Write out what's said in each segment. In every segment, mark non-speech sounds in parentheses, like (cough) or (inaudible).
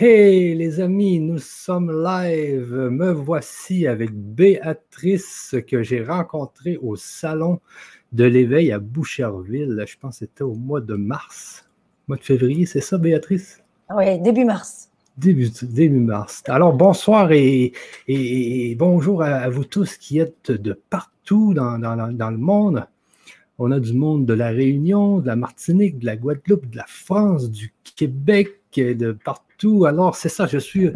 Hey les amis, nous sommes live. Me voici avec Béatrice que j'ai rencontrée au salon de l'éveil à Boucherville. Je pense que c'était au mois de mars, mois de février, c'est ça Béatrice? Oui, début mars. Début, début mars. Alors bonsoir et, bonjour à, vous tous qui êtes de partout dans, dans le monde. On a du monde de la Réunion, de la Martinique, de la Guadeloupe, de la France, du Québec, de partout alors, c'est ça, je suis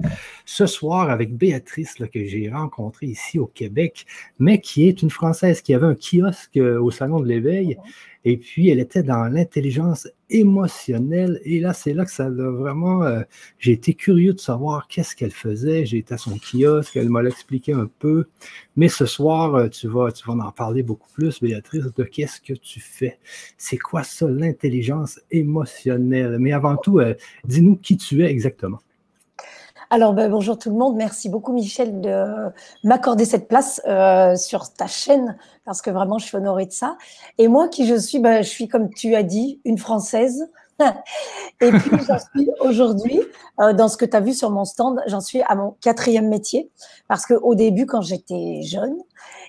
ce soir avec Béatrice que j'ai rencontrée ici au Québec, mais qui est une Française qui avait un kiosque euh, au Salon de l'Éveil. Et puis, elle était dans l'intelligence émotionnelle. Et là, c'est là que ça a vraiment. Euh, j'ai été curieux de savoir qu'est-ce qu'elle faisait. J'ai été à son kiosque, elle m'a expliqué un peu. Mais ce soir, euh, tu vas, tu vas en parler beaucoup plus, Béatrice, de qu'est-ce que tu fais. C'est quoi ça, l'intelligence émotionnelle? Mais avant tout, dis-nous qui tu es exactement. Alors, ben, bonjour tout le monde. Merci beaucoup, Michel, de m'accorder cette place euh, sur ta chaîne, parce que vraiment, je suis honorée de ça. Et moi, qui je suis, ben, je suis, comme tu as dit, une Française. (laughs) Et puis, suis aujourd'hui, euh, dans ce que tu as vu sur mon stand, j'en suis à mon quatrième métier. Parce qu'au début, quand j'étais jeune,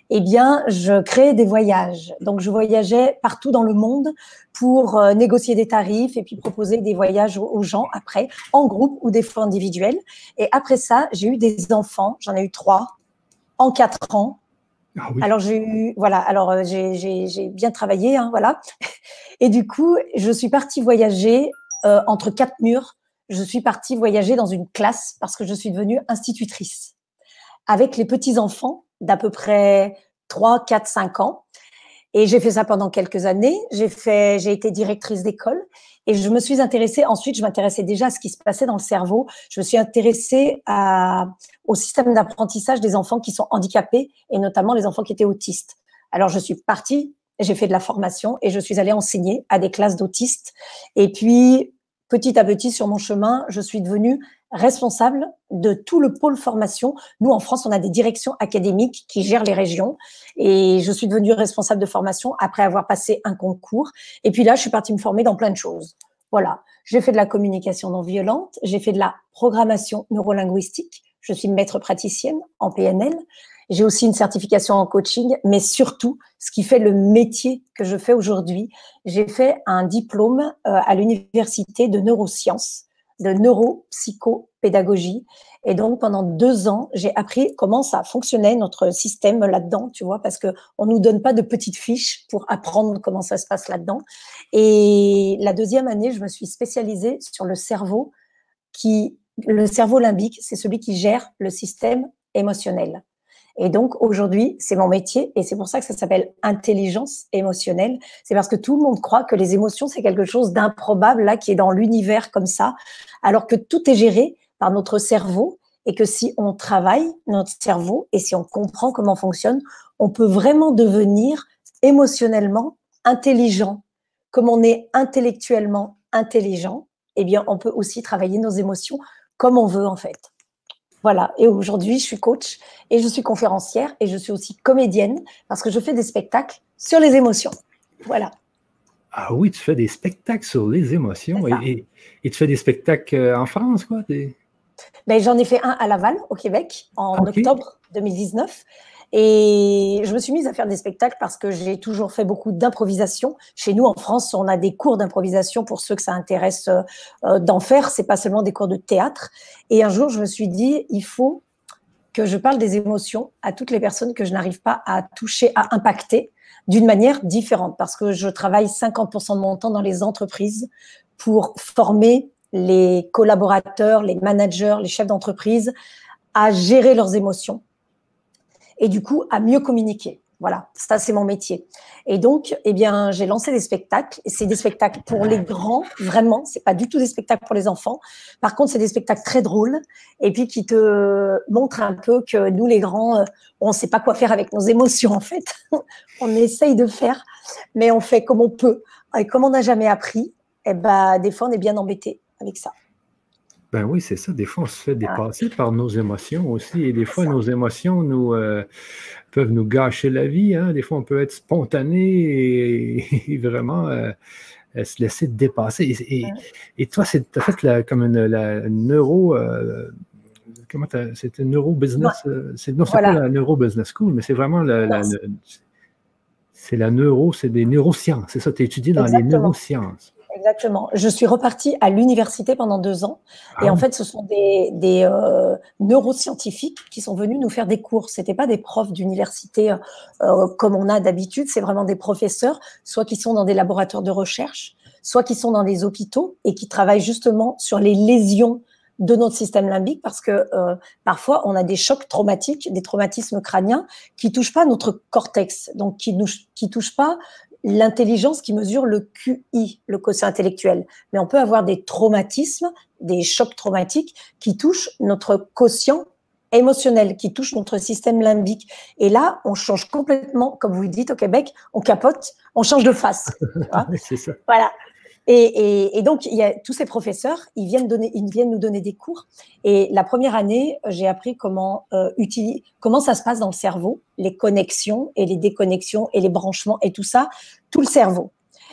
eh bien, je créais des voyages. Donc, je voyageais partout dans le monde pour euh, négocier des tarifs et puis proposer des voyages aux gens après, en groupe ou des fois individuels. Et après ça, j'ai eu des enfants. J'en ai eu trois en quatre ans. Ah alors j'ai eu, voilà, alors euh, j'ai bien travaillé, hein, voilà. Et du coup, je suis partie voyager euh, entre quatre murs. Je suis partie voyager dans une classe parce que je suis devenue institutrice avec les petits enfants d'à peu près 3, 4, 5 ans. Et j'ai fait ça pendant quelques années. J'ai fait, j'ai été directrice d'école et je me suis intéressée. Ensuite, je m'intéressais déjà à ce qui se passait dans le cerveau. Je me suis intéressée à, au système d'apprentissage des enfants qui sont handicapés et notamment les enfants qui étaient autistes. Alors, je suis partie, j'ai fait de la formation et je suis allée enseigner à des classes d'autistes. Et puis, petit à petit, sur mon chemin, je suis devenue responsable de tout le pôle formation. Nous, en France, on a des directions académiques qui gèrent les régions et je suis devenue responsable de formation après avoir passé un concours. Et puis là, je suis partie me former dans plein de choses. Voilà. J'ai fait de la communication non violente, j'ai fait de la programmation neurolinguistique, je suis maître praticienne en PNL, j'ai aussi une certification en coaching, mais surtout, ce qui fait le métier que je fais aujourd'hui, j'ai fait un diplôme euh, à l'université de neurosciences de neuropsychopédagogie. Et donc, pendant deux ans, j'ai appris comment ça fonctionnait, notre système là-dedans, tu vois, parce que on nous donne pas de petites fiches pour apprendre comment ça se passe là-dedans. Et la deuxième année, je me suis spécialisée sur le cerveau qui, le cerveau limbique, c'est celui qui gère le système émotionnel. Et donc aujourd'hui, c'est mon métier et c'est pour ça que ça s'appelle intelligence émotionnelle. C'est parce que tout le monde croit que les émotions, c'est quelque chose d'improbable là qui est dans l'univers comme ça, alors que tout est géré par notre cerveau et que si on travaille notre cerveau et si on comprend comment fonctionne, on peut vraiment devenir émotionnellement intelligent. Comme on est intellectuellement intelligent, eh bien, on peut aussi travailler nos émotions comme on veut en fait. Voilà. Et aujourd'hui, je suis coach et je suis conférencière et je suis aussi comédienne parce que je fais des spectacles sur les émotions. Voilà. Ah oui, tu fais des spectacles sur les émotions et, tu fais des spectacles euh, en France, quoi? Ben, J'en ai fait un à Laval, au Québec, en octobre 2019. Et je me suis mise à faire des spectacles parce que j'ai toujours fait beaucoup d'improvisation. Chez nous, en France, on a des cours d'improvisation pour ceux que ça intéresse euh, d'en faire. C'est pas seulement des cours de théâtre. Et un jour, je me suis dit, il faut que je parle des émotions à toutes les personnes que je n'arrive pas à toucher, à impacter d'une manière différente. Parce que je travaille 50% de mon temps dans les entreprises pour former les collaborateurs, les managers, les chefs d'entreprise à gérer leurs émotions et du coup à mieux communiquer. Voilà, ça c'est mon métier. Et donc, eh bien, j'ai lancé des spectacles. C'est des spectacles pour les grands, vraiment. C'est pas du tout des spectacles pour les enfants. Par contre, c'est des spectacles très drôles et puis qui te montrent un peu que nous, les grands, euh, on ne sait pas quoi faire avec nos émotions en fait. (laughs) on essaye de faire, mais on fait comme on peut. Et comme on n'a jamais appris, eh ben, des fois, on est bien embêté avec ça. Ben oui, c'est ça. Des fois, on se fait dépasser par nos émotions aussi. Et des fois, nos émotions nous, euh, peuvent nous gâcher la vie. Hein. Des fois, on peut être spontané et, (laughs) vraiment euh, se laisser dépasser. Et, toi, tu as fait comme une, la neuro. comment c'est une neuro business. c'est, non, c'est pas la neuro business school, mais c'est vraiment la, c'est la neuro, c'est des neurosciences. C'est ça, tu as étudié dans les neurosciences. Exactement. Je suis repartie à l'université pendant deux ans. et en ah. fait, ce sont des, des euh, neuroscientifiques qui sont venus nous faire des cours. Ce pas des profs d'université euh, euh, comme on a d'habitude. C'est vraiment des professeurs, soit qui sont dans des laboratoires de recherche, soit qui sont dans des hôpitaux et qui travaillent justement sur les lésions de notre système limbique parce que parfois on a des chocs traumatiques, des traumatismes crâniens qui touchent pas notre cortex, donc qui ne qui touchent pas l'intelligence qui mesure le QI, le quotient intellectuel. Mais on peut avoir des traumatismes, des chocs traumatiques qui touchent notre quotient émotionnel, qui touchent notre système limbique. Et là, on change complètement, comme vous le dites au Québec, on capote, on change de face. (laughs) Ça. Voilà. Et, donc, il y a tous ces professeurs, ils viennent, donner, ils viennent nous donner des cours. Et la première année, j'ai appris comment, euh, utiliser, comment ça se passe dans le cerveau, les connexions et les déconnexions et les branchements et tout ça, tout le cerveau.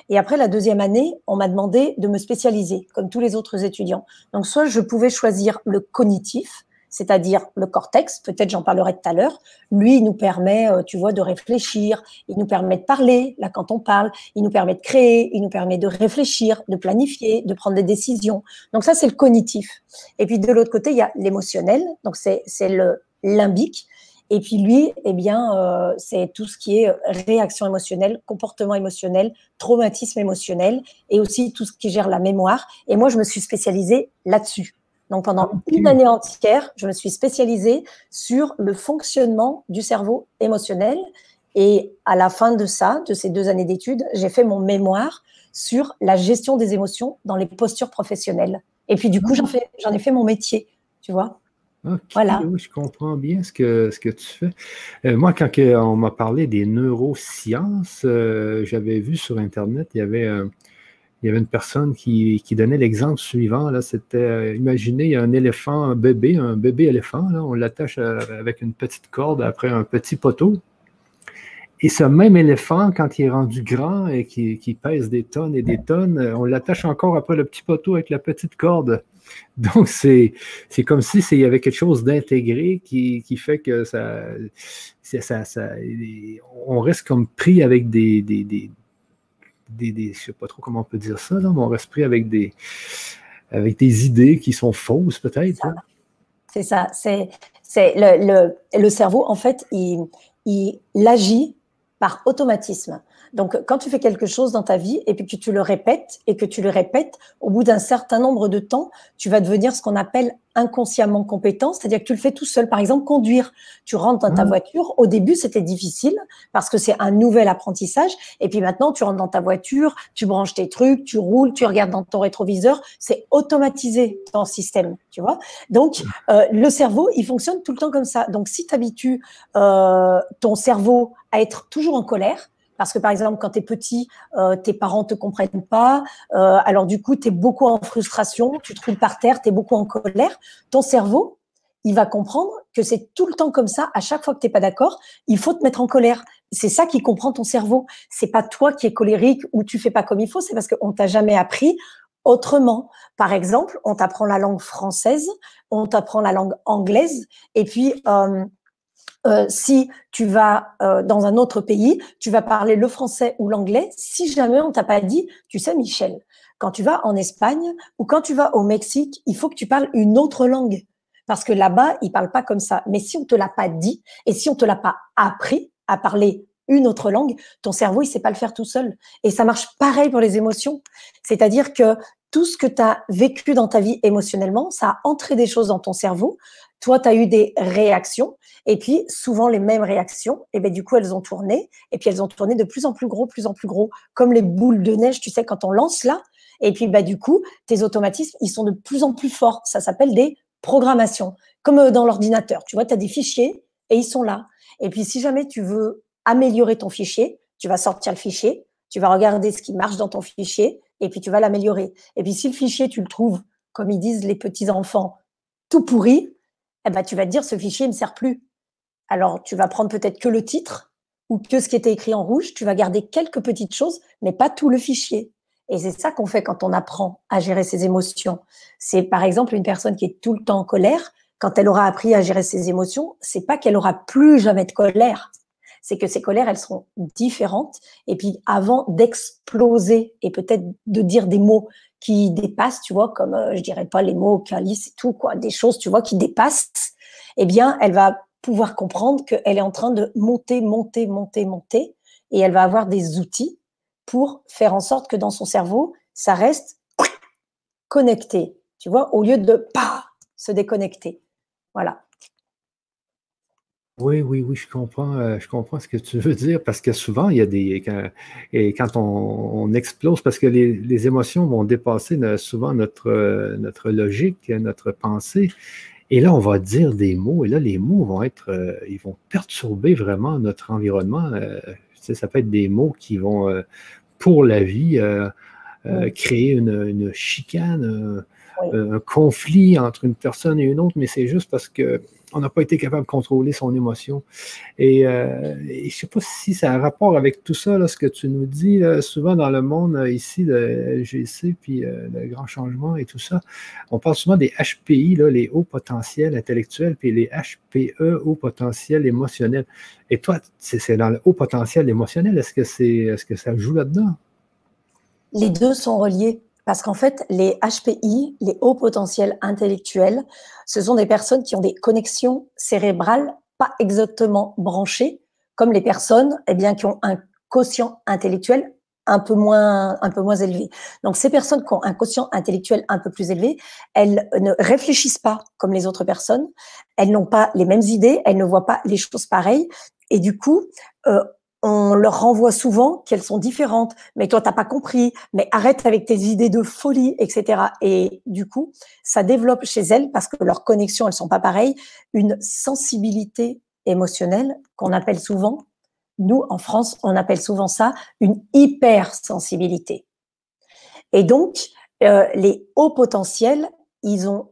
Et après la deuxième année, on m'a demandé de me spécialiser, comme tous les autres étudiants. Donc, soit je pouvais choisir le cognitif, c'est-à-dire le cortex, peut-être j'en parlerai tout à l'heure, lui, il nous permet, euh, tu vois, de réfléchir, il nous permet de parler, là, quand on parle, il nous permet de créer, il nous permet de réfléchir, de planifier, de prendre des décisions. Donc ça, c'est le cognitif. Et puis de l'autre côté, il y a l'émotionnel, donc c'est le limbique. Et puis lui, eh bien, euh, c'est tout ce qui est réaction émotionnelle, comportement émotionnel, traumatisme émotionnel, et aussi tout ce qui gère la mémoire. Et moi, je me suis spécialisée là-dessus. Donc pendant une année entière, je me suis spécialisée sur le fonctionnement du cerveau émotionnel. Et à la fin de ça, de ces deux années d'études, j'ai fait mon mémoire sur la gestion des émotions dans les postures professionnelles. Et puis du coup, j'en, ai fait mon métier, tu vois. voilà. Oui, je comprends bien ce que, ce que tu fais. Euh, moi, quand on m'a parlé des neurosciences, euh, j'avais vu sur Internet, il y avait il y avait une personne qui, donnait l'exemple suivant. Là, c'était, euh, imaginez, un éléphant, un bébé, un bébé éléphant. Là, on l'attache euh, avec une petite corde après un petit poteau. Et ce même éléphant, quand il est rendu grand et qui, pèse des tonnes et des tonnes, euh, on l'attache encore après le petit poteau avec la petite corde. (laughs) Donc, c'est, c'est comme si il y avait quelque chose d'intégré qui, fait que ça, ça, ça, on reste comme pris avec des, des des, des, je sais pas trop comment on peut dire ça, là, mais on reste pris avec des, avec des idées qui sont fausses, peut-être. C'est ça. C'est, c'est le, le, le, cerveau, en fait, il, il agit par automatisme. Donc, quand tu fais quelque chose dans ta vie et puis que tu le répètes et que tu le répètes, au bout d'un certain nombre de temps, tu vas devenir ce qu'on appelle inconsciemment compétent, c'est-à-dire que tu le fais tout seul. Par exemple, conduire. Tu rentres dans ta mmh. voiture. Au début, c'était difficile parce que c'est un nouvel apprentissage. Et puis maintenant, tu rentres dans ta voiture, tu branches tes trucs, tu roules, tu regardes dans ton rétroviseur. C'est automatisé ton système, tu vois. Donc, mmh. euh, le cerveau, il fonctionne tout le temps comme ça. Donc, si tu habitues euh, ton cerveau à être toujours en colère, parce que par exemple, quand tu es petit, euh, tes parents te comprennent pas, euh, alors du coup, tu es beaucoup en frustration, tu te par terre, tu es beaucoup en colère. Ton cerveau, il va comprendre que c'est tout le temps comme ça. À chaque fois que tu pas d'accord, il faut te mettre en colère. C'est ça qui comprend ton cerveau. C'est pas toi qui es colérique ou tu fais pas comme il faut. C'est parce qu'on t'a jamais appris autrement. Par exemple, on t'apprend la langue française, on t'apprend la langue anglaise, et puis euh, euh, si tu vas euh, dans un autre pays, tu vas parler le français ou l'anglais. Si jamais on t'a pas dit, tu sais, Michel, quand tu vas en Espagne ou quand tu vas au Mexique, il faut que tu parles une autre langue parce que là-bas, ils parlent pas comme ça. Mais si on te l'a pas dit et si on te l'a pas appris à parler une autre langue, ton cerveau, il sait pas le faire tout seul. Et ça marche pareil pour les émotions. C'est-à-dire que tout ce que tu as vécu dans ta vie émotionnellement, ça a entré des choses dans ton cerveau. Toi, tu as eu des réactions, et puis souvent les mêmes réactions, et bien du coup, elles ont tourné, et puis elles ont tourné de plus en plus gros, plus en plus gros, comme les boules de neige, tu sais, quand on lance là, et puis bah, du coup, tes automatismes, ils sont de plus en plus forts. Ça s'appelle des programmations, comme euh, dans l'ordinateur. Tu vois, tu as des fichiers, et ils sont là. Et puis si jamais tu veux améliorer ton fichier, tu vas sortir le fichier, tu vas regarder ce qui marche dans ton fichier, et puis tu vas l'améliorer. Et puis si le fichier, tu le trouves, comme ils disent les petits enfants, tout pourri, eh ben, tu vas te dire ce fichier ne me sert plus. Alors, tu vas prendre peut-être que le titre ou que ce qui était écrit en rouge. Tu vas garder quelques petites choses, mais pas tout le fichier. Et c'est ça qu'on fait quand on apprend à gérer ses émotions. C'est par exemple une personne qui est tout le temps en colère. Quand elle aura appris à gérer ses émotions, c'est pas qu'elle aura plus jamais de colère. C'est que ces colères, elles seront différentes. Et puis, avant d'exploser et peut-être de dire des mots qui dépassent, tu vois, comme euh, je dirais pas les mots calice et tout, quoi, des choses, tu vois, qui dépassent, eh bien, elle va pouvoir comprendre qu'elle est en train de monter, monter, monter, monter, et elle va avoir des outils pour faire en sorte que dans son cerveau, ça reste connecté, tu vois, au lieu de pas se déconnecter. Voilà. Oui, oui, oui, je comprends, euh, je comprends ce que tu veux dire parce que souvent, il y a des. Quand, et quand on, explose, parce que les, émotions vont dépasser souvent notre, notre logique, notre pensée. Et là, on va dire des mots, et là, les mots vont être. Euh, ils vont perturber vraiment notre environnement. Euh, ça peut être des mots qui vont, pour la vie, créer une, une chicane, un conflit entre une personne et une autre, mais c'est juste parce que on n'a pas été capable de contrôler son émotion. Et, euh, je ne sais pas si ça a rapport avec tout ça, ce que tu nous dis, souvent dans le monde euh, ici, de LGC, puis euh, le grand changement et tout ça, on parle souvent des HPI, les hauts potentiels intellectuels, puis les HPE, hauts potentiels émotionnels. Et toi, c'est dans le haut potentiel émotionnel, est-ce que, c'est, est-ce que ça joue là-dedans? Les deux sont reliés. Parce qu'en fait, les HPI, les hauts potentiels intellectuels, ce sont des personnes qui ont des connexions cérébrales pas exactement branchées, comme les personnes eh bien, qui ont un quotient intellectuel un peu moins un peu moins élevé. Donc ces personnes qui ont un quotient intellectuel un peu plus élevé, elles ne réfléchissent pas comme les autres personnes, elles n'ont pas les mêmes idées, elles ne voient pas les choses pareilles et du coup, euh, on leur renvoie souvent qu'elles sont différentes. Mais toi, t'as pas compris. Mais arrête avec tes idées de folie, etc. Et du coup, ça développe chez elles, parce que leurs connexions, elles sont pas pareilles, une sensibilité émotionnelle qu'on appelle souvent, nous, en France, on appelle souvent ça une hypersensibilité. Et donc, euh, les hauts potentiels, ils ont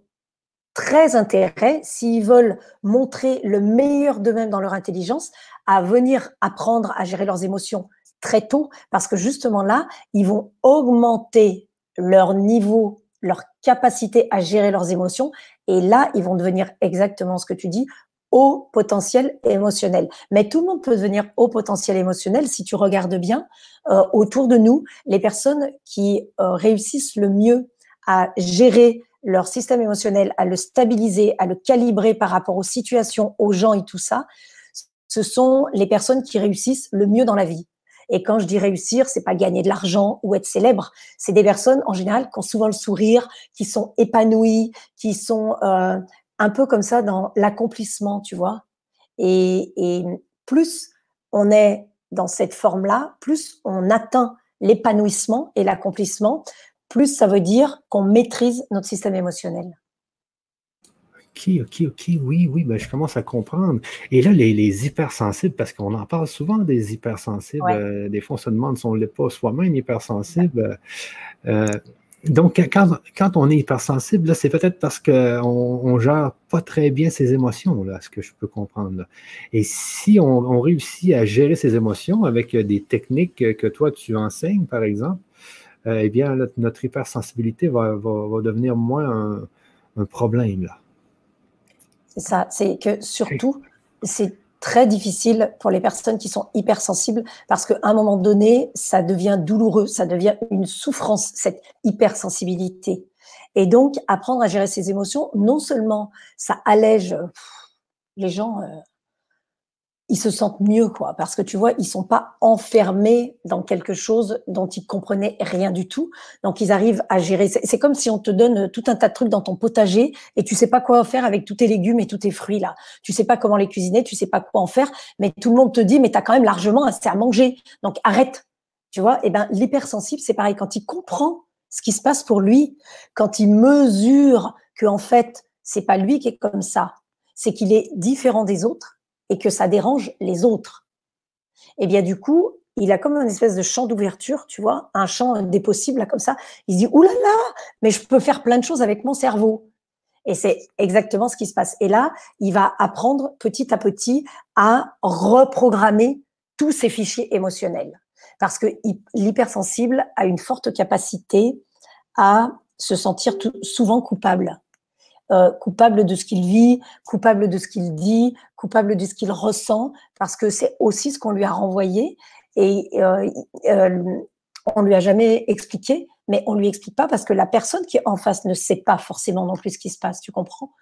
très intérêt, s'ils veulent montrer le meilleur d'eux-mêmes dans leur intelligence, à venir apprendre à gérer leurs émotions très tôt, parce que justement là, ils vont augmenter leur niveau, leur capacité à gérer leurs émotions, et là, ils vont devenir exactement ce que tu dis, haut potentiel émotionnel. Mais tout le monde peut devenir haut potentiel émotionnel si tu regardes bien euh, autour de nous, les personnes qui euh, réussissent le mieux à gérer leur système émotionnel, à le stabiliser, à le calibrer par rapport aux situations, aux gens et tout ça, ce sont les personnes qui réussissent le mieux dans la vie. Et quand je dis réussir, c'est pas gagner de l'argent ou être célèbre. C'est des personnes en général qui ont souvent le sourire, qui sont épanouies, qui sont euh, un peu comme ça dans l'accomplissement, tu vois. Et, et plus on est dans cette forme-là, plus on atteint l'épanouissement et l'accomplissement, plus ça veut dire qu'on maîtrise notre système émotionnel. OK, OK, OK, oui, oui, ben, je commence à comprendre. Et là, les, hypersensibles, parce qu'on en parle souvent des hypersensibles, euh, des fois on se demande si on ne l'est pas soi-même hypersensible. Euh, donc, quand, on est hypersensible, c'est peut-être parce qu'on ne gère pas très bien ses émotions, là, ce que je peux comprendre. Et si on, réussit à gérer ses émotions avec des techniques que toi tu enseignes, par exemple, euh, eh bien, notre hypersensibilité va, devenir moins un, problème. Là. C'est ça, c'est que surtout, c'est très difficile pour les personnes qui sont hypersensibles parce qu'à un moment donné, ça devient douloureux, ça devient une souffrance, cette hypersensibilité. Et donc, apprendre à gérer ses émotions, non seulement ça allège les gens, euh, ils se sentent mieux, quoi, parce que tu vois, ils sont pas enfermés dans quelque chose dont ils comprenaient rien du tout. Donc, ils arrivent à gérer. C'est comme si on te donne tout un tas de trucs dans ton potager et tu sais pas quoi faire avec tous tes légumes et tous tes fruits là. Tu sais pas comment les cuisiner, tu sais pas quoi en faire, mais tout le monde te dit, mais tu as quand même largement assez à manger. Donc, arrête. Tu vois, et eh ben, l'hypersensible, c'est pareil. Quand il comprend ce qui se passe pour lui, quand il mesure que, en fait, c'est pas lui qui est comme ça, c'est qu'il est différent des autres et que ça dérange les autres. Et eh bien du coup, il a comme une espèce de champ d'ouverture, tu vois, un champ des possibles, là, comme ça. Il se dit, oulala, là là, mais je peux faire plein de choses avec mon cerveau. Et c'est exactement ce qui se passe. Et là, il va apprendre petit à petit à reprogrammer tous ses fichiers émotionnels. Parce que l'hypersensible a une forte capacité à se sentir souvent coupable. Euh, coupable de ce qu'il vit, coupable de ce qu'il dit, coupable de ce qu'il ressent, parce que c'est aussi ce qu'on lui a renvoyé. Et euh, euh, on lui a jamais expliqué, mais on lui explique pas parce que la personne qui est en face ne sait pas forcément non plus ce qui se passe, tu comprends?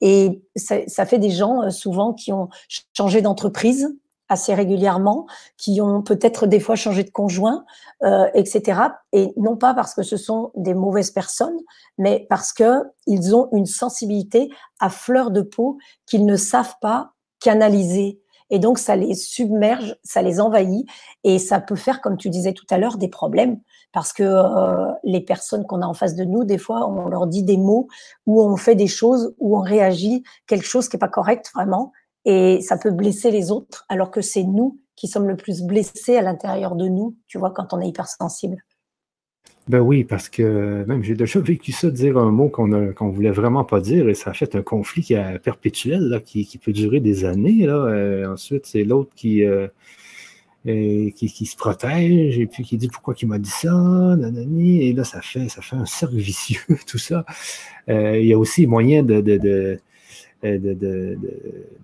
Et ça, ça, fait des gens euh, souvent qui ont changé d'entreprise assez régulièrement, qui ont peut-être des fois changé de conjoint, euh, etc. Et non pas parce que ce sont des mauvaises personnes, mais parce que ils ont une sensibilité à fleur de peau qu'ils ne savent pas canaliser. Et donc, ça les submerge, ça les envahit, et ça peut faire, comme tu disais tout à l'heure, des problèmes, parce que euh, les personnes qu'on a en face de nous, des fois, on leur dit des mots, ou on fait des choses, ou on réagit quelque chose qui n'est pas correct vraiment, et ça peut blesser les autres, alors que c'est nous qui sommes le plus blessés à l'intérieur de nous, tu vois, quand on est hypersensible. Ben oui, parce que même j'ai déjà (laughs) vécu ça, dire un mot qu'on ne voulait vraiment pas dire, et ça a fait un conflit qui est perpétuel, là, qui, peut durer des années. Euh, ensuite, c'est l'autre qui, euh, qui, qui, se protège, et puis qui dit pourquoi il m'a dit ça, nanani, et là, ça fait, ça fait un cercle vicieux, (laughs) tout ça. Euh, il y a aussi moyen de, euh, de, de,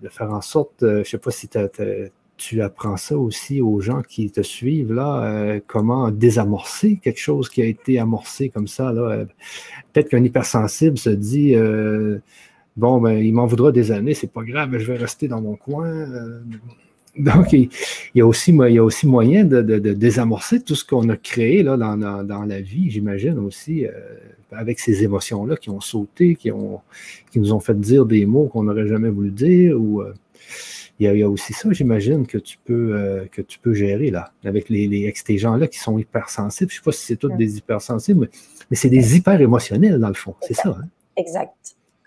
de, faire en sorte, euh, je ne sais pas si tu apprends ça aussi aux gens qui te suivent, là, euh, comment désamorcer quelque chose qui a été amorcé comme ça. Là. Peut-être qu'un hypersensible se dit Bon, ben, il m'en voudra des années, c'est pas grave, je vais rester dans mon coin. Donc, il, y a aussi, il y a aussi moyen de, désamorcer tout ce qu'on a créé là, dans, dans, la vie, j'imagine aussi avec ces émotions-là qui ont sauté, qui, ont, qui nous ont fait dire des mots qu'on n'aurait jamais voulu dire. Ou, euh, il, y a, aussi ça, j'imagine, que, tu peux, euh, que tu peux gérer là, avec, les, ces gens-là qui sont hypersensibles. Je ne sais pas si c'est tous des hypersensibles, mais, c'est des hyper émotionnels dans le fond. C'est ça. Hein? Exact.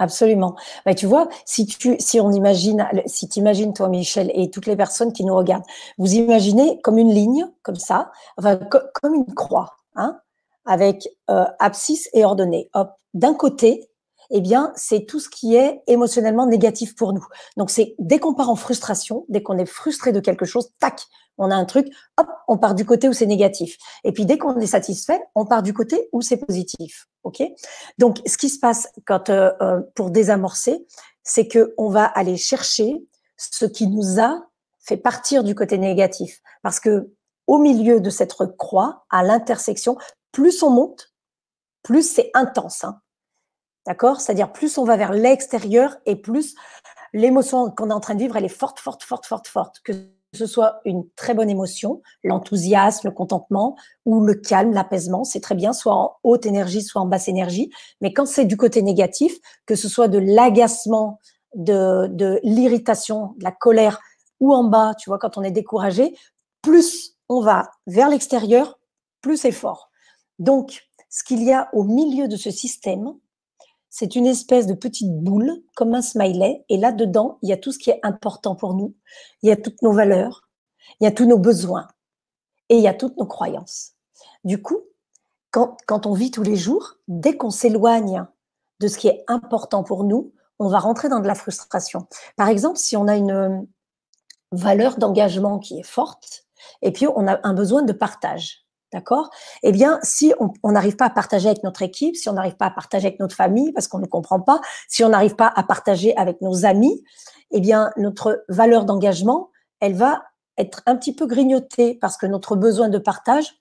Absolument. Mais tu vois, si tu, si on imagine, si tu imagines toi, Michel, et toutes les personnes qui nous regardent, vous imaginez comme une ligne, comme ça, comme une croix, hein, avec euh, abscisse et ordonnée. D'un côté, eh bien, c'est tout ce qui est émotionnellement négatif pour nous. Donc, c'est dès qu'on part en frustration, dès qu'on est frustré de quelque chose, tac, on a un truc, hop, on part du côté où c'est négatif. Et puis, dès qu'on est satisfait, on part du côté où c'est positif. OK? Donc, ce qui se passe euh, euh, pour désamorcer, c'est que on va aller chercher ce qui nous a fait partir du côté négatif. Parce que au milieu de cette croix, à l'intersection, plus on monte, plus c'est intense. Hein. D'accord? C'est-à-dire plus on va vers l'extérieur et plus l'émotion qu'on est en train de vivre, elle est forte, forte, forte, forte, forte. Que ce soit une très bonne émotion, l'enthousiasme, le contentement ou le calme, l'apaisement, c'est très bien, soit en haute énergie, soit en basse énergie. Mais quand c'est du côté négatif, que ce soit de l'agacement, de, l'irritation, de la colère ou en bas, tu vois, quand on est découragé, plus on va vers l'extérieur, plus c'est fort. Donc, ce qu'il y a au milieu de ce système, c'est une espèce de petite boule, comme un smiley, et là-dedans, il y a tout ce qui est important pour nous, il y a toutes nos valeurs, il y a tous nos besoins, et il y a toutes nos croyances. Du coup, quand, on vit tous les jours, dès qu'on s'éloigne de ce qui est important pour nous, on va rentrer dans de la frustration. Par exemple, si on a une valeur d'engagement qui est forte, et puis on a un besoin de partage. D'accord? Eh bien, si on n'arrive pas à partager avec notre équipe, si on n'arrive pas à partager avec notre famille parce qu'on ne comprend pas, si on n'arrive pas à partager avec nos amis, eh bien, notre valeur d'engagement, elle va être un petit peu grignotée parce que notre besoin de partage,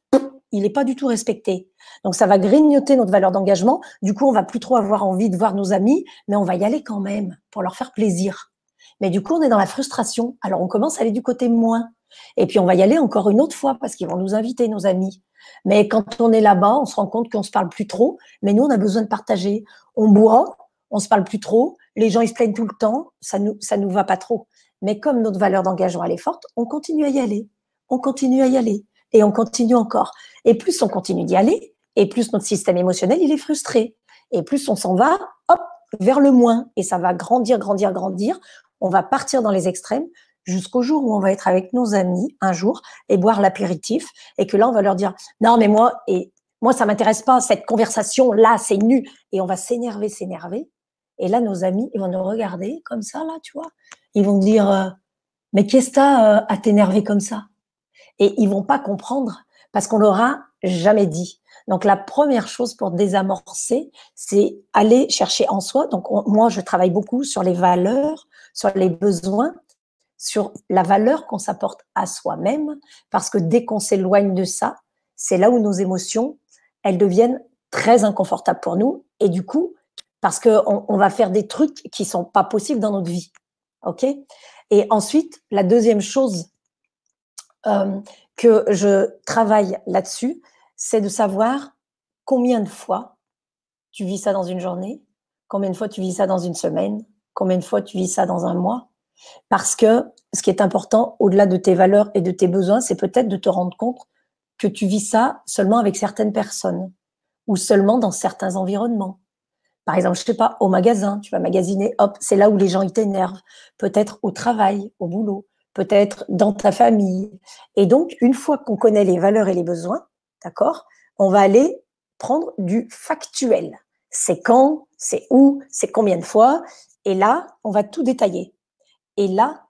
il n'est pas du tout respecté. Donc, ça va grignoter notre valeur d'engagement. Du coup, on va plus trop avoir envie de voir nos amis, mais on va y aller quand même pour leur faire plaisir. Mais du coup, on est dans la frustration. Alors, on commence à aller du côté moins. Et puis on va y aller encore une autre fois parce qu'ils vont nous inviter, nos amis. Mais quand on est là-bas, on se rend compte qu'on se parle plus trop. Mais nous, on a besoin de partager. On boit, on se parle plus trop. Les gens, ils se plaignent tout le temps. Ça nous, ça nous va pas trop. Mais comme notre valeur d'engagement, elle est forte, on continue à y aller. On continue à y aller. Et on continue encore. Et plus on continue d'y aller, et plus notre système émotionnel, il est frustré. Et plus on s'en va, hop, vers le moins. Et ça va grandir, grandir, grandir. On va partir dans les extrêmes jusqu'au jour où on va être avec nos amis un jour et boire l'apéritif et que là on va leur dire non mais moi et moi ça m'intéresse pas cette conversation là c'est nu et on va s'énerver s'énerver. Et là nos amis ils vont nous regarder comme ça là tu vois. Ils vont dire euh, mais qu'est-ce que t'as euh, à t'énerver comme ça? Et ils vont pas comprendre parce qu'on leur a jamais dit. Donc la première chose pour désamorcer, c'est aller chercher en soi. Donc moi, je travaille beaucoup sur les valeurs, sur les besoins, sur la valeur qu'on s'apporte à soi-même, parce que dès qu'on s'éloigne de ça, c'est là où nos émotions, elles deviennent très inconfortables pour nous. Et du coup, parce qu'on on va faire des trucs qui sont pas possibles dans notre vie. OK? Et ensuite, la deuxième chose euh, que je travaille là-dessus, c'est de savoir combien de fois tu vis ça dans une journée, combien de fois tu vis ça dans une semaine, combien de fois tu vis ça dans un mois. Parce que ce qui est important, au-delà de tes valeurs et de tes besoins, c'est peut-être de te rendre compte que tu vis ça seulement avec certaines personnes ou seulement dans certains environnements. Par exemple, je sais pas, au magasin, tu vas magasiner, hop, c'est là où les gens ils t'énervent. Peut-être au travail, au boulot, peut-être dans ta famille. Et donc, une fois qu'on connaît les valeurs et les besoins, d'accord, on va aller prendre du factuel. C'est quand, c'est où, c'est combien de fois. Et là, on va tout détailler. Et là,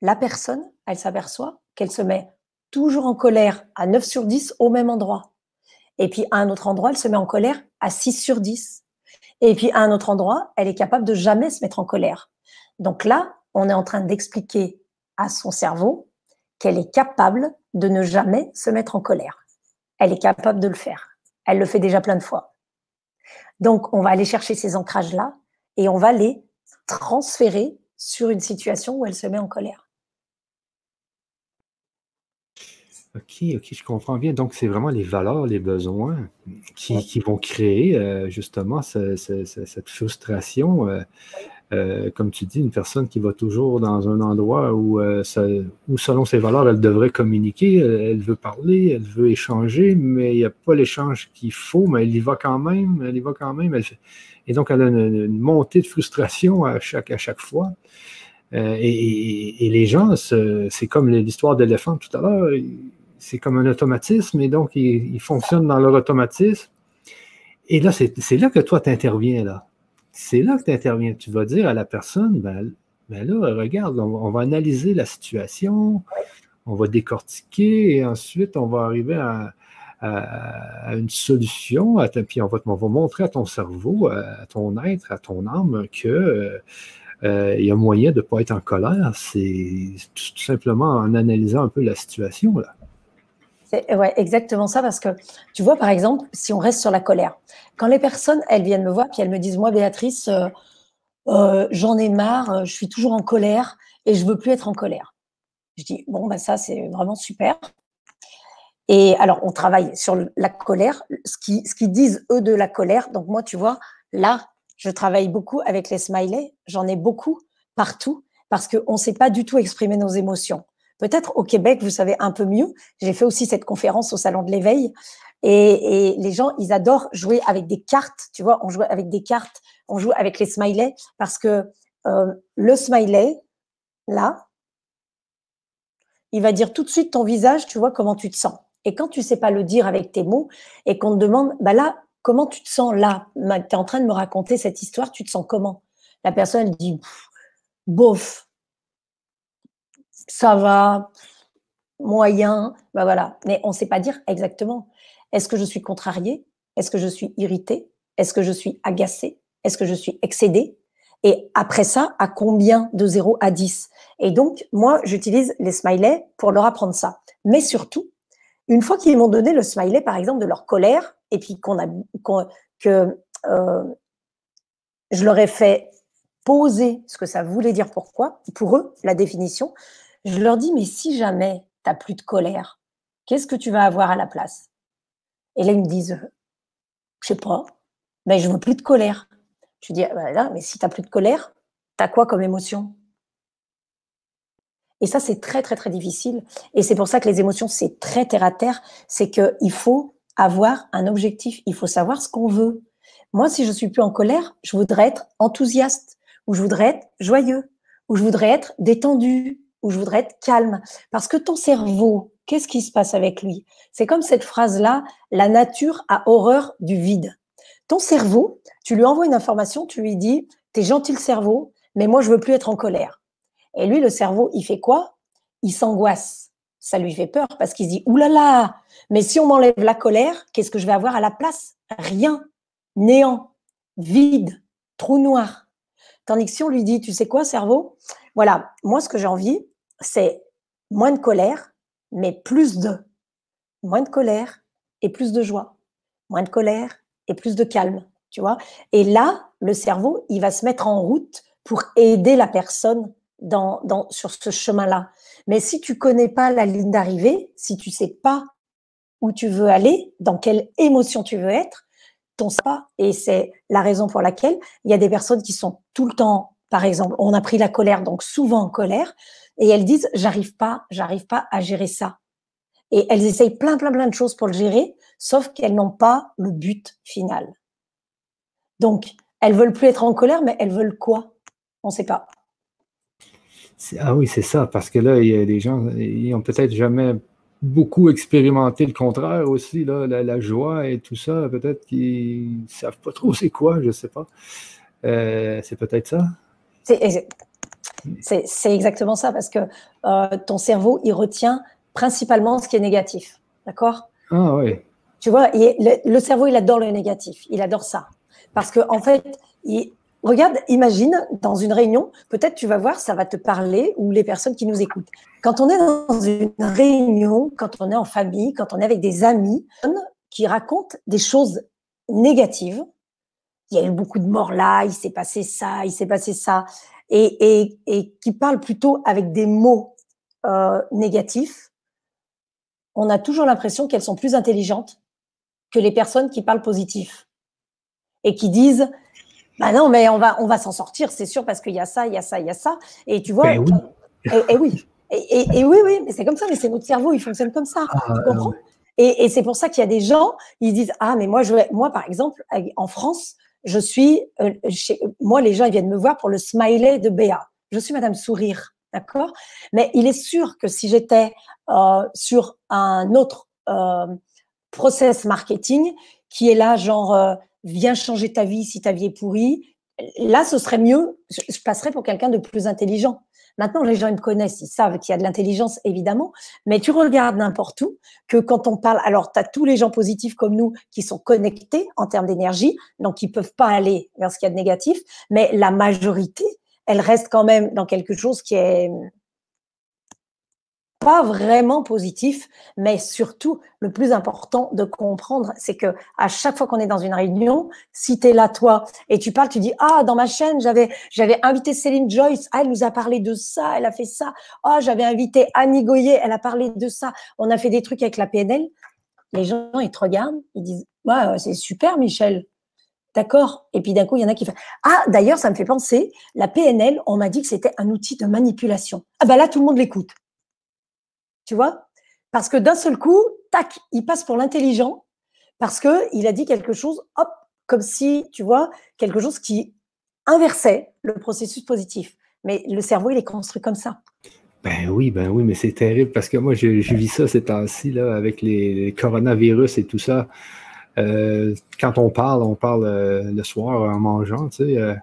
la personne, elle s'aperçoit qu'elle se met toujours en colère à 9 sur 10 au même endroit. Et puis à un autre endroit, elle se met en colère à 6 sur 10. Et puis à un autre endroit, elle est capable de jamais se mettre en colère. Donc là, on est en train d'expliquer à son cerveau qu'elle est capable de ne jamais se mettre en colère. Elle est capable de le faire. Elle le fait déjà plein de fois. Donc, on va aller chercher ces ancrages-là et on va les transférer sur une situation où elle se met en colère. OK, OK, je comprends bien. Donc, c'est vraiment les valeurs, les besoins qui, vont créer euh, justement cette frustration. Euh, euh, comme tu dis, une personne qui va toujours dans un endroit où, où selon ses valeurs, elle devrait communiquer, elle, veut parler, elle veut échanger, mais il n'y a pas l'échange qu'il faut, mais elle y va quand même, elle y va quand même. et donc, elle a une, montée de frustration à chaque, à chaque fois. Et, et, les gens, c'est comme l'histoire d'éléphant tout à l'heure c'est comme un automatisme et donc ils, fonctionnent dans leur automatisme. Et là, c'est là que toi, tu interviens. là. C'est là que tu interviens. Tu vas dire à la personne, ben, ben là, regarde, on, va analyser la situation, on va décortiquer et ensuite on va arriver à, une solution, puis on va, on va, montrer à ton cerveau, à ton être, à ton âme que euh, il y a moyen de ne pas être en colère. C'est tout simplement en analysant un peu la situation. Là. Ouais, exactement ça, parce que tu vois, par exemple, si on reste sur la colère, quand les personnes, elles viennent me voir, puis elles me disent, moi, Béatrice, euh, euh, j'en ai marre, euh, je suis toujours en colère et je veux plus être en colère. Je dis, bon, bah, ça, c'est vraiment super. Et alors, on travaille sur la colère, ce qu'ils ce disent, eux, de la colère. Donc, moi, tu vois, là, je travaille beaucoup avec les smileys, j'en ai beaucoup partout, parce qu'on ne sait pas du tout exprimer nos émotions. Peut-être au Québec, vous savez un peu mieux. J'ai fait aussi cette conférence au Salon de l'éveil. Et, les gens, ils adorent jouer avec des cartes. Tu vois, on joue avec des cartes, on joue avec les smileys parce que euh, le smiley, là, il va dire tout de suite ton visage, tu vois comment tu te sens. Et quand tu sais pas le dire avec tes mots et qu'on te demande, bah là, comment tu te sens là? Tu es en train de me raconter cette histoire, tu te sens comment? La personne elle dit, bof, ça va, moyen, ben voilà. Mais on ne sait pas dire exactement. Est-ce que je suis contrariée? Est-ce que je suis irritée? Est-ce que je suis agacée? Est-ce que je suis excédée? Et après ça, à combien de 0 à 10 Et donc, moi, j'utilise les smileys pour leur apprendre ça. Mais surtout, une fois qu'ils m'ont donné le smiley, par exemple, de leur colère, et puis qu'on a, que euh, je leur ai fait poser ce que ça voulait dire pourquoi, pour eux, la définition, je leur dis, mais si jamais tu n'as plus de colère, qu'est-ce que tu vas avoir à la place? Et là, ils me disent, je sais pas, mais je veux plus de colère. Je dis, ah, bah mais si tu n'as plus de colère, tu as quoi comme émotion? Et ça, c'est très, très, très difficile. Et c'est pour ça que les émotions, c'est très terre à terre. C'est qu'il faut avoir un objectif. Il faut savoir ce qu'on veut. Moi, si je suis plus en colère, je voudrais être enthousiaste, ou je voudrais être joyeux, ou je voudrais être détendu, où je voudrais être calme. Parce que ton cerveau, qu'est-ce qui se passe avec lui? C'est comme cette phrase-là, la nature a horreur du vide. Ton cerveau, tu lui envoies une information, tu lui dis, t'es gentil le cerveau, mais moi je veux plus être en colère. Et lui, le cerveau, il fait quoi? Il s'angoisse. ça lui fait peur parce qu'il se dit oulala, mais si on m'enlève la colère, qu'est-ce que je vais avoir à la place? Rien, néant, vide, trou noir. Tandis que si on lui dit, tu sais quoi, cerveau? Voilà, moi, ce que j'ai envie, c'est moins de colère, mais plus de. Moins de colère et plus de joie. Moins de colère et plus de calme, tu vois Et là, le cerveau, il va se mettre en route pour aider la personne dans, dans, sur ce chemin-là. Mais si tu connais pas la ligne d'arrivée, si tu sais pas où tu veux aller, dans quelle émotion tu veux être, ton pas. Et c'est la raison pour laquelle il y a des personnes qui sont tout le temps, par exemple, on a pris la colère, donc souvent en colère, et elles disent j'arrive pas, j'arrive pas à gérer ça. Et elles essayent plein, plein, plein de choses pour le gérer, sauf qu'elles n'ont pas le but final. Donc, elles veulent plus être en colère, mais elles veulent quoi? On ne sait pas. Ah oui, c'est ça, parce que là, il y a des gens, ils ont peut-être jamais beaucoup expérimenté le contraire aussi, là, la, joie et tout ça, peut-être qu'ils ne savent pas trop c'est quoi, je ne sais pas. Euh, c'est peut-être ça? C'est exactement ça, parce que euh, ton cerveau, il retient principalement ce qui est négatif. D'accord? Ah oui. Tu vois, le, cerveau, il adore le négatif. Il adore ça. Parce qu'en en fait, il, regarde, imagine dans une réunion, peut-être tu vas voir, ça va te parler ou les personnes qui nous écoutent. Quand on est dans une réunion, quand on est en famille, quand on est avec des amis qui racontent des choses négatives, il y a eu beaucoup de morts là, il s'est passé ça, il s'est passé ça, et, qui parlent plutôt avec des mots euh, négatifs, on a toujours l'impression qu'elles sont plus intelligentes que les personnes qui parlent positif et qui disent bah non, mais on va, on va s'en sortir, c'est sûr, parce qu'il y a ça, il y a ça, il y a ça. Et tu vois, ben et, oui. Et, oui, oui, mais c'est comme ça, mais c'est notre cerveau, il fonctionne comme ça. tu ah, comprends? Et, c'est pour ça qu'il y a des gens, ils disent Ah, mais moi, je, moi par exemple, en France, je suis, euh, moi, les gens, ils viennent me voir pour le smiley de Béa. Je suis Madame Sourire, d'accord? Mais il est sûr que si j'étais euh, sur un autre euh, process marketing qui est là, genre viens changer ta vie si ta vie est pourrie. Là, ce serait mieux, je passerais pour quelqu'un de plus intelligent. Maintenant, les gens ils me connaissent, ils savent qu'il y a de l'intelligence, évidemment, mais tu regardes n'importe où que quand on parle, alors tu as tous les gens positifs comme nous qui sont connectés en termes d'énergie, donc ils peuvent pas aller vers ce qu'il y a de négatif, mais la majorité, elle reste quand même dans quelque chose qui est pas vraiment positif, mais surtout le plus important de comprendre, c'est que à chaque fois qu'on est dans une réunion, si tu es là toi et tu parles, tu dis ah dans ma chaîne j'avais invité Céline Joyce, ah, elle nous a parlé de ça, elle a fait ça, ah j'avais invité Annie Goyer, elle a parlé de ça, on a fait des trucs avec la PNL. Les gens ils te regardent, ils disent ouais c'est super Michel, D'accord. Et puis d'un coup, il y en a qui font Ah, d'ailleurs, ça me fait penser, la PNL, on m'a dit que c'était un outil de manipulation. Ah, ben là, tout le monde l'écoute tu vois? Parce que d'un seul coup, tac, il passe pour l'intelligent parce qu'il a dit quelque chose, hop, comme si, tu vois, quelque chose qui inversait le processus positif. Mais le cerveau, il est construit comme ça. Ben oui, ben oui, mais c'est terrible parce que moi, je, vis ça ces temps-ci, là, avec les, coronavirus et tout ça. Euh, quand on parle, on parle euh, le soir en mangeant, tu sais, euh,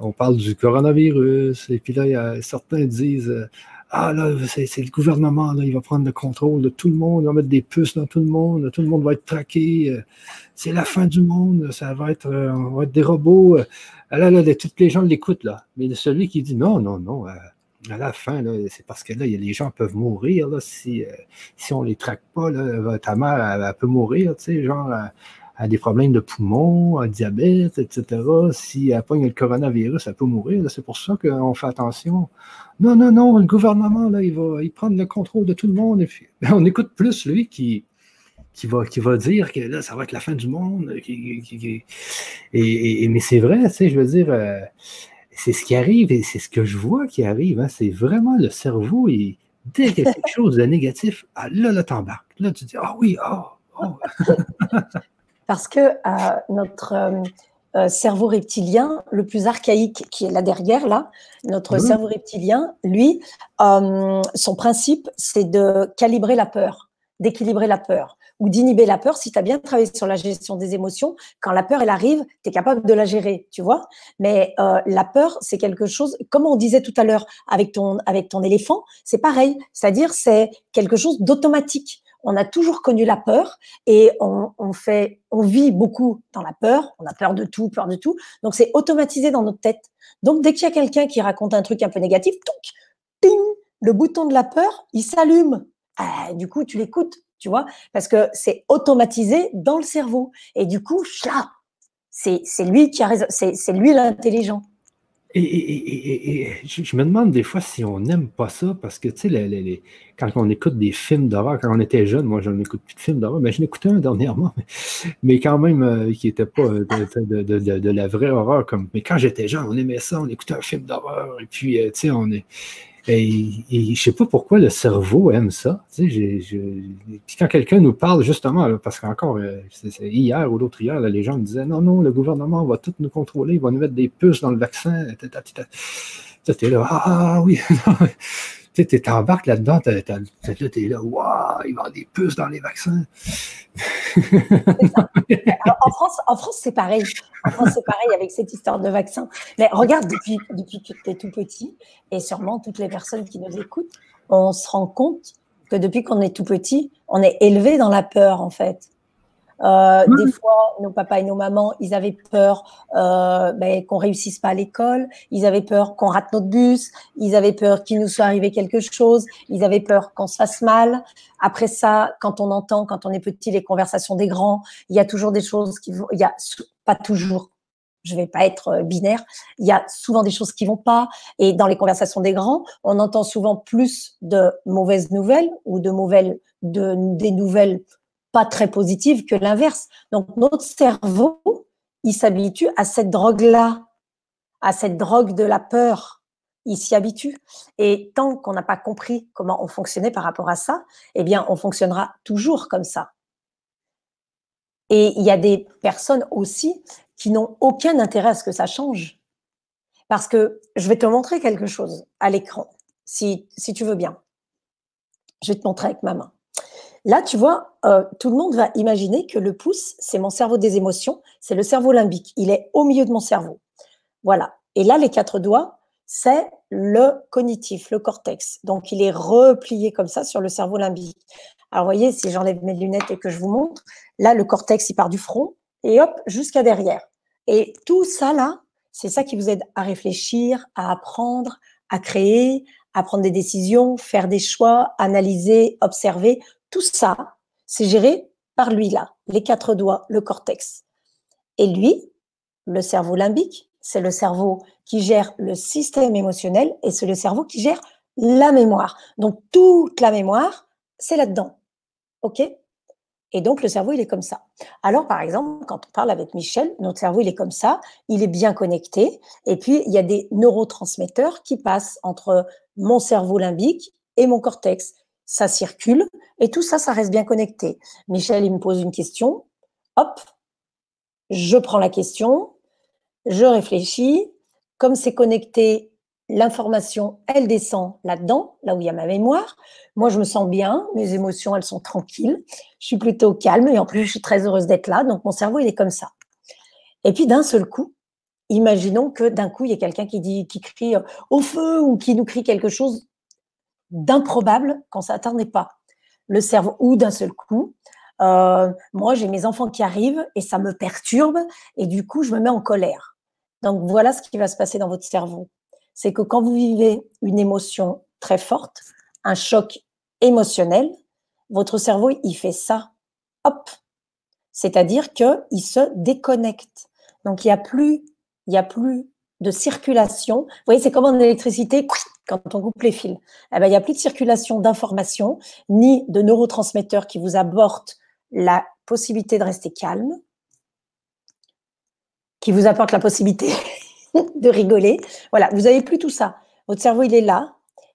on parle du coronavirus, et puis là, certains disent ah là, c'est le gouvernement, là, il va prendre le contrôle de tout le monde, il va mettre des puces dans tout le monde, tout le monde va être traqué, euh, c'est la fin du monde, ça va être, euh, on va être des robots. Euh. Ah là, là, toutes les gens l'écoutent, là. Mais celui qui dit non, non, non, à la fin, c'est parce que là, les gens peuvent mourir, là, si, si on les traque pas, là, ta mère, elle, peut mourir, tu sais, genre, a des problèmes de poumons, un diabète, etc. Si elle pogne le coronavirus, elle peut mourir. C'est pour ça qu'on fait attention. Non, non, non, le gouvernement, là, il va il prendre le contrôle de tout le monde. on écoute plus lui qui, qui, va, qui va dire que là, ça va être la fin du monde. et, mais c'est vrai, tu sais, je veux dire, euh, c'est ce qui arrive et c'est ce que je vois qui arrive. Hein. c'est vraiment le cerveau, et dès qu'il y a quelque (laughs) chose de négatif, ah, là, là, t'embarques. Là, tu dis, ah oui, ah, oh. (laughs) Parce que euh, notre euh, euh, cerveau reptilien, le plus archaïque qui est là derrière, là, notre mmh. cerveau reptilien, lui, son principe, c'est de calibrer la peur, d'équilibrer la peur. ou d'inhiber la peur si tu as bien travaillé sur la gestion des émotions. Quand la peur, elle arrive, tu es capable de la gérer, tu vois. Mais euh, la peur, c'est quelque chose, comme on disait tout à l'heure avec ton, avec ton éléphant, c'est pareil. C'est-à-dire, c'est quelque chose d'automatique. On a toujours connu la peur et on, on, fait, on vit beaucoup dans la peur. On a peur de tout, peur de tout. Donc, c'est automatisé dans notre tête. Donc, dès qu'il y a quelqu'un qui raconte un truc un peu négatif, ping, le bouton de la peur, il s'allume. Ah, du coup, tu l'écoutes, tu vois, parce que c'est automatisé dans le cerveau. Et du coup, c'est lui qui a raison, c'est lui l'intelligent. Et, je me demande des fois si on n'aime pas ça, parce que, tu sais, quand on écoute des films d'horreur, quand on était jeune, moi, je n'écoute plus de films d'horreur, mais j'en écoutais un dernièrement, mais, quand même, euh, qui n'était pas euh, de, la vraie horreur. Comme, mais quand j'étais jeune, on aimait ça, on écoutait un film d'horreur, et puis, euh, tu sais, on est et, et, je sais pas pourquoi le cerveau aime ça. Tu sais, quand quelqu'un nous parle justement, parce qu'encore euh, hier ou l'autre hier, les gens disaient non, non, le gouvernement va tout nous contrôler, il va nous mettre des puces dans le vaccin. Tu es là, ah oui. (laughs) tu sais, t'embarques là-dedans, tu es là, waouh, il avoir des puces dans les vaccins. en France, en France c'est pareil. En France, c'est pareil avec cette histoire de vaccin. Mais regarde, depuis, depuis que tu es tout petit, et sûrement toutes les personnes qui nous écoutent, on se rend compte que depuis qu'on est tout petit, on est élevé dans la peur, en fait. Euh, des fois, nos papas et nos mamans, ils avaient peur euh, ben, qu'on réussisse pas à l'école, ils avaient peur qu'on rate notre bus, ils avaient peur qu'il nous soit arrivé quelque chose, ils avaient peur qu'on se fasse mal. Après ça, quand on entend, quand on est petit, les conversations des grands, il y a toujours des choses qui vont, il y a pas toujours. Je vais pas être euh, binaire. Il y a souvent des choses qui vont pas. Et dans les conversations des grands, on entend souvent plus de mauvaises nouvelles ou de mauvaises, de, des nouvelles pas très positive que l'inverse. Donc notre cerveau, il s'habitue à cette drogue-là, à cette drogue de la peur. Il s'y habitue. Et tant qu'on n'a pas compris comment on fonctionnait par rapport à ça, eh bien, on fonctionnera toujours comme ça. Et il y a des personnes aussi qui n'ont aucun intérêt à ce que ça change. Parce que je vais te montrer quelque chose à l'écran, si, si tu veux bien. Je vais te montrer avec ma main. Là, tu vois, euh, tout le monde va imaginer que le pouce, c'est mon cerveau des émotions, c'est le cerveau limbique. Il est au milieu de mon cerveau. Voilà. Et là, les quatre doigts, c'est le cognitif, le cortex. Donc, il est replié comme ça sur le cerveau limbique. Alors, voyez, si j'enlève mes lunettes et que je vous montre, là, le cortex, il part du front et hop, jusqu'à derrière. Et tout ça, là, c'est ça qui vous aide à réfléchir, à apprendre, à créer, à prendre des décisions, faire des choix, analyser, observer. Tout ça, c'est géré par lui là, les quatre doigts, le cortex. Et lui, le cerveau limbique, c'est le cerveau qui gère le système émotionnel et c'est le cerveau qui gère la mémoire. Donc toute la mémoire, c'est là-dedans. OK? Et donc le cerveau, il est comme ça. Alors par exemple, quand on parle avec Michel, notre cerveau, il est comme ça, il est bien connecté et puis il y a des neurotransmetteurs qui passent entre mon cerveau limbique et mon cortex ça circule, et tout ça, ça reste bien connecté. Michel, il me pose une question, hop, je prends la question, je réfléchis, comme c'est connecté, l'information, elle descend là-dedans, là où il y a ma mémoire. Moi, je me sens bien, mes émotions, elles sont (laughs) tranquilles, je suis plutôt calme, et en plus, je suis très heureuse d'être là, donc mon cerveau, il est comme ça. Et puis, d'un seul coup, imaginons que d'un coup, il y a quelqu'un qui dit, qui crie au feu ou qui nous crie quelque chose d'improbable qu'on s'attendait pas. Le cerveau, ou d'un seul coup, euh, moi j'ai mes enfants qui arrivent et ça me perturbe et du coup je me mets en colère. Donc voilà ce qui va se passer dans votre cerveau. C'est que quand vous vivez une émotion très forte, un choc émotionnel, votre cerveau il fait ça, hop, c'est-à-dire que il se déconnecte. Donc il n'y a plus, il y a plus de circulation. Vous voyez, c'est comme en électricité, quand on coupe les fils. Eh ben, il n'y a plus de circulation d'informations, ni de neurotransmetteurs qui vous apportent la possibilité de rester calme, qui vous apportent la possibilité (laughs) de rigoler. Voilà, vous n'avez plus tout ça. Votre cerveau, il est là.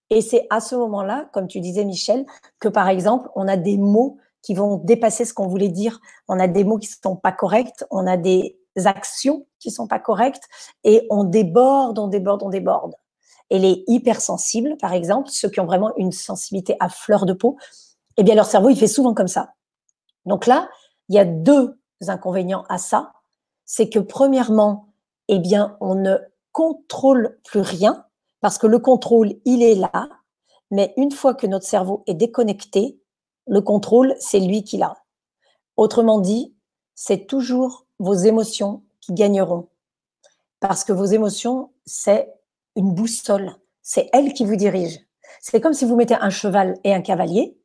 Et c'est à ce moment-là, comme tu disais, Michel, que par exemple, on a des mots qui vont dépasser ce qu'on voulait dire. On a des mots qui ne sont pas corrects. On a des actions qui sont pas correctes et on déborde, on déborde, on déborde. Et les hypersensibles, par exemple, ceux qui ont vraiment une sensibilité à fleur de peau, eh bien leur cerveau il fait souvent comme ça. Donc là, il y a deux inconvénients à ça. C'est que premièrement, eh bien, on ne contrôle plus rien parce que le contrôle, il est là. Mais une fois que notre cerveau est déconnecté, le contrôle, c'est lui qui l'a. Autrement dit, c'est toujours vos émotions qui gagneront. Parce que vos émotions, c'est une boussole. C'est elle qui vous dirige. C'est comme si vous mettez un cheval et un cavalier,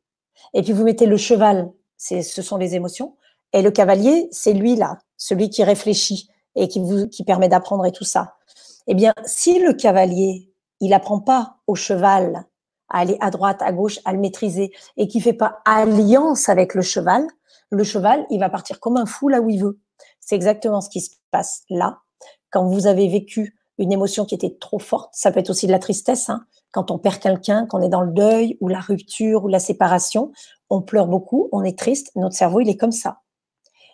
et puis vous mettez le cheval, ce sont les émotions, et le cavalier, c'est lui là, celui qui réfléchit et qui vous qui permet d'apprendre et tout ça. Eh bien, si le cavalier, il apprend pas au cheval à aller à droite, à gauche, à le maîtriser, et qui fait pas alliance avec le cheval, le cheval, il va partir comme un fou là où il veut. C'est exactement ce qui se passe là. Quand vous avez vécu une émotion qui était trop forte, ça peut être aussi de la tristesse, hein. quand on perd quelqu'un, quand on est dans le deuil ou la rupture ou la séparation, on pleure beaucoup, on est triste, notre cerveau, il est comme ça.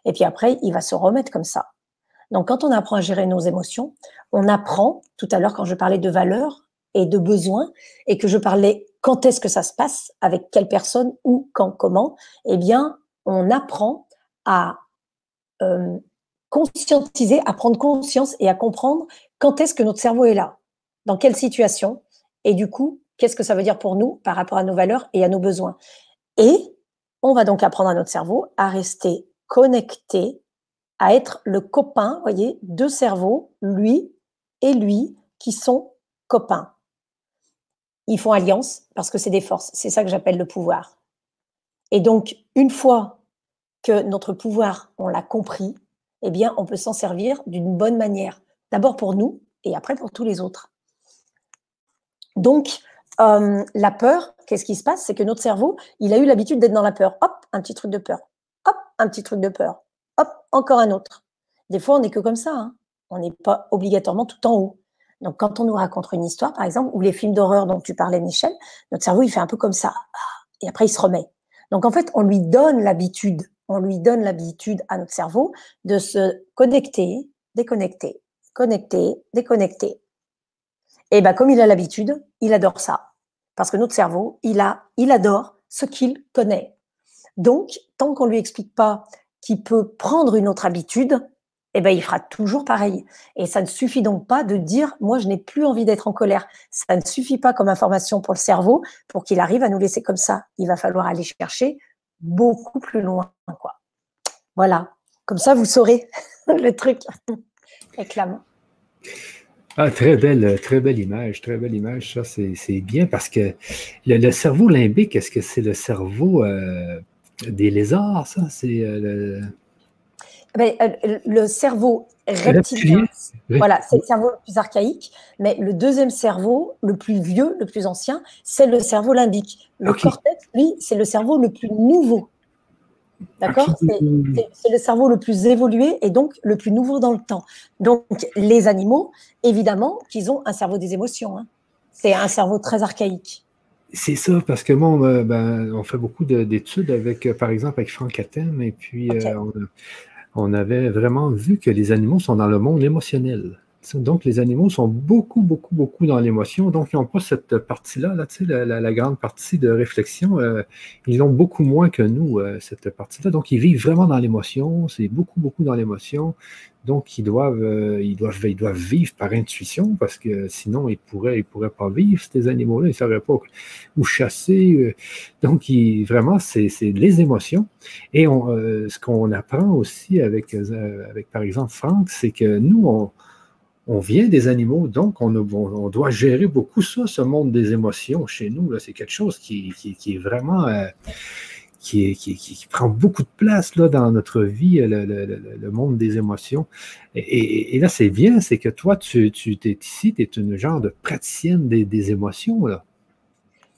Et puis après, il va se remettre comme ça. Donc quand on apprend à gérer nos émotions, on apprend, tout à l'heure quand je parlais de valeurs et de besoins, et que je parlais quand est-ce que ça se passe, avec quelle personne, où, quand, comment, eh bien, on apprend à euh, conscientiser, à prendre conscience et à comprendre quand est-ce que notre cerveau est là, dans quelle situation, et du coup, qu'est-ce que ça veut dire pour nous par rapport à nos valeurs et à nos besoins? Et on va donc apprendre à notre cerveau à rester connecté, à être le copain, voyez, deux cerveaux, lui et lui, qui sont copains. Ils font alliance parce que c'est des forces. C'est ça que j'appelle le pouvoir. Et donc, une fois que notre pouvoir, on l'a compris, eh bien, on peut s'en servir d'une bonne manière. D'abord pour nous et après pour tous les autres. Donc, euh, la peur, qu'est-ce qui se passe? C'est que notre cerveau, il a eu l'habitude d'être dans la peur. Hop, un petit truc de peur. Hop, un petit truc de peur. Hop, encore un autre. Des fois, on n'est que comme ça. Hein. On n'est pas obligatoirement tout en haut. Donc, quand on nous raconte une histoire, par exemple, ou les films d'horreur dont tu parlais, Michel, notre cerveau, il fait un peu comme ça. Et après, il se remet. Donc, en fait, on lui donne l'habitude on lui donne l'habitude à notre cerveau de se connecter, déconnecter, connecter, déconnecter. Et ben comme il a l'habitude, il adore ça. Parce que notre cerveau, il a, il adore ce qu'il connaît. Donc, tant qu'on lui explique pas qu'il peut prendre une autre habitude, eh ben, il fera toujours pareil. Et ça ne suffit donc pas de dire, moi, je n'ai plus envie d'être en colère. Ça ne suffit pas comme information pour le cerveau pour qu'il arrive à nous laisser comme ça. Il va falloir aller chercher beaucoup plus loin. Voilà, comme ça vous saurez (laughs) le truc. Réclame. Ah, très belle, très belle image, très belle image. Ça, c'est bien parce que le, cerveau limbique, est-ce que c'est le cerveau euh, des lézards, ça? C'est euh, le... Ben, euh, le cerveau reptilien, voilà, c'est le cerveau le plus archaïque, mais le deuxième cerveau, le plus vieux, le plus ancien, c'est le cerveau limbique. Le cortex, lui, c'est le cerveau le plus nouveau. D'accord C'est le cerveau le plus évolué et donc le plus nouveau dans le temps. Donc, les animaux, évidemment, qu'ils ont un cerveau des émotions. Hein. C'est un cerveau très archaïque. C'est ça, parce que moi, on, ben, on fait beaucoup d'études avec, euh, par exemple, avec Franck Atem, et puis euh, on, avait vraiment vu que les animaux sont dans le monde émotionnel. Donc, les animaux sont beaucoup, beaucoup, beaucoup dans l'émotion. Donc, ils n'ont pas cette partie-là, là, la, la, grande partie de réflexion. Euh, ils ont beaucoup moins que nous, euh, cette partie-là. Donc, ils vivent vraiment dans l'émotion. C'est beaucoup, beaucoup dans l'émotion. Donc, ils doivent, euh, ils, doivent, ils doivent vivre par intuition parce que sinon, ils ne pourraient, ils pourraient pas vivre, ces animaux-là. Ils ne sauraient pas où chasser. Donc, ils, vraiment, c'est les émotions. Et on, ce qu'on apprend aussi avec, avec, par exemple, Franck, c'est que nous, on on vient des animaux, donc on, doit gérer beaucoup ça, ce monde des émotions chez nous. C'est quelque chose qui, est vraiment. Euh, qui, prend beaucoup de place là, dans notre vie, le, monde des émotions. Et, là, c'est bien, c'est que toi, tu, tu es ici, tu es une genre de praticienne des, émotions. Là.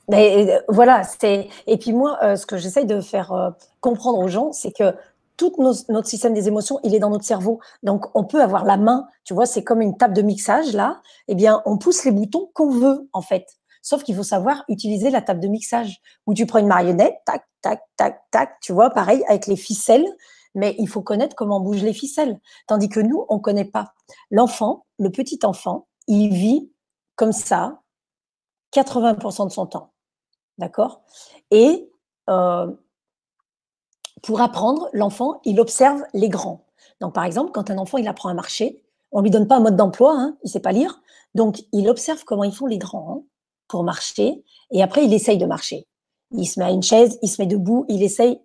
Mais, euh, voilà, c'est. Et puis moi, euh, ce que j'essaye de faire comprendre aux gens, c'est que tout notre système des émotions, il est dans notre cerveau. Donc, on peut avoir la main, tu vois, c'est comme une table de mixage, là. Eh bien, on pousse les boutons qu'on veut, en fait. Sauf qu'il faut savoir utiliser la table de mixage, où tu prends une marionnette, tac, tac, tac, tac, tu vois, pareil, avec les ficelles, mais il faut connaître comment bougent les ficelles. Tandis que nous, on ne connaît pas. L'enfant, le petit enfant, il vit comme ça 80% de son temps. D'accord? Et euh, pour apprendre, l'enfant, il observe les grands. Donc, par exemple, quand un enfant, il apprend à marcher, on lui donne pas un mode d'emploi, hein, il sait pas lire. Donc, il observe comment ils font les grands hein, pour marcher. Et après, il essaye de marcher. Il se met à une chaise, il se met debout, il essaye.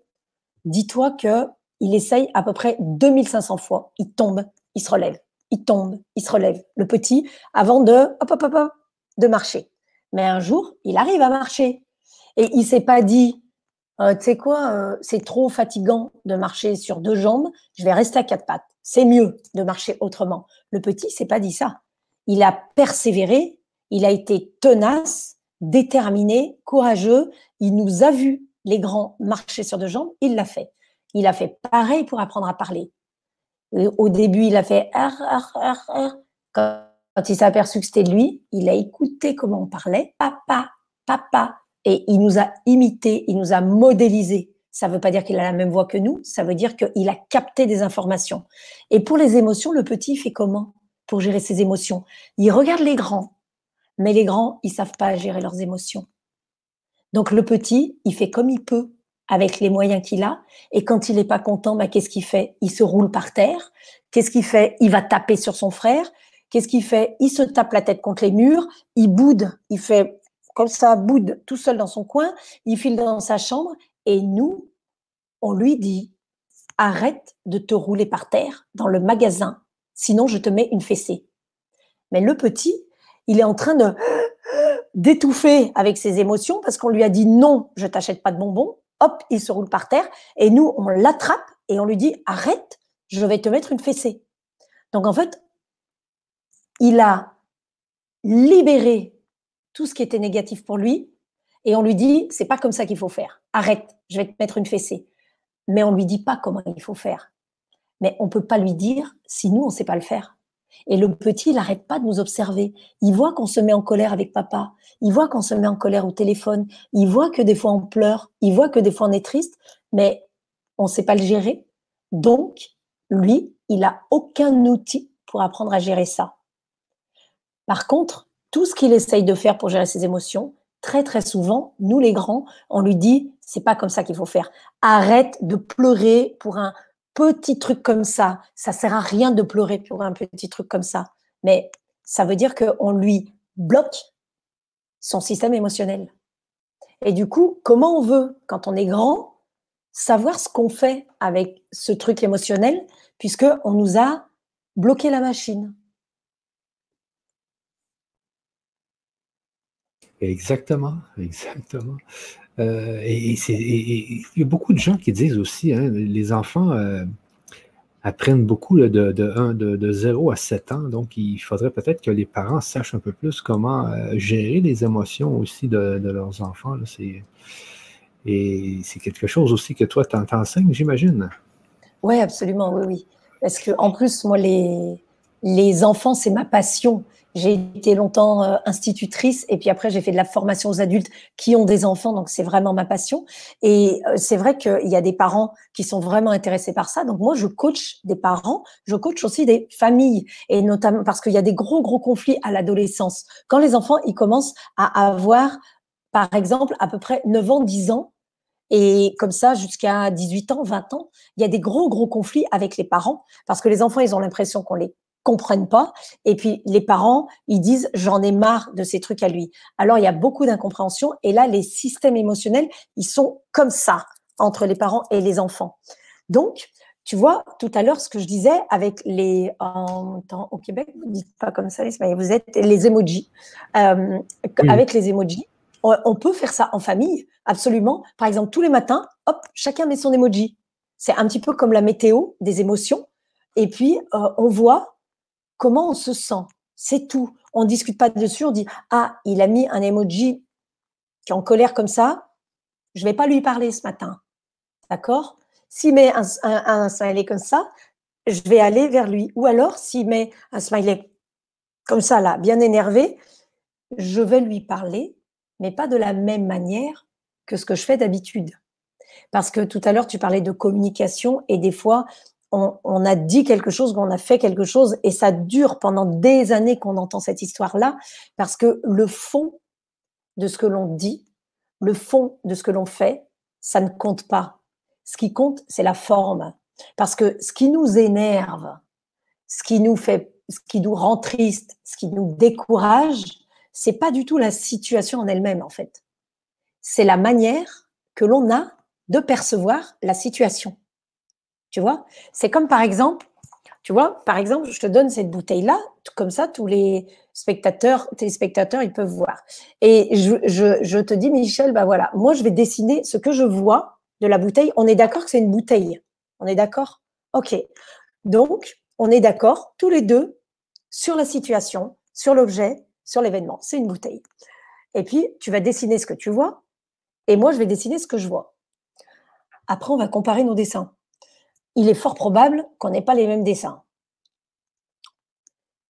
Dis-toi que il essaye à peu près 2500 fois. Il tombe, il se relève, il tombe, il se relève. Le petit, avant de, hop, hop, hop, de marcher. Mais un jour, il arrive à marcher. Et il s'est pas dit, euh, tu sais quoi, euh, c'est trop fatigant de marcher sur deux jambes, je vais rester à quatre pattes. C'est mieux de marcher autrement. Le petit s'est pas dit ça. Il a persévéré, il a été tenace, déterminé, courageux. Il nous a vu les grands marcher sur deux jambes, il l'a fait. Il a fait pareil pour apprendre à parler. Au début, il a fait R, R, R, R. Quand il s'est aperçu que c'était lui, il a écouté comment on parlait. Papa, papa, et il nous a imité, il nous a modélisé. Ça ne veut pas dire qu'il a la même voix que nous, ça veut dire qu'il a capté des informations. Et pour les émotions, le petit fait comment pour gérer ses émotions? Il regarde les grands, mais les grands, ils savent pas gérer leurs émotions. Donc le petit, il fait comme il peut avec les moyens qu'il a. Et quand il n'est pas content, bah, qu'est-ce qu'il fait? Il se roule par terre. Qu'est-ce qu'il fait? Il va taper sur son frère. Qu'est-ce qu'il fait? Il se tape la tête contre les murs. Il boude. Il fait comme ça, boude tout seul dans son coin, il file dans sa chambre et nous, on lui dit arrête de te rouler par terre dans le magasin, sinon je te mets une fessée. Mais le petit, il est en train de (gasps) d'étouffer avec ses émotions parce qu'on lui a dit non, je t'achète pas de bonbons. Hop, il se roule par terre et nous, on l'attrape et on lui dit arrête, je vais te mettre une fessée. Donc en fait, il a libéré tout ce qui était négatif pour lui et on lui dit c'est pas comme ça qu'il faut faire. Arrête, je vais te mettre une fessée. Mais on lui dit pas comment il faut faire. Mais on peut pas lui dire si nous on sait pas le faire. Et le petit, il n'arrête pas de nous observer. Il voit qu'on se met en colère avec papa. Il voit qu'on se met en colère au téléphone. Il voit que des fois on pleure. Il voit que des fois on est triste. Mais on ne sait pas le gérer. Donc, lui, il a aucun outil pour apprendre à gérer ça. Par contre, tout ce qu'il essaye de faire pour gérer ses émotions, très très souvent, nous les grands, on lui dit c'est pas comme ça qu'il faut faire. Arrête de pleurer pour un petit truc comme ça. Ça sert à rien de pleurer pour un petit truc comme ça. Mais ça veut dire qu'on lui bloque son système émotionnel. Et du coup, comment on veut, quand on est grand, savoir ce qu'on fait avec ce truc émotionnel, puisque on nous a bloqué la machine. Exactement, exactement. Euh, et, il y a beaucoup de gens qui disent aussi, hein, les enfants euh, apprennent beaucoup de, de, de, 0 à 7 ans, donc il faudrait peut-être que les parents sachent un peu plus comment euh, gérer les émotions aussi de, leurs enfants. et c'est quelque chose aussi que toi, tu t'enseignes, j'imagine. Oui, absolument, oui, oui. Parce que en plus, moi, les, les enfants, c'est ma passion. J'ai été longtemps euh, institutrice et puis après j'ai fait de la formation aux adultes qui ont des enfants, donc c'est vraiment ma passion. Et euh, c'est vrai qu'il y a des parents qui sont vraiment intéressés par ça. Donc moi je coach des parents, je coach aussi des familles et notamment parce qu'il y a des gros gros conflits à l'adolescence. Quand les enfants ils commencent à avoir par exemple à peu près 9 ans, 10 ans, et comme ça, jusqu'à 18 ans, 20 ans, il y a des gros, gros conflits avec les parents parce que les enfants, ils ont l'impression qu'on les comprennent pas. Et puis les parents, ils disent j'en ai marre de ces trucs à lui. Alors il y a beaucoup d'incompréhension. Et là, les systèmes émotionnels, ils sont comme ça entre les parents et les enfants. Donc, tu vois, tout à l'heure, ce que je disais avec les en, au Québec, vous dites pas comme ça, vous êtes les emojis. Euh, avec les emojis, on, peut faire ça en famille, absolument. Par exemple, tous les matins, hop, chacun met son emoji. C'est un petit peu comme la météo des émotions. Et puis, euh, on voit comment on se sent? C'est tout. On ne discute pas dessus, on dit Ah, il a mis un emoji qui est en colère comme ça, je ne vais pas lui parler ce matin. D'accord? S'il met un, smiley comme ça, je vais aller vers lui. Ou alors, s'il met un smiley comme ça, là, bien énervé, je vais lui parler, mais pas de la même manière que ce que je fais d'habitude. Parce que tout à l'heure, tu parlais de communication et des fois, on, a dit quelque chose, on a fait quelque chose, et ça dure pendant des années qu'on entend cette histoire-là, parce que le fond de ce que l'on dit, le fond de ce que l'on fait, ça ne compte pas. Ce qui compte, c'est la forme. Parce que ce qui nous énerve, ce qui nous fait, ce qui nous rend triste, ce qui nous décourage, c'est pas du tout la situation en elle-même, en fait. C'est la manière que l'on a de percevoir la situation. Tu vois? C'est comme par exemple, tu vois, par exemple, je te donne cette bouteille-là, comme ça, tous les spectateurs, téléspectateurs, ils peuvent voir. Et je, te dis, Michel, bah voilà, moi, je vais dessiner ce que je vois de la bouteille. On est d'accord que c'est une bouteille? On est d'accord? Ok. Donc, on est d'accord tous les deux sur la situation, sur l'objet, sur l'événement. C'est une bouteille. Et puis, tu vas dessiner ce que tu vois, et moi, je vais dessiner ce que je vois. Après, on va comparer nos dessins. Il est fort probable qu'on n'ait pas les mêmes dessins.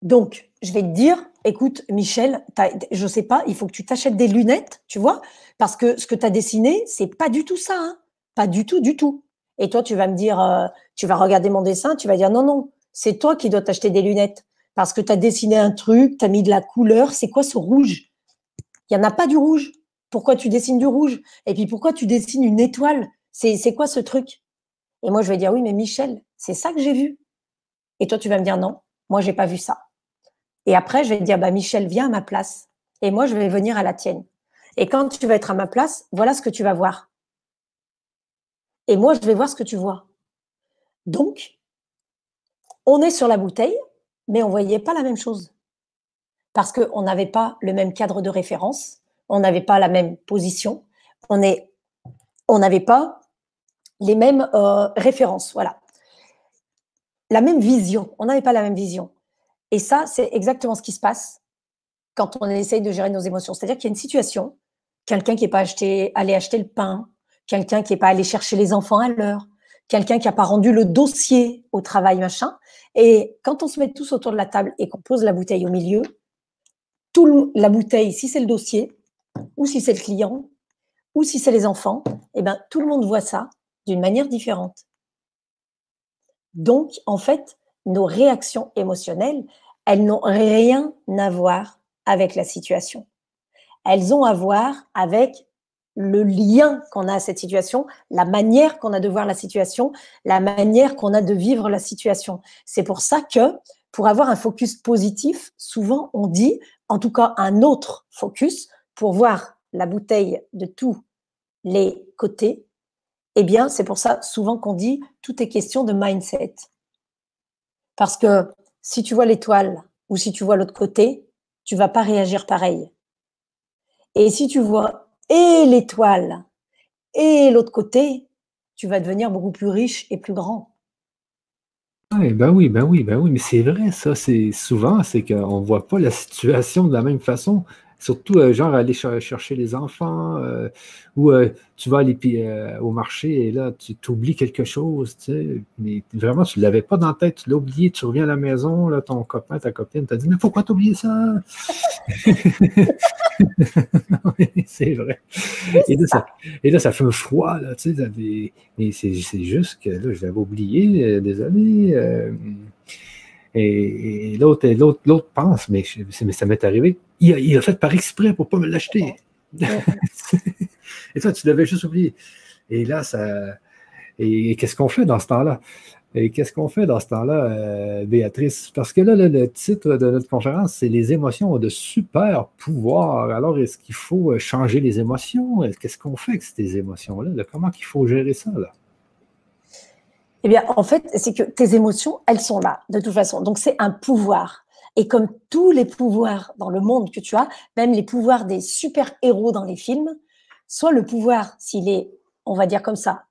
Donc, je vais te dire, écoute, Michel, je ne sais pas, il faut que tu t'achètes des lunettes, tu vois, parce que ce que tu as dessiné, c'est pas du tout ça, hein. pas du tout, du tout. Et toi, tu vas me dire, euh, tu vas regarder mon dessin, tu vas dire, non, non, c'est toi qui dois t'acheter des lunettes, parce que tu as dessiné un truc, tu as mis de la couleur, c'est quoi ce rouge? Il n'y en a pas du rouge. Pourquoi tu dessines du rouge? Et puis pourquoi tu dessines une étoile? C'est quoi ce truc? Et moi, je vais dire, oui, mais Michel, c'est ça que j'ai vu. Et toi, tu vas me dire, non, moi, j'ai pas vu ça. Et après, je vais te dire, bah, Michel, viens à ma place. Et moi, je vais venir à la tienne. Et quand tu vas être à ma place, voilà ce que tu vas voir. Et moi, je vais voir ce que tu vois. Donc, on est sur la bouteille, mais on ne voyait pas la même chose. Parce qu'on n'avait pas le même cadre de référence, on n'avait pas la même position, on est, on n'avait pas les mêmes euh, références, voilà. La même vision, on n'avait pas la même vision. Et ça, c'est exactement ce qui se passe quand on essaye de gérer nos émotions. C'est-à-dire qu'il y a une situation, quelqu'un qui n'est pas acheté, allé acheter le pain, quelqu'un qui n'est pas allé chercher les enfants à l'heure, quelqu'un qui n'a pas rendu le dossier au travail, machin. Et quand on se met tous autour de la table et qu'on pose la bouteille au milieu, tout la bouteille, si c'est le dossier, ou si c'est le client, ou si c'est les enfants, eh ben, tout le monde voit ça d'une manière différente. Donc, en fait, nos réactions émotionnelles, elles n'ont rien à voir avec la situation. Elles ont à voir avec le lien qu'on a à cette situation, la manière qu'on a de voir la situation, la manière qu'on a de vivre la situation. C'est pour ça que pour avoir un focus positif, souvent on dit, en tout cas un autre focus, pour voir la bouteille de tous les côtés, eh bien, c'est pour ça souvent qu'on dit tout est question de mindset. Parce que si tu vois l'étoile ou si tu vois l'autre côté, tu vas pas réagir pareil. Et si tu vois et l'étoile et l'autre côté, tu vas devenir beaucoup plus riche et plus grand. Oui, ben oui, ben oui, ben oui, mais c'est vrai, ça, c'est souvent, c'est qu'on ne voit pas la situation de la même façon. Surtout, euh, genre, aller chercher les enfants, euh, ou euh, tu vas aller au marché et là, tu t'oublies quelque chose, tu sais, mais vraiment, tu ne l'avais pas dans la tête, tu l'as oublié, tu reviens à la maison, là, ton copain, ta copine t'a dit, mais pourquoi t'oublier ça? (laughs) (laughs) c'est vrai. Et là, ça, et là, ça fait un froid, là, tu sais, mais c'est juste que là, je l'avais oublié, désolé. Et, l'autre, l'autre, l'autre pense, mais, mais ça m'est arrivé, il a, fait par exprès pour ne pas me l'acheter. (laughs) et toi, tu l'avais juste oublié. Et là, ça. Et, qu'est-ce qu'on fait dans ce temps-là? Et qu'est-ce qu'on fait dans ce temps-là, euh, Béatrice? Parce que là, le, titre de notre conférence, c'est Les émotions ont de super pouvoirs. Alors, est-ce qu'il faut changer les émotions? Qu'est-ce qu'on fait avec ces émotions-là? Comment il faut gérer ça? Là? Eh bien, en fait, c'est que tes émotions, elles sont là, de toute façon. Donc, c'est un pouvoir. Et comme tous les pouvoirs dans le monde que tu as, même les pouvoirs des super-héros dans les films, soit le pouvoir, s'il est, on va dire comme ça,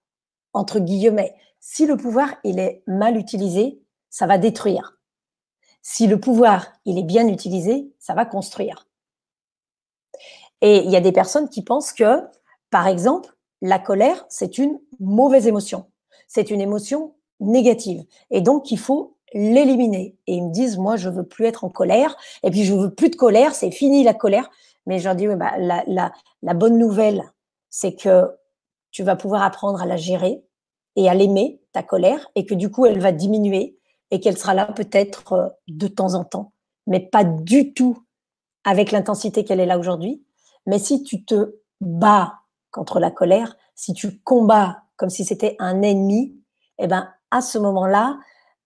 entre guillemets, si le pouvoir, il est mal utilisé, ça va détruire. Si le pouvoir, il est bien utilisé, ça va construire. Et il y a des personnes qui pensent que, par exemple, la colère, c'est une mauvaise émotion c'est une émotion négative. Et donc, il faut l'éliminer. Et ils me disent, moi, je veux plus être en colère. Et puis, je veux plus de colère. C'est fini la colère. Mais je leur dis, bah, la, bonne nouvelle, c'est que tu vas pouvoir apprendre à la gérer et à l'aimer, ta colère, et que du coup, elle va diminuer et qu'elle sera là peut-être euh, de temps en temps, mais pas du tout avec l'intensité qu'elle est là aujourd'hui. Mais si tu te bats contre la colère, si tu combats comme si c'était un ennemi, eh ben, à ce moment-là,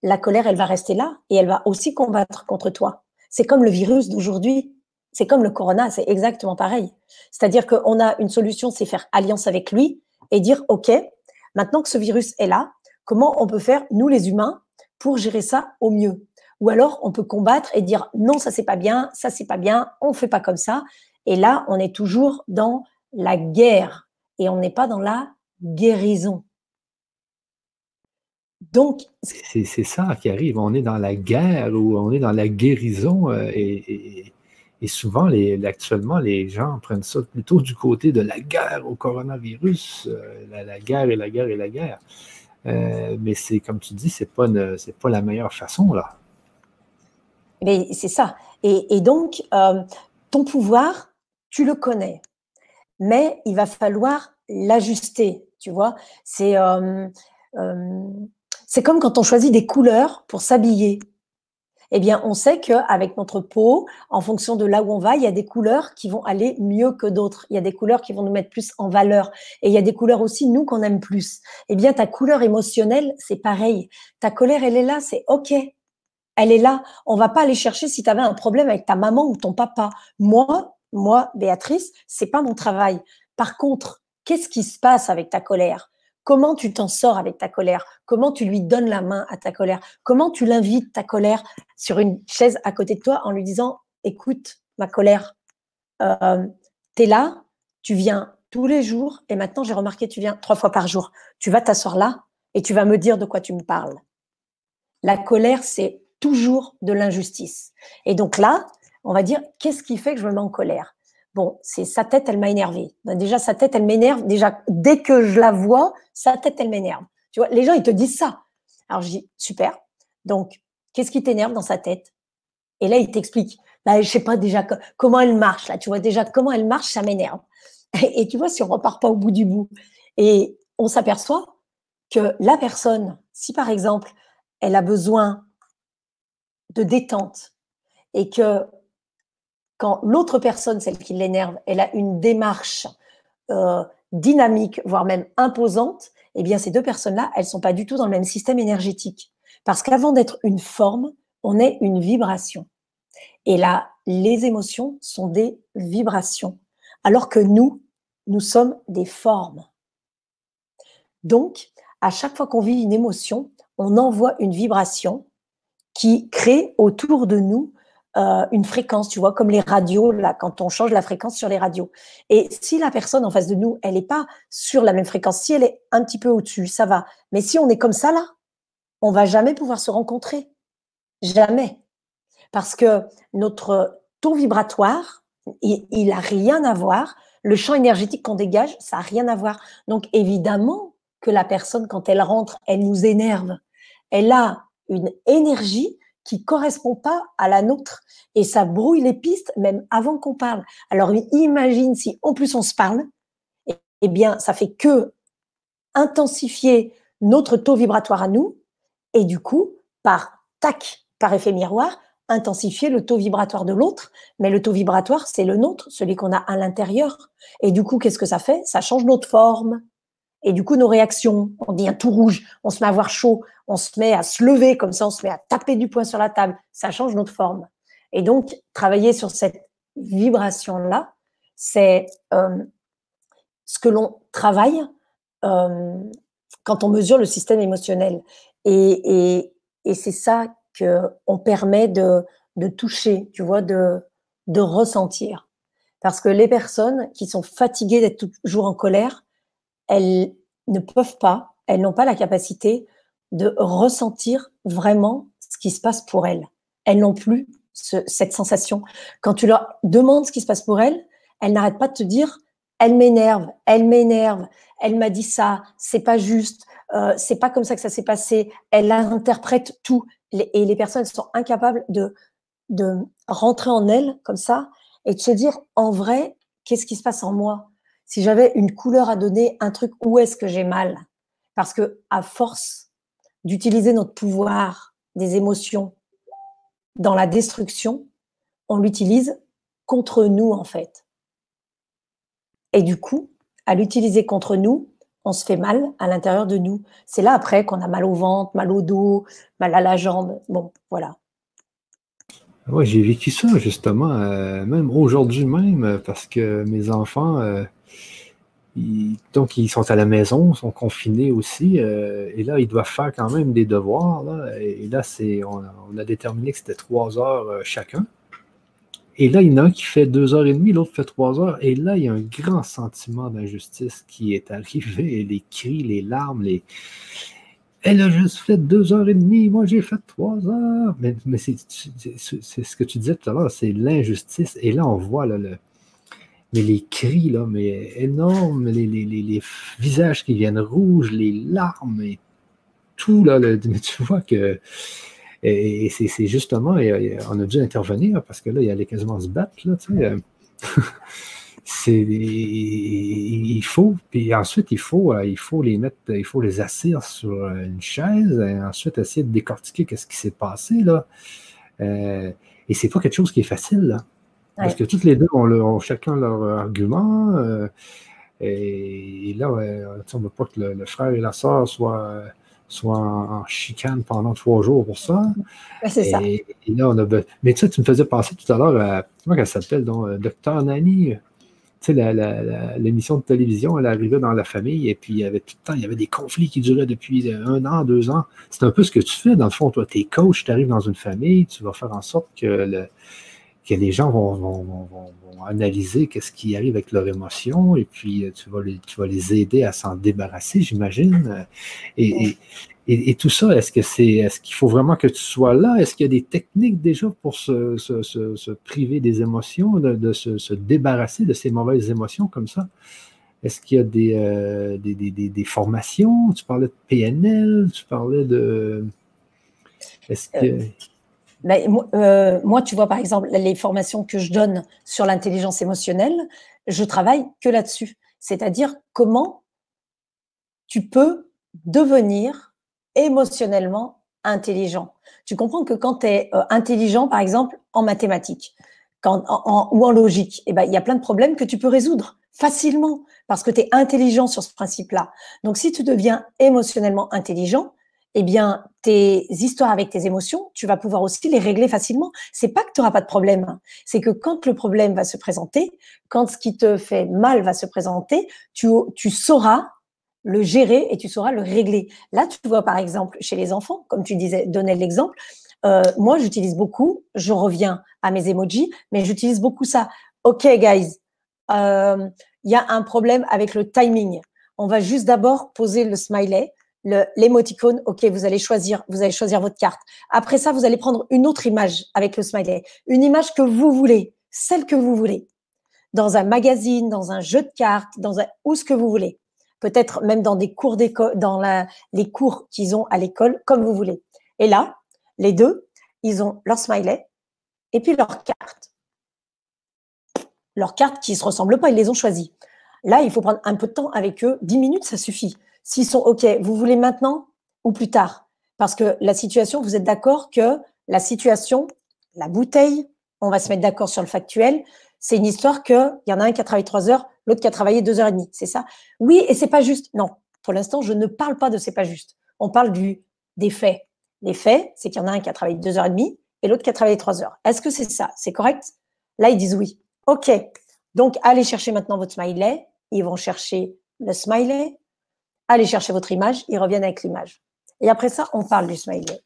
la colère, elle va rester là et elle va aussi combattre contre toi. C'est comme le virus d'aujourd'hui. C'est comme le corona, c'est exactement pareil. C'est-à-dire qu'on a une solution, c'est faire alliance avec lui et dire, OK, maintenant que ce virus est là, comment on peut faire, nous les humains, pour gérer ça au mieux? Ou alors, on peut combattre et dire, non, ça c'est pas bien, ça c'est pas bien, on fait pas comme ça. Et là, on est toujours dans la guerre et on n'est pas dans la guérison. Donc, c'est ça qui arrive. On est dans la guerre ou on est dans la guérison euh, et, souvent, les, actuellement, les gens prennent ça plutôt du côté de la guerre au coronavirus, euh, la, guerre et la guerre et la guerre. Euh, mais c'est comme tu dis, c'est pas c'est pas la meilleure façon là. Mais c'est ça. Et, donc, ton pouvoir, tu le connais, mais il va falloir l'ajuster. Tu vois, c'est c'est comme quand on choisit des couleurs pour s'habiller. Eh bien, on sait qu'avec notre peau, en fonction de là où on va, il y a des couleurs qui vont aller mieux que d'autres. Il y a des couleurs qui vont nous mettre plus en valeur. Et il y a des couleurs aussi, nous, qu'on aime plus. Eh bien, ta couleur émotionnelle, c'est pareil. Ta colère, elle est là, c'est OK. Elle est là. On va pas aller chercher si tu avais un problème avec ta maman ou ton papa. Moi, moi, Béatrice, c'est pas mon travail. Par contre, qu'est-ce qui se passe avec ta colère? Comment tu t'en sors avec ta colère? Comment tu lui donnes la main à ta colère? Comment tu l'invites, ta colère, sur une chaise à côté de toi en lui disant, écoute, ma colère, euh, tu es là, tu viens tous les jours, et maintenant j'ai remarqué, tu viens trois fois par jour. Tu vas t'asseoir là et tu vas me dire de quoi tu me parles. La colère, c'est toujours de l'injustice. Et donc là, on va dire, qu'est-ce qui fait que je me mets en colère? Bon, c'est sa tête, elle m'a énervé. Déjà, sa tête, elle m'énerve. Déjà, dès que je la vois, sa tête, elle m'énerve. Tu vois, les gens, ils te disent ça. Alors, je dis, super. Donc, qu'est-ce qui t'énerve dans sa tête? Et là, il t'explique. Là, je sais pas déjà comment elle marche. Là, tu vois déjà comment elle marche, ça m'énerve. (laughs) Et, tu vois, si on repart pas au bout du bout, et on s'aperçoit que la personne, si par exemple, elle a besoin de détente et que l'autre personne, celle qui l'énerve, elle a une démarche euh, dynamique, voire même imposante, eh bien, ces deux personnes-là, elles sont pas du tout dans le même système énergétique. Parce qu'avant d'être une forme, on est une vibration. Et là, les émotions sont des vibrations. Alors que nous, nous sommes des formes. Donc, à chaque fois qu'on vit une émotion, on envoie une vibration qui crée autour de nous euh, une fréquence, tu vois, comme les radios, là, quand on change la fréquence sur les radios. Et si la personne en face de nous, elle n'est pas sur la même fréquence, si elle est un petit peu au-dessus, ça va. Mais si on est comme ça, là, on va jamais pouvoir se rencontrer. Jamais. Parce que notre taux vibratoire, il n'a rien à voir. Le champ énergétique qu'on dégage, ça n'a rien à voir. Donc, évidemment que la personne, quand elle rentre, elle nous énerve. Elle a une énergie qui correspond pas à la nôtre et ça brouille les pistes même avant qu'on parle. Alors imagine si en plus on se parle, eh bien ça fait que intensifier notre taux vibratoire à nous et du coup par tac, par effet miroir, intensifier le taux vibratoire de l'autre, mais le taux vibratoire c'est le nôtre, celui qu'on a à l'intérieur. Et du coup qu'est-ce que ça fait? Ça change notre forme, et du coup, nos réactions, on devient tout rouge, on se met à avoir chaud, on se met à se lever comme ça, on se met à taper du poing sur la table. Ça change notre forme. Et donc, travailler sur cette vibration-là, c'est euh, ce que l'on travaille euh, quand on mesure le système émotionnel. Et, c'est ça qu'on permet de, toucher, tu vois, de ressentir. Parce que les personnes qui sont fatiguées d'être toujours en colère, elles ne peuvent pas, elles n'ont pas la capacité de ressentir vraiment ce qui se passe pour elles. Elles n'ont plus cette sensation. Quand tu leur demandes ce qui se passe pour elles, elles n'arrêtent pas de te dire elle m'énerve, elle m'énerve, elle m'a dit ça, c'est pas juste, euh, c'est pas comme ça que ça s'est passé. Elle interprète tout et les personnes sont incapables de de rentrer en elles comme ça et de se dire en vrai qu'est-ce qui se passe en moi? Si j'avais une couleur à donner, un truc, où est-ce que j'ai mal? Parce que à force d'utiliser notre pouvoir des émotions dans la destruction, on l'utilise contre nous en fait. Et du coup, à l'utiliser contre nous, on se fait mal à l'intérieur de nous. C'est là après qu'on a mal au ventre, mal au dos, mal à la jambe. Bon, voilà. J'ai vécu ça justement, euh, même aujourd'hui même, parce que mes enfants, euh, donc ils sont à la maison, sont confinés aussi, euh, et là ils doivent faire quand même des devoirs. et là, c'est, on, a déterminé que c'était trois heures chacun. Et là, il y en a un qui fait deux heures et demie, l'autre fait trois heures. Et là, il y a un grand sentiment d'injustice qui est arrivé. Les cris, les larmes, les. Elle a juste fait deux heures et demie, moi j'ai fait trois heures. Mais, c'est ce que tu disais tout à l'heure, c'est l'injustice. Et là, on voit le, mais les cris, là, mais énormes, les, visages qui viennent rouges, les larmes et tout, là, mais (laughs) tu vois que et, c'est justement, on a dû intervenir parce que là, il allait quasiment se battre. Là, tu sais. Euh. (laughs) c'est il faut puis ensuite il faut euh, il faut les mettre il faut les asseoir sur euh, une chaise et ensuite essayer de décortiquer qu'est-ce qui s'est passé là et c'est pas quelque chose qui est facile là. Parce que toutes les deux ont, chacun leur argument et, là on ne veut pas que le, frère et la soeur soient soit en, chicane pendant trois jours pour ça. c'est ça. Et là, on a. Mais tu sais, tu me faisais penser tout à l'heure à. Comment elle s'appelle, donc, euh, Docteur Nani? Tu sais, l'émission de télévision, elle arrivait dans la famille et puis il y avait tout le temps, il y avait des conflits qui duraient depuis un an, deux ans. C'est un peu ce que tu fais, dans le fond, toi, tu es coach, tu arrives dans une famille, tu vas faire en sorte que, le, que les gens vont, vont, analyser qu'est-ce qui arrive avec leurs émotions et puis tu vas les, tu vas les aider à s'en débarrasser, j'imagine. Et, et, tout ça, est-ce que c'est, est-ce qu'il faut vraiment que tu sois là? Est-ce qu'il y a des techniques déjà pour se, priver des émotions, de, se, débarrasser de ces mauvaises émotions comme ça? Est-ce qu'il y a des, euh, des, formations? Tu parlais de PNL, tu parlais de. Est-ce que. Ben, euh, moi, tu vois, par exemple, les formations que je donne sur l'intelligence émotionnelle, je travaille que là-dessus. C'est-à-dire comment tu peux devenir émotionnellement intelligent. Tu comprends que quand tu es euh, intelligent, par exemple, en mathématiques quand, ou en logique, eh ben, il y a plein de problèmes que tu peux résoudre facilement parce que tu es intelligent sur ce principe-là. Donc, si tu deviens émotionnellement intelligent, eh bien, tes histoires avec tes émotions, tu vas pouvoir aussi les régler facilement. C'est pas que tu n'auras pas de problème, c'est que quand le problème va se présenter, quand ce qui te fait mal va se présenter, tu, tu sauras le gérer et tu sauras le régler. Là, tu vois, par exemple, chez les enfants, comme tu disais, donnais l'exemple, euh, moi, j'utilise beaucoup, je reviens à mes emojis, mais j'utilise beaucoup ça. OK, guys, euh, il y a un problème avec le timing. On va juste d'abord poser le smiley, l'émoticône. OK, vous allez choisir, vous allez choisir votre carte. Après ça, vous allez prendre une autre image avec le smiley, une image que vous voulez, celle que vous voulez, dans un magazine, dans un jeu de cartes, dans un, où ce que vous voulez peut-être même dans des cours d'école, dans les cours qu'ils ont à l'école, comme vous voulez. Et là, les deux, ils ont leur smiley et puis leur carte. Leur carte qui ne se ressemblent pas, ils les ont choisies. Là, il faut prendre un peu de temps avec eux. Dix minutes, ça suffit. S'ils sont OK, vous voulez maintenant ou plus tard? Parce que la situation, vous êtes d'accord que la situation, la bouteille, on va se mettre d'accord sur le factuel, c'est une histoire qu'il y en a un qui a travaillé trois heures, l'autre qui a travaillé deux heures et demie. C'est ça? Oui, et c'est pas juste. Non, pour l'instant, je ne parle pas de c'est pas juste. On parle du, des faits. Les faits, c'est qu'il y en a un qui a travaillé deux heures et demie et l'autre qui a travaillé trois heures. Est-ce que c'est ça? C'est correct? Là, ils disent oui. OK. Donc, allez chercher maintenant votre smiley. Ils vont chercher le smiley. Allez chercher votre image. Ils reviennent avec l'image. Et après ça, on parle du smiley.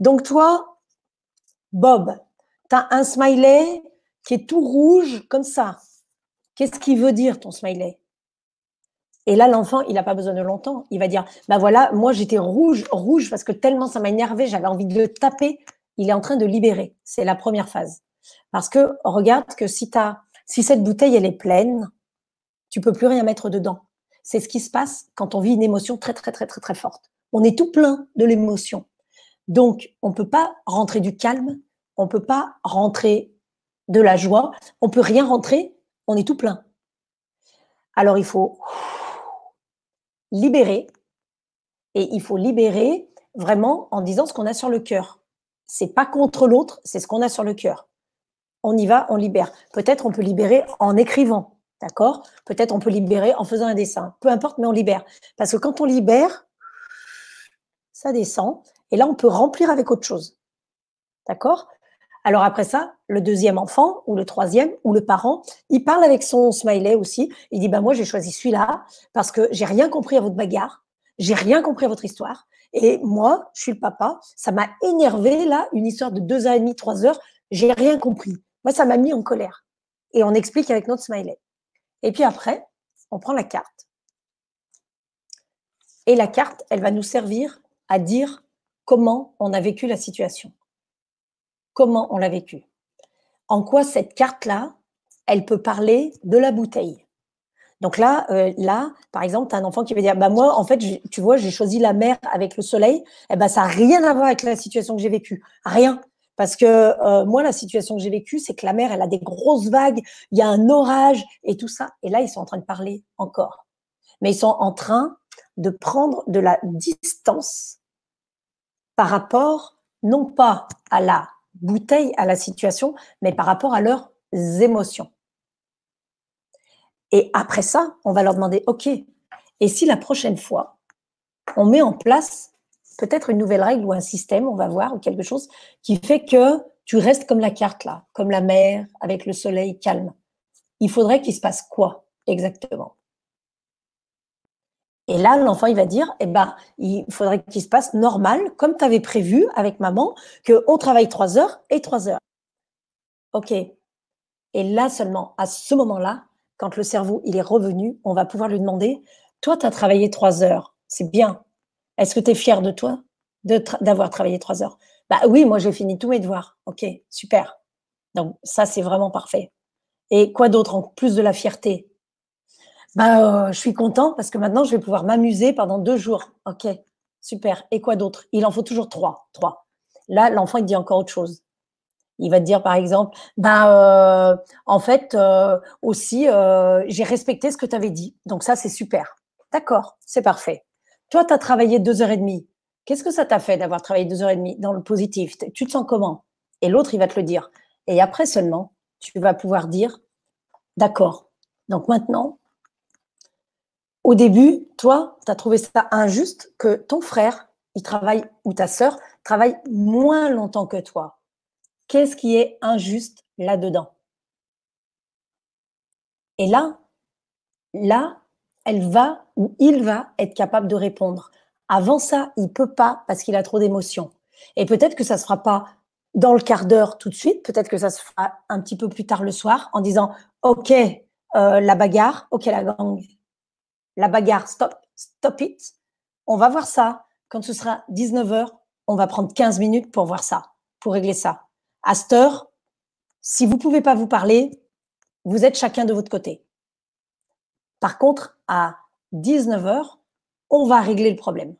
Donc, toi, Bob, tu as un smiley qui est tout rouge comme ça. Qu'est-ce qu'il veut dire ton smiley? Et là, l'enfant, il n'a pas besoin de longtemps. Il va dire, ben voilà, moi j'étais rouge, rouge parce que tellement ça m'a énervé, j'avais envie de le taper. Il est en train de libérer. C'est la première phase. Parce que regarde que si, si cette bouteille, elle est pleine, tu peux plus rien mettre dedans. C'est ce qui se passe quand on vit une émotion très, très, très, très, très forte. On est tout plein de l'émotion. Donc, on ne peut pas rentrer du calme, on ne peut pas rentrer de la joie, on peut rien rentrer on est tout plein. Alors il faut libérer et il faut libérer vraiment en disant ce qu'on a sur le cœur. C'est pas contre l'autre, c'est ce qu'on a sur le cœur. On y va, on libère. Peut-être on peut libérer en écrivant. D'accord? Peut-être on peut libérer en faisant un dessin. Peu importe, mais on libère. Parce que quand on libère, ça descend. Et là, on peut remplir avec autre chose. D'accord? Alors après ça, le deuxième enfant ou le troisième ou le parent, il parle avec son smiley aussi. Il dit, bah, moi, j'ai choisi celui-là parce que j'ai rien compris à votre bagarre. J'ai rien compris à votre histoire. Et moi, je suis le papa. Ça m'a énervé, là, une histoire de deux heures et demie, trois heures. J'ai rien compris. Moi, ça m'a mis en colère. Et on explique avec notre smiley. Et puis après, on prend la carte. Et la carte, elle va nous servir à dire comment on a vécu la situation. Comment on l'a vécu. En quoi cette carte-là, elle peut parler de la bouteille. Donc là, euh, là, par exemple, tu as un enfant qui va dire, bah moi, en fait, tu vois, j'ai choisi la mer avec le soleil. Eh ben, ça n'a rien à voir avec la situation que j'ai vécue. Rien. Parce que euh, moi, la situation que j'ai vécue, c'est que la mer, elle a des grosses vagues, il y a un orage et tout ça. Et là, ils sont en train de parler encore. Mais ils sont en train de prendre de la distance par rapport, non pas à la bouteille, à la situation, mais par rapport à leurs émotions. Et après ça, on va leur demander, OK, et si la prochaine fois, on met en place peut-être une nouvelle règle ou un système, on va voir, ou quelque chose qui fait que tu restes comme la carte là, comme la mer avec le soleil calme. Il faudrait qu'il se passe quoi exactement? Et là, l'enfant, il va dire, eh ben, il faudrait qu'il se passe normal, comme tu avais prévu avec maman, qu'on travaille trois heures et trois heures. OK. Et là seulement, à ce moment-là, quand le cerveau il est revenu, on va pouvoir lui demander, toi, tu as travaillé trois heures, c'est bien, est-ce que tu es fier de toi d'avoir travaillé trois heures? Bah oui, moi j'ai fini tous mes devoirs. Ok, super. Donc ça c'est vraiment parfait. Et quoi d'autre en plus de la fierté? Bah euh, je suis content parce que maintenant je vais pouvoir m'amuser pendant deux jours. Ok, super. Et quoi d'autre? Il en faut toujours trois. Trois. Là l'enfant il dit encore autre chose. Il va te dire par exemple, bah euh, en fait euh, aussi j'ai respecté ce que tu avais dit. Donc ça c'est super. D'accord, c'est parfait. Toi, tu as travaillé deux heures et demie. Qu'est-ce que ça t'a fait d'avoir travaillé deux heures et demie dans le positif? Tu te sens comment? Et l'autre, il va te le dire. Et après seulement, tu vas pouvoir dire, d'accord. Donc maintenant, au début, toi, tu as trouvé ça injuste que ton frère, il travaille, ou ta sœur, travaille moins longtemps que toi. Qu'est-ce qui est injuste là-dedans? Et là, là, elle va ou il va être capable de répondre. Avant ça, il peut pas parce qu'il a trop d'émotions. Et peut-être que ça se fera pas dans le quart d'heure tout de suite, peut-être que ça se fera un petit peu plus tard le soir en disant OK, euh, la bagarre, OK, la gang, la bagarre, stop, stop it. On va voir ça. Quand ce sera 19h, on va prendre 15 minutes pour voir ça, pour régler ça. À cette heure, si vous pouvez pas vous parler, vous êtes chacun de votre côté. Par contre, à 19h, on va régler le problème.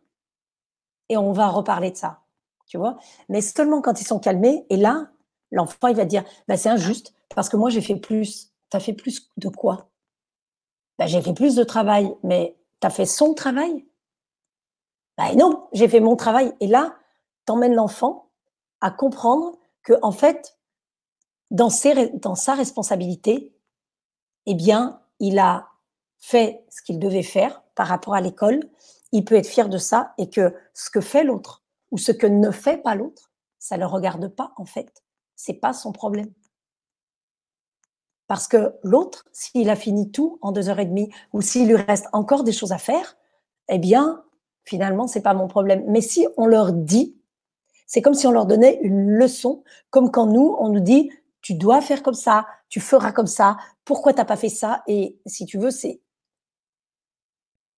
Et on va reparler de ça. Tu vois Mais seulement quand ils sont calmés, et là, l'enfant, il va dire bah, c'est injuste parce que moi, j'ai fait plus. Tu as fait plus de quoi bah, J'ai fait plus de travail, mais tu as fait son travail bah, Non, j'ai fait mon travail. Et là, tu emmènes l'enfant à comprendre que, en fait, dans, ses, dans sa responsabilité, eh bien, il a fait ce qu'il devait faire par rapport à l'école, il peut être fier de ça et que ce que fait l'autre ou ce que ne fait pas l'autre, ça ne le regarde pas en fait. C'est pas son problème. Parce que l'autre, s'il a fini tout en deux heures et demie ou s'il lui reste encore des choses à faire, eh bien, finalement, c'est pas mon problème. Mais si on leur dit, c'est comme si on leur donnait une leçon, comme quand nous, on nous dit, tu dois faire comme ça, tu feras comme ça, pourquoi tu n'as pas fait ça? Et si tu veux, c'est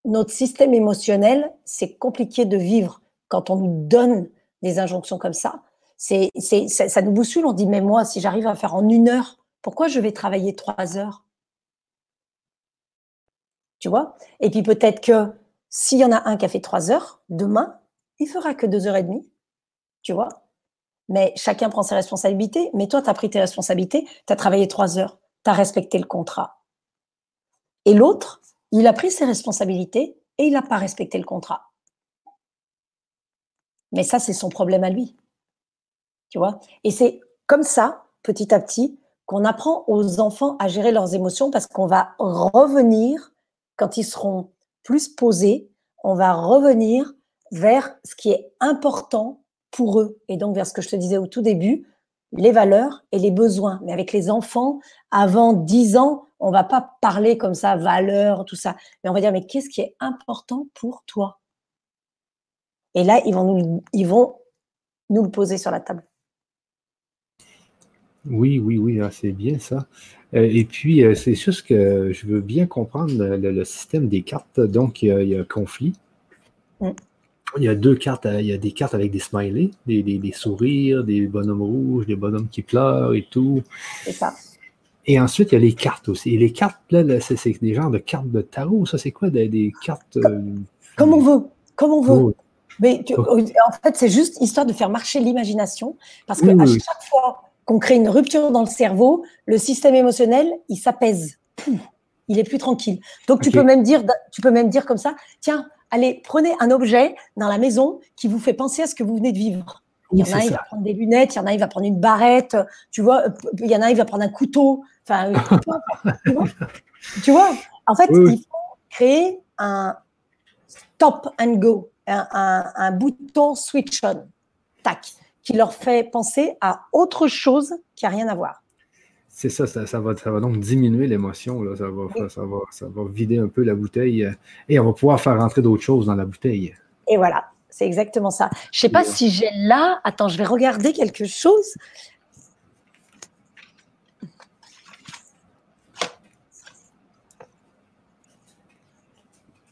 notre système émotionnel, c'est compliqué de vivre quand on nous donne des injonctions comme ça. C'est, ça, ça nous bouscule. On dit, mais moi, si j'arrive à faire en une heure, pourquoi je vais travailler trois heures? Tu vois? Et puis peut-être que s'il y en a un qui a fait trois heures, demain, il fera que deux heures et demie. Tu vois? Mais chacun prend ses responsabilités. Mais toi, tu as pris tes responsabilités, tu as travaillé trois heures, tu as respecté le contrat. Et l'autre, il a pris ses responsabilités et il n'a pas respecté le contrat. Mais ça, c'est son problème à lui. Tu vois? Et c'est comme ça, petit à petit, qu'on apprend aux enfants à gérer leurs émotions parce qu'on va revenir, quand ils seront plus posés, on va revenir vers ce qui est important pour eux. Et donc vers ce que je te disais au tout début, les valeurs et les besoins. Mais avec les enfants, avant 10 ans, on va pas parler comme ça, valeurs, tout ça. Mais on va dire, mais qu'est-ce qui est important pour toi? Et là, ils vont nous, ils vont nous le poser sur la table. Oui, oui, oui, ah, c'est bien ça. Euh, et puis, euh, c'est juste que je veux bien comprendre le, système des cartes. Donc, il y a, conflit. Mm. Il y a deux cartes, il y a des cartes avec des smileys, des, sourires, des bonhommes rouges, des bonhommes qui pleurent et tout. C'est ça. Et ensuite, il y a les cartes aussi. Et les cartes, là, c'est des genres de cartes de tarot. Ça, c'est quoi des, cartes. Euh, comme on veut. Comme on veut. Oh. Mais en fait, c'est juste histoire de faire marcher l'imagination. Parce qu'à chaque fois qu'on crée une rupture dans le cerveau, le système émotionnel, il s'apaise. Il est plus tranquille. Donc, tu, peux même dire, tu peux même dire comme ça tiens, allez, prenez un objet dans la maison qui vous fait penser à ce que vous venez de vivre. Il y en a, il va prendre des lunettes, il y en a, il va prendre une barrette, tu vois, il y en a, il va prendre un couteau. Enfin, (laughs) tu, vois, en fait, il faut créer un stop and go, un, bouton switch on, tac, qui leur fait penser à autre chose qui n'a rien à voir. C'est ça, ça, va, ça va donc diminuer l'émotion, ça va, ça, va, ça va vider un peu la bouteille euh, et on va pouvoir faire rentrer d'autres choses dans la bouteille. Et voilà, c'est exactement ça. Je ne sais pas si j'ai là. Attends, je vais regarder quelque chose.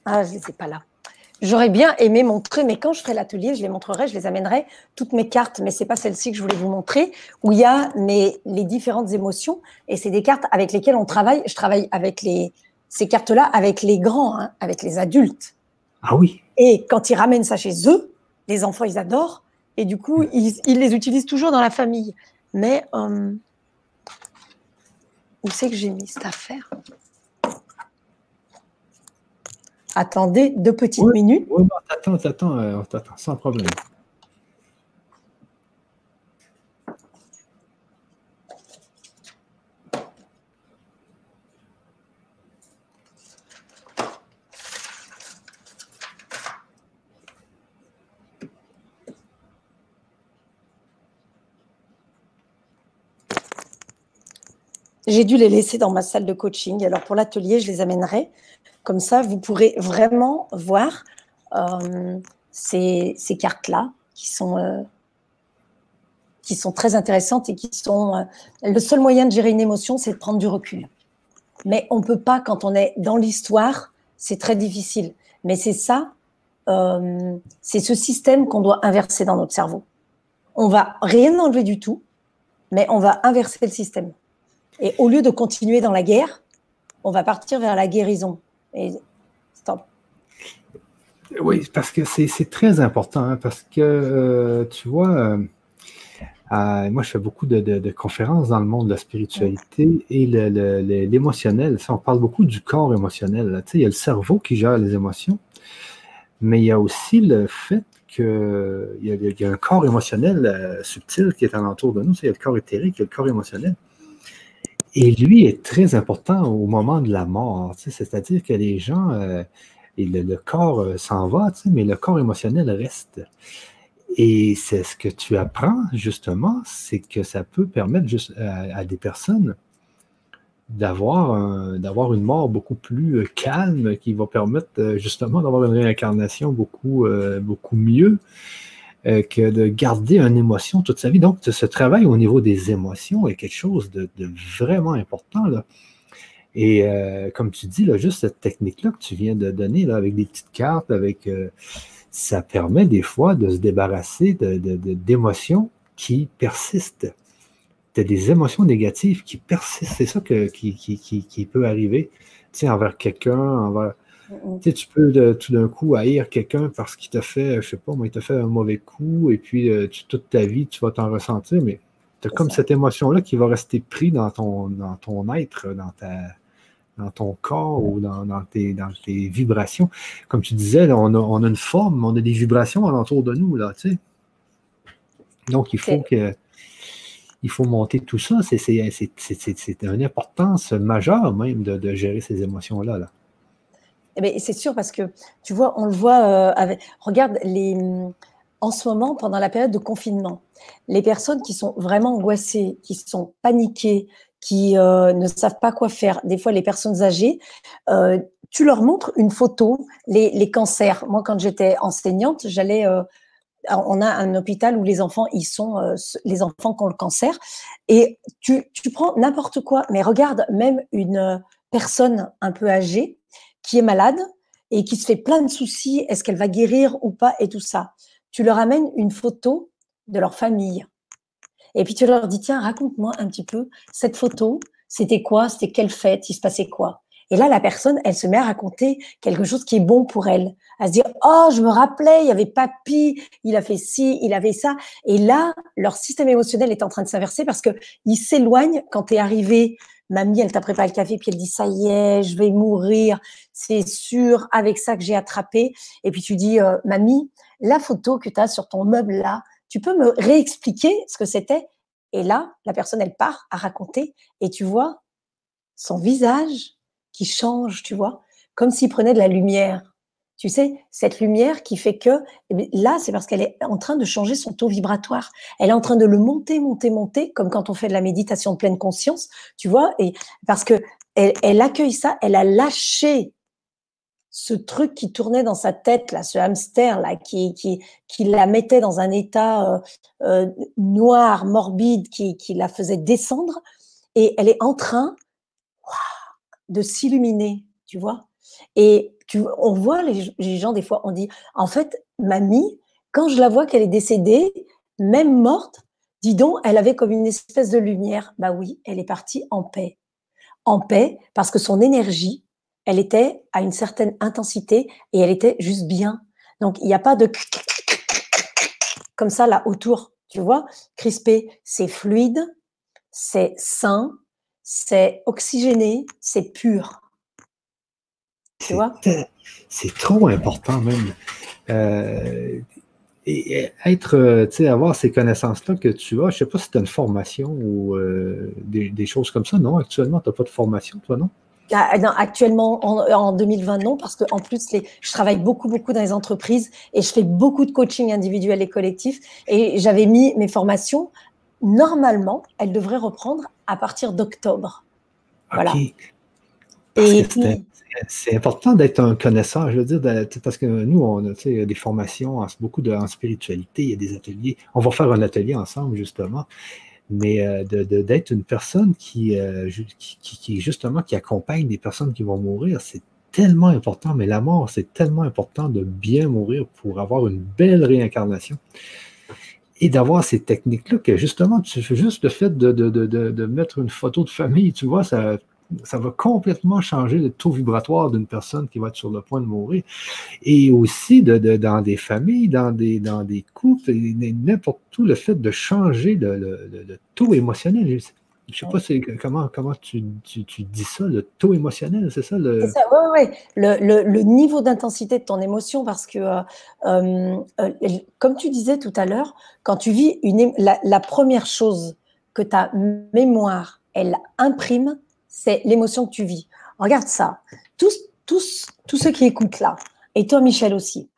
Ah, je ne les ai pas là. J'aurais bien aimé montrer, mais quand je ferai l'atelier, je les montrerai, je les amènerai, toutes mes cartes, mais ce n'est pas celle-ci que je voulais vous montrer, où il y a mes, les différentes émotions, et c'est des cartes avec lesquelles on travaille. Je travaille avec les, ces cartes-là avec les grands, hein, avec les adultes. Ah oui. Et quand ils ramènent ça chez eux, les enfants, ils adorent, et du coup, ils, les utilisent toujours dans la famille. Mais euh, où c'est que j'ai mis cette affaire? Attendez deux petites minutes. Oui, t'attends, t'attends, euh, t'attends, sans problème. J'ai dû les laisser dans ma salle de coaching. Alors pour l'atelier, je les amènerai. Comme ça, vous pourrez vraiment voir euh, ces, cartes-là qui sont, euh, qui sont très intéressantes et qui sont... Euh, le seul moyen de gérer une émotion, c'est de prendre du recul. Mais on ne peut pas, quand on est dans l'histoire, c'est très difficile. Mais c'est ça, c'est ce système qu'on doit inverser dans notre cerveau. On va rien enlever du tout, mais on va inverser le système. Et au lieu de continuer dans la guerre, on va partir vers la guérison. Oui, parce que c'est très important, hein, parce que, euh, tu vois, euh, euh, moi, je fais beaucoup de, conférences dans le monde de la spiritualité et l'émotionnel. On parle beaucoup du corps émotionnel. il y a le cerveau qui gère les émotions, mais il y a aussi le fait qu'il y, y, a un corps émotionnel subtil qui est alentour de nous. Il y a le corps éthérique, il y a le corps émotionnel. Et lui est très important au moment de la mort. C'est-à-dire que les gens, euh, et le, corps euh, s'en va, mais le corps émotionnel reste. Et c'est ce que tu apprends, justement, c'est que ça peut permettre juste à, des personnes d'avoir une mort beaucoup plus euh, calme, qui va permettre justement d'avoir une réincarnation beaucoup, beaucoup mieux. Euh, que de garder une émotion toute sa vie. Donc, ce travail au niveau des émotions est quelque chose de, vraiment important. Là. Et euh, comme tu dis, là, juste cette technique-là que tu viens de donner là, avec des petites cartes, avec euh, ça permet des fois de se débarrasser d'émotions qui persistent. Tu des émotions négatives qui persistent. C'est ça qui, qui, qui, peut arriver envers quelqu'un, envers tu, tu peux tout d'un coup haïr quelqu'un parce qu'il t'a fait, je sais pas, moi, il t'a fait un mauvais coup, et puis euh, toute ta vie, tu vas t'en ressentir, mais tu as comme cette émotion-là qui va rester prise dans ton, dans ton être, dans, ta, dans ton corps ou dans, tes, dans tes vibrations. Comme tu disais, on, a, on, a, une forme, on a des vibrations alentour de nous, là, tu sais. Donc, il faut que il faut monter tout ça. C'est une importance majeure même de, gérer ces émotions-là. Là. Eh c'est sûr parce que tu vois, on le voit euh, avec. Regarde, les, en ce moment, pendant la période de confinement, les personnes qui sont vraiment angoissées, qui sont paniquées, qui euh, ne savent pas quoi faire, des fois les personnes âgées, euh, tu leur montres une photo, les, les cancers. Moi, quand j'étais enseignante, j'allais on a un hôpital où les enfants, ils sont les enfants qui ont le cancer. Et tu, tu prends n'importe quoi, mais regarde même une personne un peu âgée qui est malade et qui se fait plein de soucis, est-ce qu'elle va guérir ou pas et tout ça. Tu leur amènes une photo de leur famille. Et puis tu leur dis, tiens, raconte-moi un petit peu cette photo, c'était quoi, c'était quelle fête, il se passait quoi? Et là, la personne, elle se met à raconter quelque chose qui est bon pour elle, à se dire oh, je me rappelais, il y avait papy, il a fait ci, il avait ça. Et là, leur système émotionnel est en train de s'inverser parce que il s'éloigne quand tu es arrivé. Mamie, elle t'a préparé le café, puis elle dit ça y est, je vais mourir, c'est sûr, avec ça que j'ai attrapé. Et puis tu dis euh, mamie, la photo que tu as sur ton meuble là, tu peux me réexpliquer ce que c'était? Et là, la personne, elle part à raconter, et tu vois son visage qui change, tu vois, comme s'il prenait de la lumière. Tu sais, cette lumière qui fait que eh là, c'est parce qu'elle est en train de changer son taux vibratoire. Elle est en train de le monter, monter, monter, comme quand on fait de la méditation de pleine conscience, tu vois, et parce que elle, accueille ça, elle a lâché ce truc qui tournait dans sa tête, là, ce hamster là, qui, qui, qui la mettait dans un état euh, euh, noir, morbide, qui, qui la faisait descendre, et elle est en train de s'illuminer, tu vois. Et on voit les, gens, des fois, on dit, en fait, mamie, quand je la vois qu'elle est décédée, même morte, dis donc, elle avait comme une espèce de lumière. Bah oui, elle est partie en paix. En paix, parce que son énergie, elle était à une certaine intensité et elle était juste bien. Donc, il n'y a pas de comme ça là autour, tu vois. Crispé, c'est fluide, c'est sain, c'est oxygéné, c'est pur. Tu vois C'est trop important même. Euh, et être, euh, tu sais, avoir ces connaissances-là que tu as, je ne sais pas si tu as une formation ou euh, des, choses comme ça. Non, actuellement, tu n'as pas de formation, toi, non? Ah, actuellement, en, 2020, non, parce qu'en plus, les, je travaille beaucoup, beaucoup dans les entreprises et je fais beaucoup de coaching individuel et collectif. Et j'avais mis mes formations normalement, elle devrait reprendre à partir d'octobre. Voilà. C'est important d'être un connaisseur, je veux dire, parce que nous, on a des formations, beaucoup de, en spiritualité, il y a des ateliers. On va faire un atelier ensemble, justement. Mais euh, d'être une personne qui, euh, qui, qui, justement, qui accompagne des personnes qui vont mourir, c'est tellement important. Mais la mort, c'est tellement important de bien mourir pour avoir une belle réincarnation et d'avoir ces techniques-là que justement, tu juste le fait de, de, de, de, mettre une photo de famille, tu vois, ça, ça va complètement changer le taux vibratoire d'une personne qui va être sur le point de mourir. Et aussi de, dans des familles, dans des, dans des couples, n'importe où, le fait de changer le, le taux émotionnel. Je ne sais pas comment, comment tu, tu, dis ça, le taux émotionnel, c'est ça? Le... ça, oui, oui. Le, niveau d'intensité de ton émotion, parce que, euh, euh, comme tu disais tout à l'heure, quand tu vis une, la, la, première chose que ta mémoire, elle imprime, c'est l'émotion que tu vis. Regarde ça. Tous, tous, tous ceux qui écoutent là, et toi, Michel aussi,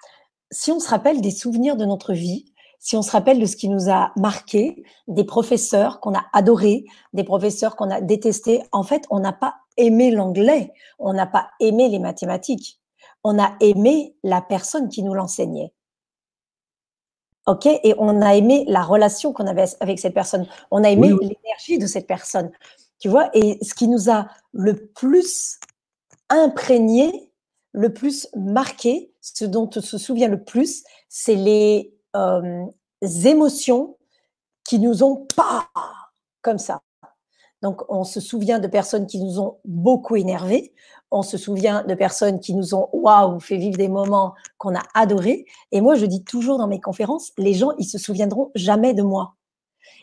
si on se rappelle des souvenirs de notre vie, si on se rappelle de ce qui nous a marqué, des professeurs qu'on a adorés, des professeurs qu'on a détestés, en fait, on n'a pas aimé l'anglais, on n'a pas aimé les mathématiques, on a aimé la personne qui nous l'enseignait. OK? Et on a aimé la relation qu'on avait avec cette personne. On a aimé l'énergie de cette personne. Tu vois Et ce qui nous a le plus imprégné, le plus marqué, ce dont on se souvient le plus, c'est les euh, émotions qui nous ont pas comme ça. Donc, on se souvient de personnes qui nous ont beaucoup énervés. On se souvient de personnes qui nous ont, waouh, fait vivre des moments qu'on a adorés. Et moi, je dis toujours dans mes conférences, les gens, ils se souviendront jamais de moi.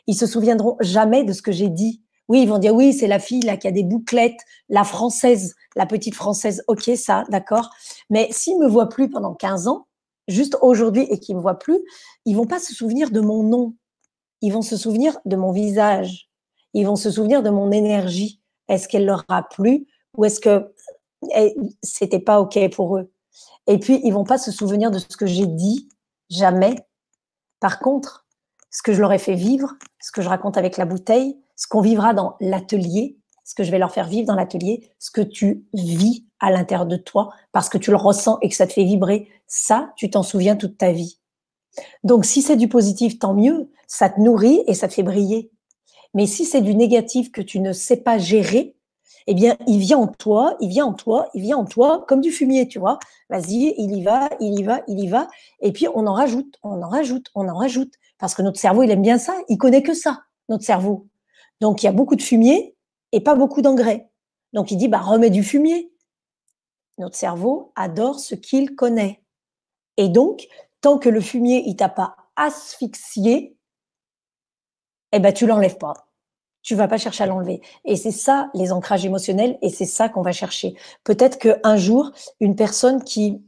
Ils se souviendront jamais de ce que j'ai dit. Oui, ils vont dire, oui, c'est la fille là qui a des bouclettes, la française, la petite française. Ok, ça, d'accord. Mais s'ils me voient plus pendant 15 ans, juste aujourd'hui et qui me voient plus, ils vont pas se souvenir de mon nom. ils vont se souvenir de mon visage, ils vont se souvenir de mon énergie. Est-ce qu'elle leur a plu ou est-ce que eh, c'était pas OK pour eux? Et puis, ils vont pas se souvenir de ce que j'ai dit, jamais. Par contre, ce que je leur ai fait vivre, ce que je raconte avec la bouteille, ce qu'on vivra dans l'atelier, ce que je vais leur faire vivre dans l'atelier, ce que tu vis à l'intérieur de toi, parce que tu le ressens et que ça te fait vibrer, ça, tu t'en souviens toute ta vie. Donc, si c'est du positif, tant mieux, ça te nourrit et ça te fait briller. Mais si c'est du négatif que tu ne sais pas gérer, eh bien, il vient en toi, il vient en toi, il vient en toi, comme du fumier, tu vois. Vas-y, il y va, il y va, il y va. Et puis, on en rajoute, on en rajoute, on en rajoute. Parce que notre cerveau, il aime bien ça. Il connaît que ça, notre cerveau. Donc, il y a beaucoup de fumier et pas beaucoup d'engrais. Donc, il dit, bah, remets du fumier. Notre cerveau adore ce qu'il connaît. Et donc, tant que le fumier, il t'a pas asphyxié, eh ben, tu l'enlèves pas tu vas pas chercher à l'enlever. Et c'est ça, les ancrages émotionnels, et c'est ça qu'on va chercher. Peut-être qu'un jour, une personne qui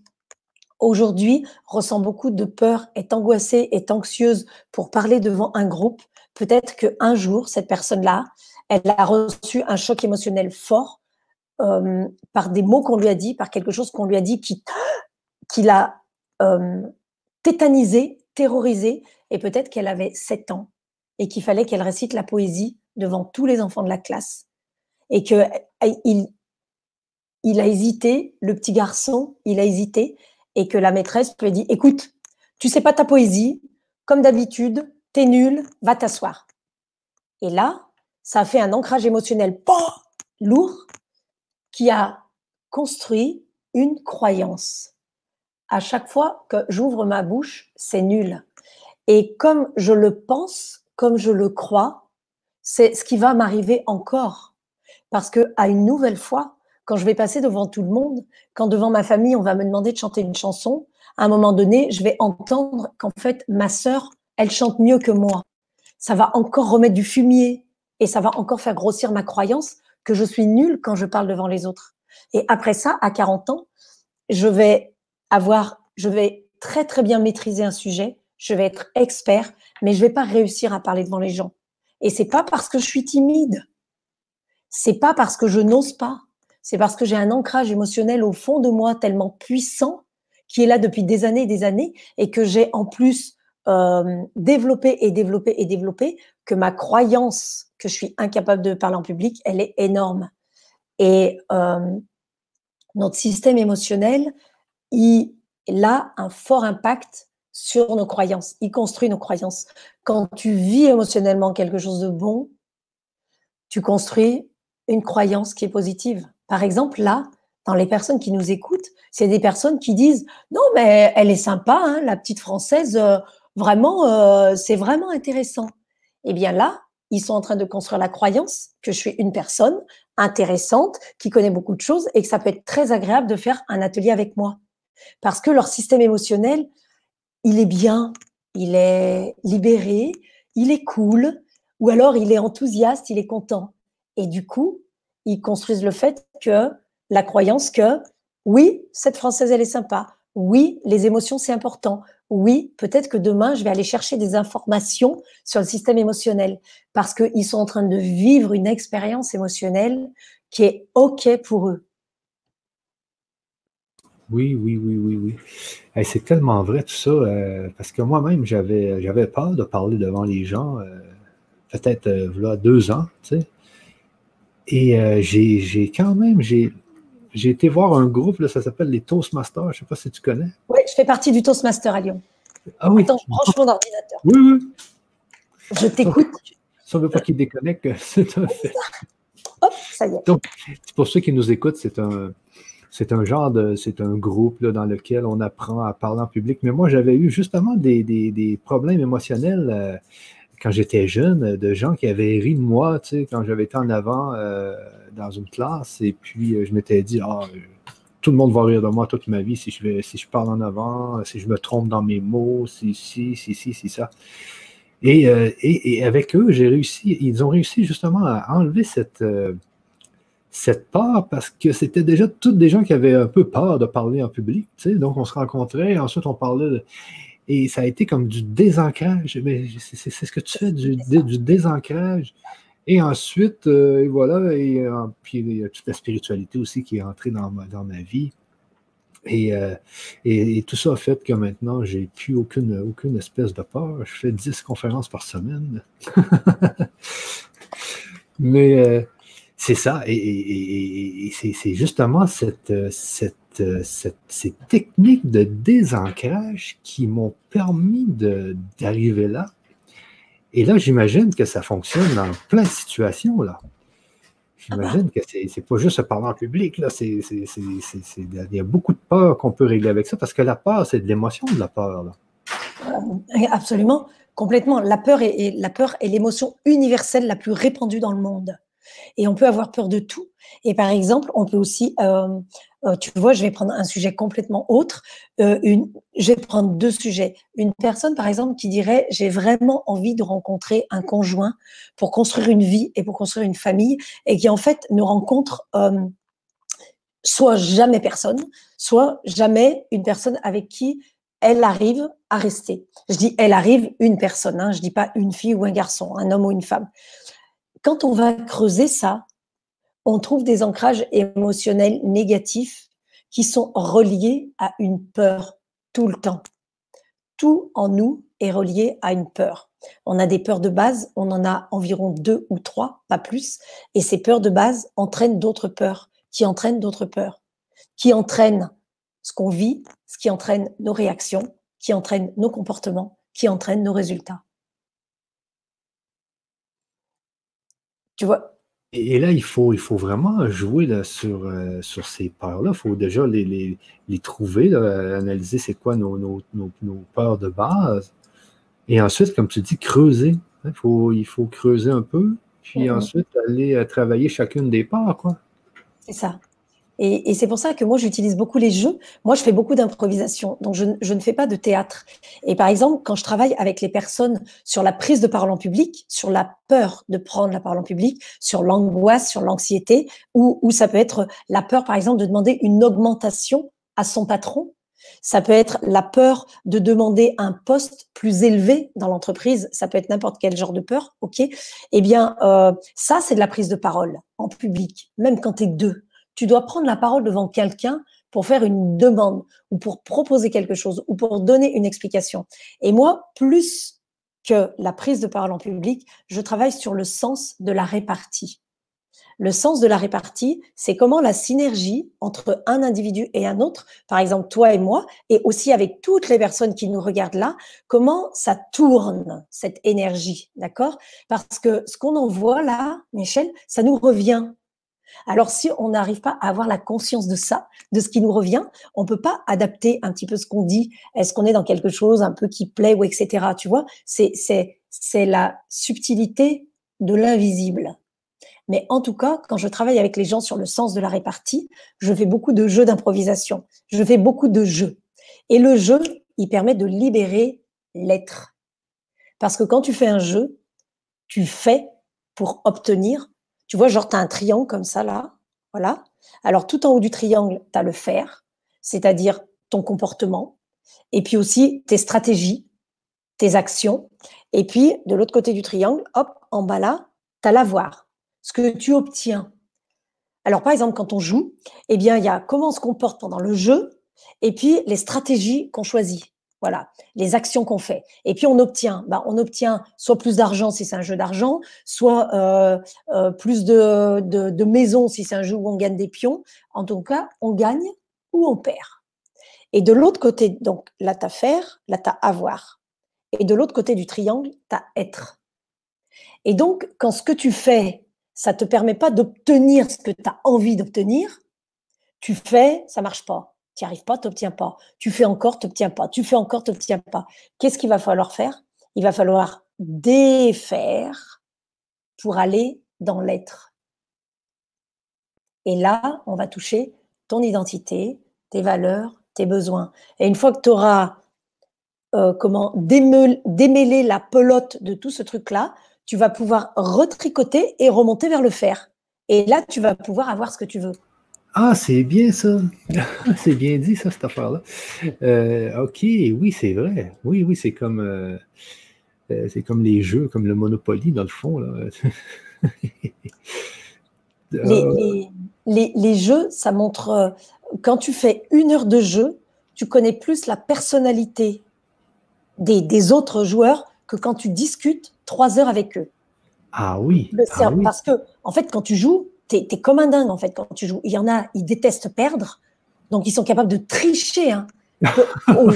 aujourd'hui ressent beaucoup de peur, est angoissée, est anxieuse pour parler devant un groupe, peut-être qu'un jour, cette personne-là, elle a reçu un choc émotionnel fort euh, par des mots qu'on lui a dit, par quelque chose qu'on lui a dit qui, (gasps) qui l'a euh, tétanisé, terrorisé, et peut-être qu'elle avait 7 ans et qu'il fallait qu'elle récite la poésie devant tous les enfants de la classe et que il, il a hésité, le petit garçon, il a hésité et que la maîtresse lui a dit écoute, tu sais pas ta poésie, comme d'habitude, t'es nul, va t'asseoir. Et là, ça fait un ancrage émotionnel pas lourd qui a construit une croyance. À chaque fois que j'ouvre ma bouche, c'est nul. Et comme je le pense, comme je le crois, c'est ce qui va m'arriver encore. Parce que à une nouvelle fois, quand je vais passer devant tout le monde, quand devant ma famille, on va me demander de chanter une chanson, à un moment donné, je vais entendre qu'en fait, ma sœur, elle chante mieux que moi. Ça va encore remettre du fumier et ça va encore faire grossir ma croyance que je suis nulle quand je parle devant les autres. Et après ça, à 40 ans, je vais avoir, je vais très très bien maîtriser un sujet, je vais être expert, mais je vais pas réussir à parler devant les gens. Et c'est pas parce que je suis timide. C'est pas parce que je n'ose pas. C'est parce que j'ai un ancrage émotionnel au fond de moi tellement puissant qui est là depuis des années et des années et que j'ai en plus euh, développé et développé et développé que ma croyance que je suis incapable de parler en public, elle est énorme. Et euh, notre système émotionnel, il a un fort impact sur nos croyances. Il construit nos croyances. Quand tu vis émotionnellement quelque chose de bon, tu construis une croyance qui est positive. Par exemple, là, dans les personnes qui nous écoutent, c'est des personnes qui disent non mais elle est sympa, hein, la petite française, euh, vraiment, euh, c'est vraiment intéressant. Eh bien là, ils sont en train de construire la croyance que je suis une personne intéressante, qui connaît beaucoup de choses et que ça peut être très agréable de faire un atelier avec moi. Parce que leur système émotionnel il est bien, il est libéré, il est cool, ou alors il est enthousiaste, il est content. Et du coup, ils construisent le fait que la croyance que oui, cette Française, elle est sympa. Oui, les émotions, c'est important. Oui, peut-être que demain, je vais aller chercher des informations sur le système émotionnel parce qu'ils sont en train de vivre une expérience émotionnelle qui est OK pour eux. Oui, oui, oui, oui, oui. c'est tellement vrai tout ça, euh, parce que moi-même, j'avais, j'avais peur de parler devant les gens, euh, peut-être euh, deux ans, tu sais. Et j'ai, quand même, j'ai, j'ai été voir un groupe, là, ça s'appelle les Toastmasters, je ne sais pas si tu connais. Oui, fais partie du Toastmaster à Lyon. Ah oui. Attends, je branche mon ordinateur. Oui, oui. Je t'écoute. Si on ne veut pas qu'il déconnecte, c'est un fait. Hop, ça y est. Donc, pour ceux qui nous écoutent, c'est un c'est un genre de, c'est un groupe dans lequel on apprend à parler en public. Mais moi, j'avais eu justement des, problèmes émotionnels euh, quand j'étais jeune, de gens qui avaient ri de moi, tu sais, quand j'avais été en avant euh, dans une classe. Et puis, euh, je m'étais dit, ah, tout le monde va rire de moi toute ma vie si je, vais, si je parle en avant, si je me trompe dans mes mots, si, si, si, si, si ça. Et, et, et avec eux, j'ai réussi, ils ont réussi justement à enlever cette cette peur parce que c'était déjà toutes des gens qui avaient un peu peur de parler en public. Donc, on se rencontrait, ensuite on parlait. et ça a été comme du désancrage. C'est ce que tu fais, du, du désancrage. Et ensuite, euh, voilà, et, euh, puis il y a toute la spiritualité aussi qui est entrée dans ma, dans ma vie. Et, euh, et, tout ça a fait que maintenant, j'ai plus aucune, aucune espèce de peur. Je fais 10 conférences par semaine. (laughs) Mais c'est ça. Et, c'est justement cette, cette, cette, ces techniques de désancrage qui m'ont permis d'arriver là et là, j'imagine que ça fonctionne dans plein de situations. Là. J'imagine que c'est, n'est pas juste parler en public. Là. il y a beaucoup de peur qu'on peut régler avec ça parce que la peur, c'est de l'émotion de la peur. Là. Euh, absolument, complètement. La peur la peur est l'émotion universelle la plus répandue dans le monde. Et on peut avoir peur de tout. Et par exemple, on peut aussi euh, euh, tu vois, je vais prendre un sujet complètement autre. Euh, je vais prendre deux sujets. Une personne, par exemple, qui dirait j'ai vraiment envie de rencontrer un conjoint pour construire une vie et pour construire une famille, et qui en fait ne rencontre soit jamais personne, soit jamais une personne avec qui elle arrive à rester. Je dis elle arrive une personne, hein, je dis pas une fille ou un garçon, un homme ou une femme. Quand on va creuser ça, on trouve des ancrages émotionnels négatifs qui sont reliés à une peur tout le temps. Tout en nous est relié à une peur. On a des peurs de base, on en a environ deux ou trois, pas plus, et ces peurs de base entraînent d'autres peurs, qui entraînent d'autres peurs, qui entraînent ce qu'on vit, ce qui entraîne nos réactions, qui entraînent nos comportements, qui entraînent nos résultats. Tu vois, et, là, il faut, il faut vraiment jouer là, sur, euh, sur ces peurs-là. Il faut déjà les, les, les trouver, analyser c'est quoi nos, nos, nos, nos, peurs de base. Et ensuite, comme tu dis, creuser. Il faut, il faut creuser un peu, puis ensuite aller euh, travailler chacune des peurs. Quoi. C'est ça. Et, c'est pour ça que moi, j'utilise beaucoup les jeux. Moi, je fais beaucoup d'improvisation. Donc, je, ne fais pas de théâtre. Et par exemple, quand je travaille avec les personnes sur la prise de parole en public, sur la peur de prendre la parole en public, sur l'angoisse, sur l'anxiété, ou, ou ça peut être la peur, par exemple, de demander une augmentation à son patron. Ça peut être la peur de demander un poste plus élevé dans l'entreprise. Ça peut être n'importe quel genre de peur, ok? Eh bien, euh, ça, c'est de la prise de parole en public, même quand tu es deux tu dois prendre la parole devant quelqu'un pour faire une demande ou pour proposer quelque chose ou pour donner une explication. Et moi, plus que la prise de parole en public, je travaille sur le sens de la répartie. Le sens de la répartie, c'est comment la synergie entre un individu et un autre, par exemple toi et moi, et aussi avec toutes les personnes qui nous regardent là, comment ça tourne cette énergie, d'accord? Parce que ce qu'on envoie là, Michel, ça nous revient. Alors, si on n'arrive pas à avoir la conscience de ça, de ce qui nous revient, on peut pas adapter un petit peu ce qu'on dit. Est-ce qu'on est dans quelque chose un peu qui plaît ou etc. Tu vois, c'est c'est c'est la subtilité de l'invisible. Mais en tout cas, quand je travaille avec les gens sur le sens de la répartie, je fais beaucoup de jeux d'improvisation. Je fais beaucoup de jeux. Et le jeu, il permet de libérer l'être. Parce que quand tu fais un jeu, tu fais pour obtenir tu vois, genre, tu as un triangle comme ça, là. Voilà. Alors, tout en haut du triangle, tu as le faire, c'est-à-dire ton comportement, et puis aussi tes stratégies, tes actions. Et puis, de l'autre côté du triangle, hop, en bas là, tu as l'avoir, ce que tu obtiens. Alors, par exemple, quand on joue, eh bien, il y a comment on se comporte pendant le jeu, et puis les stratégies qu'on choisit. Voilà, les actions qu'on fait. Et puis on obtient, bah, on obtient soit plus d'argent si c'est un jeu d'argent, soit euh, euh, plus de, de, maisons si c'est un jeu où on gagne des pions. En tout cas, on gagne ou on perd. Et de l'autre côté, donc là, tu as faire, là, tu as avoir. Et de l'autre côté du triangle, tu as être. Et donc, quand ce que tu fais, ça ne te permet pas d'obtenir ce que tu as envie d'obtenir, tu fais, ça marche pas tu n'y arrives pas, tu n'obtiens pas. Tu fais encore, tu n'obtiens pas. Tu fais encore, tu n'obtiens pas. Qu'est-ce qu'il va falloir faire? Il va falloir défaire pour aller dans l'être. Et là, on va toucher ton identité, tes valeurs, tes besoins. Et une fois que tu auras euh, comment la pelote de tout ce truc-là, tu vas pouvoir retricoter et remonter vers le faire. Et là, tu vas pouvoir avoir ce que tu veux. Ah, c'est bien ça. c'est bien dit, ça, cette affaire-là. Euh, OK, oui, c'est vrai. Oui, oui, c'est comme, euh, euh, c'est comme les jeux, comme le Monopoly, dans le fond. (laughs) les, jeux, ça montre. Quand tu fais une heure de jeu, tu connais plus la personnalité des, autres joueurs que quand tu discutes trois heures avec eux. Ah oui. ah oui. Parce que, en fait, quand tu joues, tu es, comme un dingue en fait quand tu joues. Il y en a, ils détestent perdre, donc ils sont capables de tricher hein, (laughs) pour,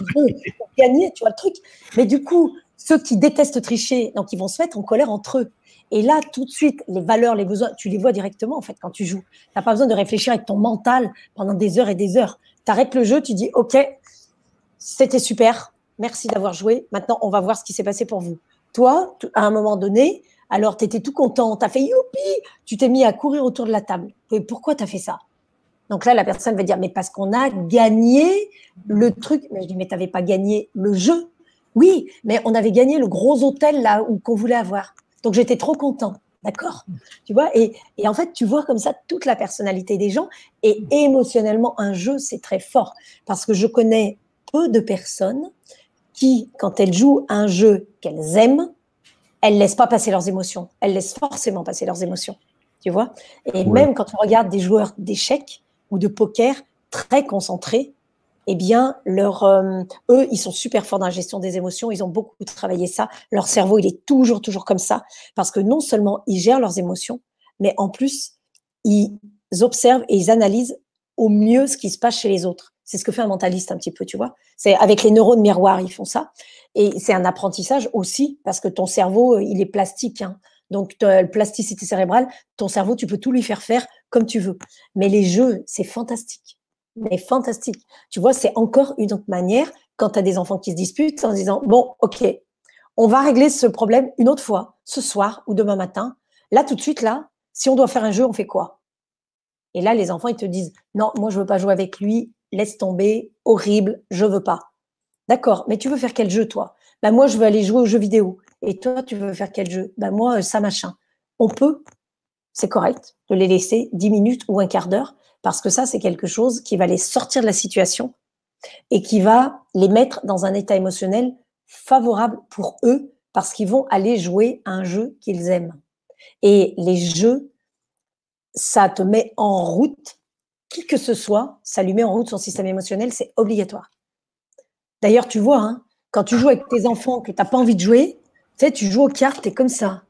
gagner, tu vois le truc. Mais du coup, ceux qui détestent tricher, donc ils vont se mettre en colère entre eux. Et là, tout de suite, les valeurs, les besoins, tu les vois directement en fait quand tu joues. Tu n'as pas besoin de réfléchir avec ton mental pendant des heures et des heures. Tu arrêtes le jeu, tu dis OK, c'était super, merci d'avoir joué. Maintenant, on va voir ce qui s'est passé pour vous. Toi, à un moment donné, alors, tu étais tout content, tu as fait youpi, tu t'es mis à courir autour de la table. Et pourquoi tu as fait ça? Donc là, la personne va dire, mais parce qu'on a gagné le truc. Mais je dis, mais tu pas gagné le jeu. Oui, mais on avait gagné le gros hôtel là où qu'on voulait avoir. Donc j'étais trop content. D'accord? Tu vois? Et, en fait, tu vois comme ça toute la personnalité des gens. Et émotionnellement, un jeu, c'est très fort. Parce que je connais peu de personnes qui, quand elles jouent un jeu qu'elles aiment, elles laissent pas passer leurs émotions. Elles laissent forcément passer leurs émotions. Tu vois? Et même quand on regarde des joueurs d'échecs ou de poker très concentrés, eh bien, leur, euh, eux, ils sont super forts dans la gestion des émotions. Ils ont beaucoup travaillé ça. Leur cerveau, il est toujours, toujours comme ça. Parce que non seulement ils gèrent leurs émotions, mais en plus, ils observent et ils analysent au mieux ce qui se passe chez les autres. C'est ce que fait un mentaliste un petit peu, tu vois. C'est avec les neurones miroirs, ils font ça. Et c'est un apprentissage aussi, parce que ton cerveau, euh, il est plastique. Hein. Donc, la plasticité cérébrale, ton cerveau, tu peux tout lui faire faire comme tu veux. Mais les jeux, c'est fantastique. Mais fantastique. Tu vois, c'est encore une autre manière quand tu as des enfants qui se disputent en disant, bon, OK, on va régler ce problème une autre fois, ce soir ou demain matin. Là, tout de suite, là, si on doit faire un jeu, on fait quoi? Et là, les enfants, ils te disent, non, moi, je veux pas jouer avec lui, laisse tomber, horrible, je veux pas. D'accord, mais tu veux faire quel jeu, toi? Ben, Moi, je veux aller jouer aux jeux vidéo. Et toi, tu veux faire quel jeu? Ben, Moi, euh, ça, machin. On peut, c'est correct, de les laisser 10 minutes ou un quart d'heure, parce que ça, c'est quelque chose qui va les sortir de la situation et qui va les mettre dans un état émotionnel favorable pour eux, parce qu'ils vont aller jouer un jeu qu'ils aiment. Et les jeux, ça te met en route qui que ce soit, ça lui met en route son système émotionnel, c'est obligatoire. D'ailleurs, tu vois, hein, quand tu joues avec tes enfants que tu n'as pas envie de jouer, tu joues aux cartes, tu es comme ça.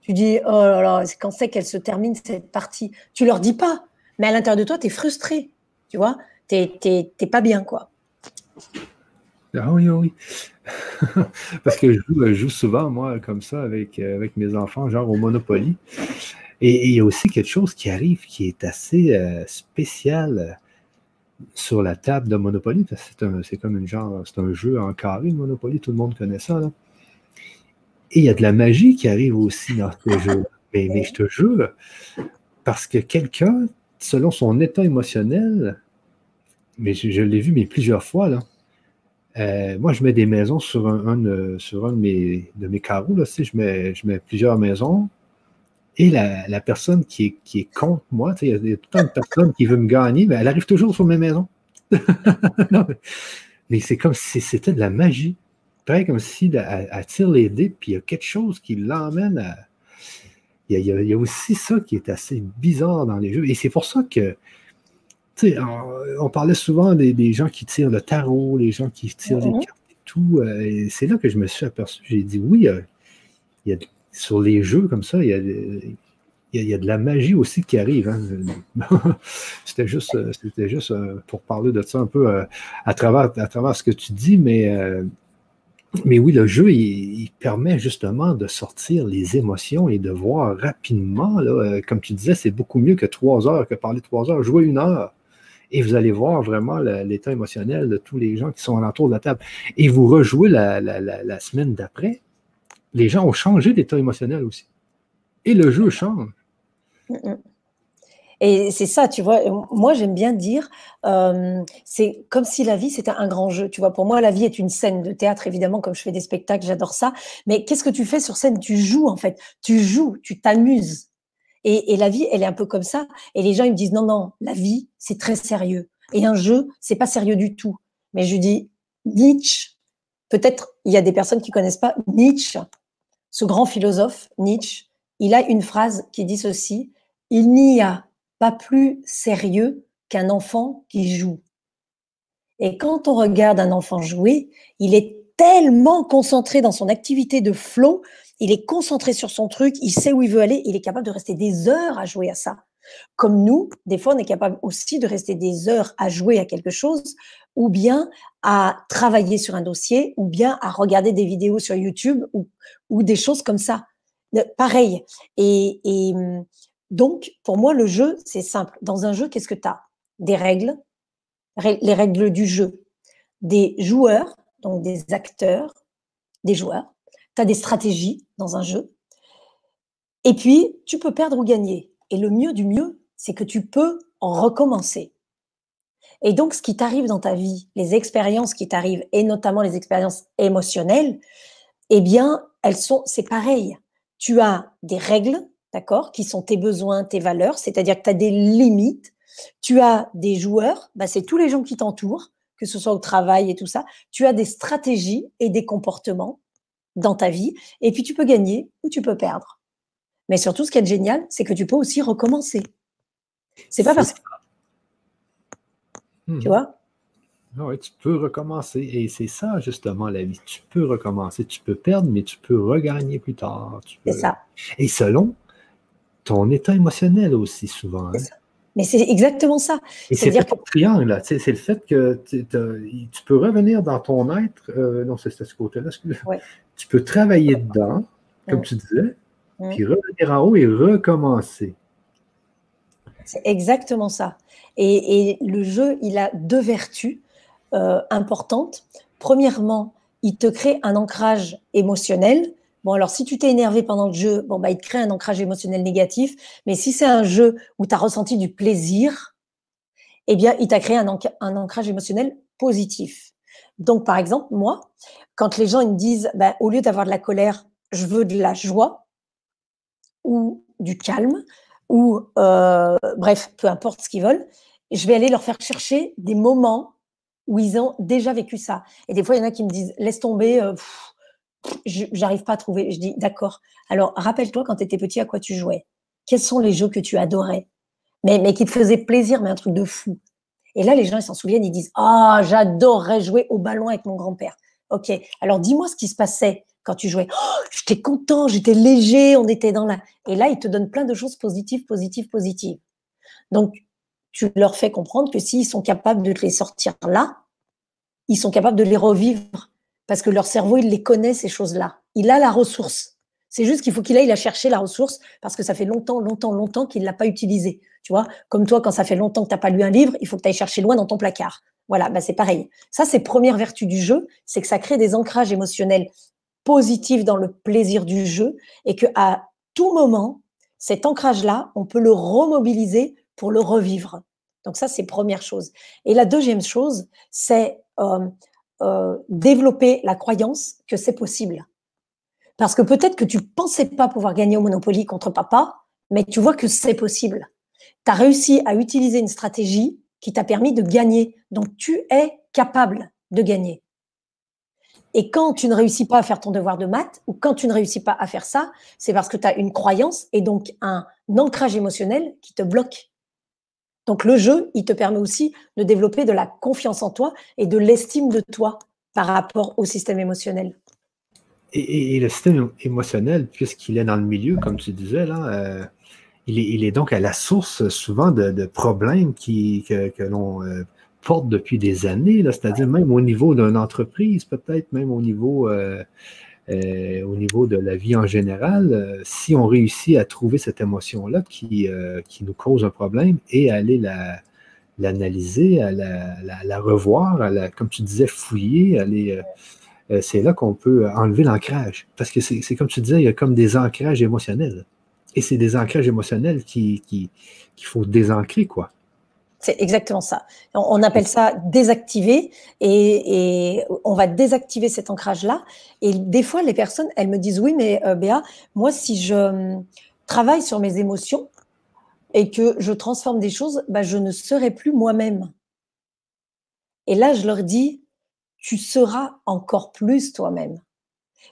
Tu dis, oh là là, quand c'est qu'elle se termine cette partie? Tu leur dis pas, mais à l'intérieur de toi, tu es frustré. Tu vois, tu n'es pas bien, quoi. Ah oui, oui. (laughs) Parce que je joue, souvent, moi, comme ça, avec, euh, avec mes enfants, genre au Monopoly. Et il y a aussi quelque chose qui arrive qui est assez euh, spécial euh, sur la table de Monopoly. C'est comme une genre, c'est un jeu en carré, Monopoly, tout le monde connaît ça. Et il y a de la magie qui arrive aussi dans ce jeu. Mais, mais je te jure, parce que quelqu'un, selon son état émotionnel, mais je, l'ai vu mais plusieurs fois, là, euh, moi, je mets des maisons sur un, sur un de, mes, de mes carreaux. Là, je, mets, je mets plusieurs maisons et la, personne qui est, qui est contre moi, il y a tout un de personnes qui veut me gagner, mais elle arrive toujours sur mes maisons. (laughs) mais, c'est comme si c'était de la magie. Pareil comme si elle, tire les dés, puis il y a quelque chose qui l'emmène à. Il y, a, il y, a, aussi ça qui est assez bizarre dans les jeux. Et c'est pour ça que, tu sais, on, parlait souvent des, gens qui tirent le tarot, les gens qui tirent les cartes et tout. Euh, et c'est là que je me suis aperçu. J'ai dit, oui, il y a sur les jeux comme ça, il y a, de la magie aussi qui arrive. Hein. (laughs) c'était juste, euh, pour parler de ça un peu euh, à, travers, à travers ce que tu dis, mais, euh, oui, le jeu, il, permet justement de sortir les émotions et de voir rapidement, comme tu disais, c'est beaucoup mieux que trois heures, que parler trois heures. Jouer une heure. Et vous allez voir vraiment l'état émotionnel de tous les gens qui sont alentour de la table. Et vous rejouez la semaine d'après, les gens ont changé d'état émotionnel aussi. Et le jeu change. Et c'est ça, tu vois, moi j'aime bien dire, euh, c'est comme si la vie c'était un grand jeu. Tu vois, pour moi la vie est une scène de théâtre, évidemment, comme je fais des spectacles, j'adore ça. Mais qu'est-ce que tu fais sur scène? Tu joues en fait, tu joues, tu t'amuses. Et, la vie, elle est un peu comme ça. Et les gens, ils me disent, non, non, la vie, c'est très sérieux. Et un jeu, c'est pas sérieux du tout. Mais je dis, Nietzsche, peut-être il y a des personnes qui connaissent pas Nietzsche, ce grand philosophe, Nietzsche, il a une phrase qui dit ceci, il n'y a pas plus sérieux qu'un enfant qui joue. Et quand on regarde un enfant jouer, il est tellement concentré dans son activité de flow il est concentré sur son truc, il sait où il veut aller, il est capable de rester des heures à jouer à ça. Comme nous, des fois, on est capable aussi de rester des heures à jouer à quelque chose, ou bien à travailler sur un dossier, ou bien à regarder des vidéos sur YouTube, ou, des choses comme ça. Pareil. Et, et donc, pour moi, le jeu, c'est simple. Dans un jeu, qu'est-ce que tu as Des règles, les règles du jeu, des joueurs, donc des acteurs, des joueurs, tu as des stratégies dans un jeu. Et puis, tu peux perdre ou gagner. Et le mieux du mieux, c'est que tu peux en recommencer. Et donc, ce qui t'arrive dans ta vie, les expériences qui t'arrivent, et notamment les expériences émotionnelles, eh bien, elles sont, c'est pareil. Tu as des règles, d'accord, qui sont tes besoins, tes valeurs, c'est-à-dire que tu as des limites. Tu as des joueurs, bah, c'est tous les gens qui t'entourent, que ce soit au travail et tout ça. Tu as des stratégies et des comportements dans ta vie. Et puis tu peux gagner ou tu peux perdre. Mais surtout, ce qui est génial, c'est que tu peux aussi recommencer. C'est pas parce que. Tu mhm. vois? Ah Oui, tu peux recommencer. Et c'est ça, justement, la vie. Tu peux recommencer. Tu peux perdre, mais tu peux regagner plus tard. C'est ça. Et selon ton état émotionnel aussi, souvent. Hein. Mais c'est exactement ça. Et c'est le triangle, c'est le fait que tu peux revenir dans ton être. Euh, non, c'est ce côté-là. Tu peux travailler dedans, comme tu disais, puis revenir en haut et recommencer. C'est exactement ça. Et, le jeu, il a deux vertus euh, importantes. Premièrement, il te crée un ancrage émotionnel Bon, alors si tu t'es énervé pendant le jeu, bon, bah, il te crée un ancrage émotionnel négatif. Mais si c'est un jeu où tu as ressenti du plaisir, eh bien, il t'a créé un, ancrage émotionnel positif. Donc, par exemple, moi, quand les gens ils me disent, bah, au lieu d'avoir de la colère, je veux de la joie ou du calme, ou euh, bref, peu importe ce qu'ils veulent, je vais aller leur faire chercher des moments où ils ont déjà vécu ça. Et des fois, il y en a qui me disent, laisse tomber, euh, j'arrive pas à trouver. Je dis, d'accord. Alors, rappelle-toi quand tu étais petit à quoi tu jouais? Quels sont les jeux que tu adorais? Mais, mais qui te faisaient plaisir, mais un truc de fou. Et là, les gens, ils s'en souviennent, ils disent, ah, j'adorerais jouer au ballon avec mon grand-père. Ok. Alors, dis-moi ce qui se passait tu jouais. Oh, j'étais content, j'étais léger, on était dans la. Et là, ils te donnent plein de choses positives, positives, positives. Donc, tu leur fais comprendre que s'ils sont capables de les sortir là, ils sont capables de les revivre parce que leur cerveau, il les connaît, ces choses-là. Il a la ressource. C'est juste qu'il faut qu'il aille la chercher, la ressource, parce que ça fait longtemps, longtemps, longtemps qu'il ne l'a pas utilisée. Tu vois, comme toi, quand ça fait longtemps que tu n'as pas lu un livre, il faut que tu ailles chercher loin dans ton placard. Voilà, bah c'est pareil. Ça, c'est première vertu du jeu, c'est que ça crée des ancrages émotionnels positifs dans le plaisir du jeu et que à tout moment, cet ancrage-là, on peut le remobiliser pour le revivre. Donc ça, c'est première chose. Et la deuxième chose, c'est euh, euh, développer la croyance que c'est possible. Parce que peut-être que tu pensais pas pouvoir gagner au Monopoly contre papa, mais tu vois que c'est possible. Tu as réussi à utiliser une stratégie qui t'a permis de gagner. Donc tu es capable de gagner. Et quand tu ne réussis pas à faire ton devoir de maths, ou quand tu ne réussis pas à faire ça, c'est parce que tu as une croyance et donc un ancrage émotionnel qui te bloque. Donc le jeu, il te permet aussi de développer de la confiance en toi et de l'estime de toi par rapport au système émotionnel. Et, le système émotionnel, puisqu'il est dans le milieu, comme tu disais, euh, il, est, donc à la source souvent de, problèmes qui, que, l'on euh, porte depuis des années, c'est-à-dire même au niveau d'une entreprise, peut-être même au niveau euh, euh, au niveau de la vie en général, euh, si on réussit à trouver cette émotion-là qui, qui nous cause un problème et à aller l'analyser, à la, revoir, à la, comme tu disais, fouiller, aller, c'est là qu'on peut enlever l'ancrage. Parce que c'est comme tu disais, il y a comme des ancrages émotionnels. Et c'est des ancrages émotionnels qu'il qui, faut désancrer, quoi. C'est exactement ça. On appelle ça désactiver et, on va désactiver cet ancrage-là. Et des fois, les personnes, elles me disent oui, mais euh, Béa, moi, si je travaille sur mes émotions et que je transforme des choses, bah, je ne serai plus moi-même. Et là, je leur dis, tu seras encore plus toi-même.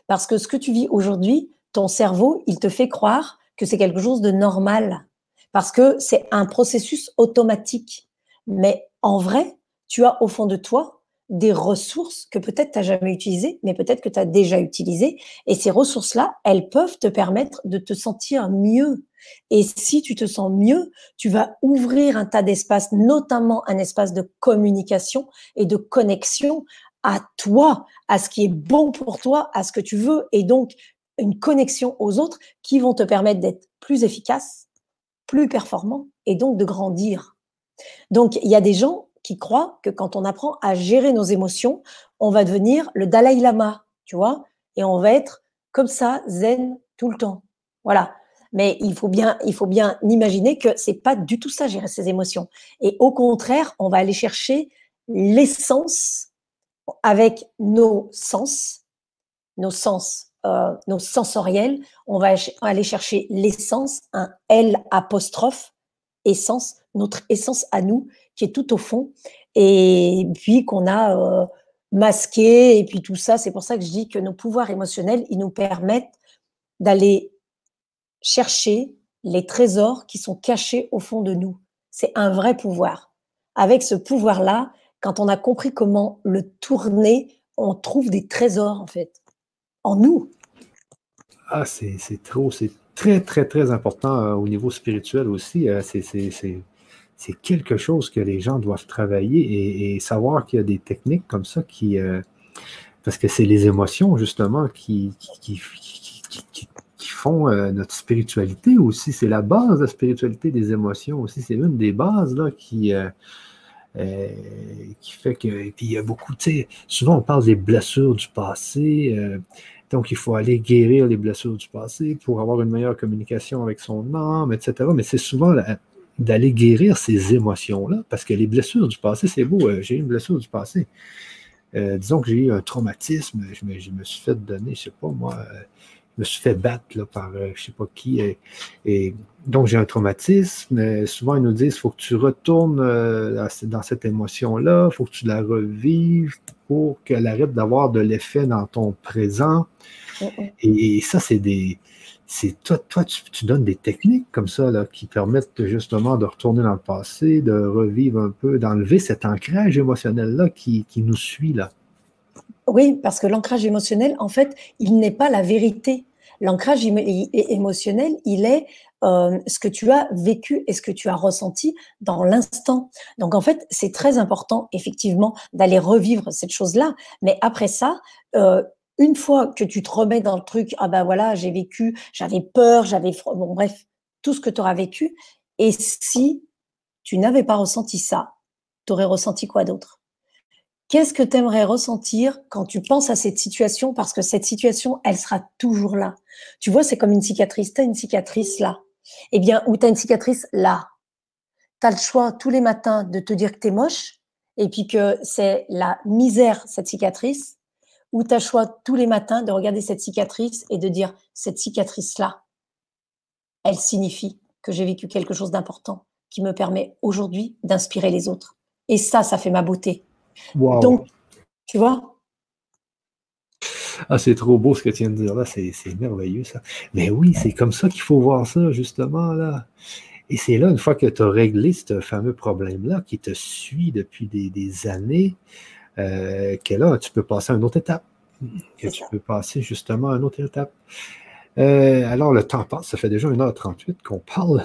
Parce que ce que tu vis aujourd'hui, ton cerveau, il te fait croire que c'est quelque chose de normal. Parce que c'est un processus automatique. Mais en vrai, tu as au fond de toi des ressources que peut-être tu n'as jamais utilisées, mais peut-être que tu as déjà utilisées. Et ces ressources-là, elles peuvent te permettre de te sentir mieux. Et si tu te sens mieux, tu vas ouvrir un tas d'espaces, notamment un espace de communication et de connexion à toi, à ce qui est bon pour toi, à ce que tu veux, et donc une connexion aux autres qui vont te permettre d'être plus efficace, plus performant, et donc de grandir. Donc, il y a des gens qui croient que quand on apprend à gérer nos émotions, on va devenir le Dalai Lama, tu vois, et on va être comme ça, zen tout le temps. Voilà. Mais il faut bien, il faut bien imaginer que c'est pas du tout ça gérer ses émotions. Et au contraire, on va aller chercher l'essence avec nos sens, nos sens, euh. On va aller chercher l'essence, un L apostrophe essence, notre essence à nous, qui est tout au fond, et puis qu'on a euh, masqué, et puis tout ça. C'est pour ça que je dis que nos pouvoirs émotionnels, ils nous permettent d'aller chercher les trésors qui sont cachés au fond de nous. C'est un vrai pouvoir. Avec ce pouvoir-là, quand on a compris comment le tourner, on trouve des trésors, en fait, en nous. Ah, c'est trop, c'est très, très, très important euh, au niveau spirituel aussi. Euh, c'est quelque chose que les gens doivent travailler et, savoir qu'il y a des techniques comme ça qui. Euh, parce que c'est les émotions, justement, qui, qui, font notre spiritualité aussi. C'est la base de la spiritualité des émotions aussi. C'est une des bases là, qui. qui fait que. Et puis il y a beaucoup, tu sais, souvent on parle des blessures du passé. Donc, il faut aller guérir les blessures du passé pour avoir une meilleure communication avec son âme, etc. Mais c'est souvent d'aller guérir ces émotions-là, parce que les blessures du passé, c'est beau, euh, j'ai une blessure du passé. Euh, disons que j'ai eu un traumatisme, je me, suis fait donner, je sais pas moi, euh, je me suis fait battre par je ne sais pas qui. Et, donc, j'ai un traumatisme. Souvent, ils nous disent il faut que tu retournes dans cette émotion-là, il faut que tu la revives pour qu'elle arrête d'avoir de l'effet dans ton présent. Et, ça, c'est des. C'est toi, toi tu, donnes des techniques comme ça là, qui permettent justement de retourner dans le passé, de revivre un peu, d'enlever cet ancrage émotionnel-là qui, qui nous suit là. Oui, parce que l'ancrage émotionnel, en fait, il n'est pas la vérité. L'ancrage émotionnel, il est euh, ce que tu as vécu et ce que tu as ressenti dans l'instant. Donc en fait, c'est très important effectivement d'aller revivre cette chose-là. Mais après ça, euh, une fois que tu te remets dans le truc, ah ben voilà, j'ai vécu, j'avais peur, j'avais bon bref, tout ce que tu auras vécu. Et si tu n'avais pas ressenti ça, tu aurais ressenti quoi d'autre? Qu'est-ce que tu aimerais ressentir quand tu penses à cette situation? Parce que cette situation, elle sera toujours là. Tu vois, c'est comme une cicatrice. Tu as une cicatrice là. Eh bien, ou tu as une cicatrice là. Tu as le choix tous les matins de te dire que tu es moche et puis que c'est la misère, cette cicatrice, ou tu as le choix tous les matins de regarder cette cicatrice et de dire cette cicatrice-là, elle signifie que j'ai vécu quelque chose d'important qui me permet aujourd'hui d'inspirer les autres. Et ça, ça fait ma beauté. Donc, tu vois ah, c'est trop beau ce que tu viens de dire là, c'est merveilleux ça. Mais oui, c'est comme ça qu'il faut voir ça, justement, là. Et c'est là, une fois que tu as réglé ce fameux problème-là qui te suit depuis des, années, euh, que là, tu peux passer à une autre étape. Que tu peux passer justement à une autre étape. Euh, alors, le temps passe, ça fait déjà 1h38 qu'on parle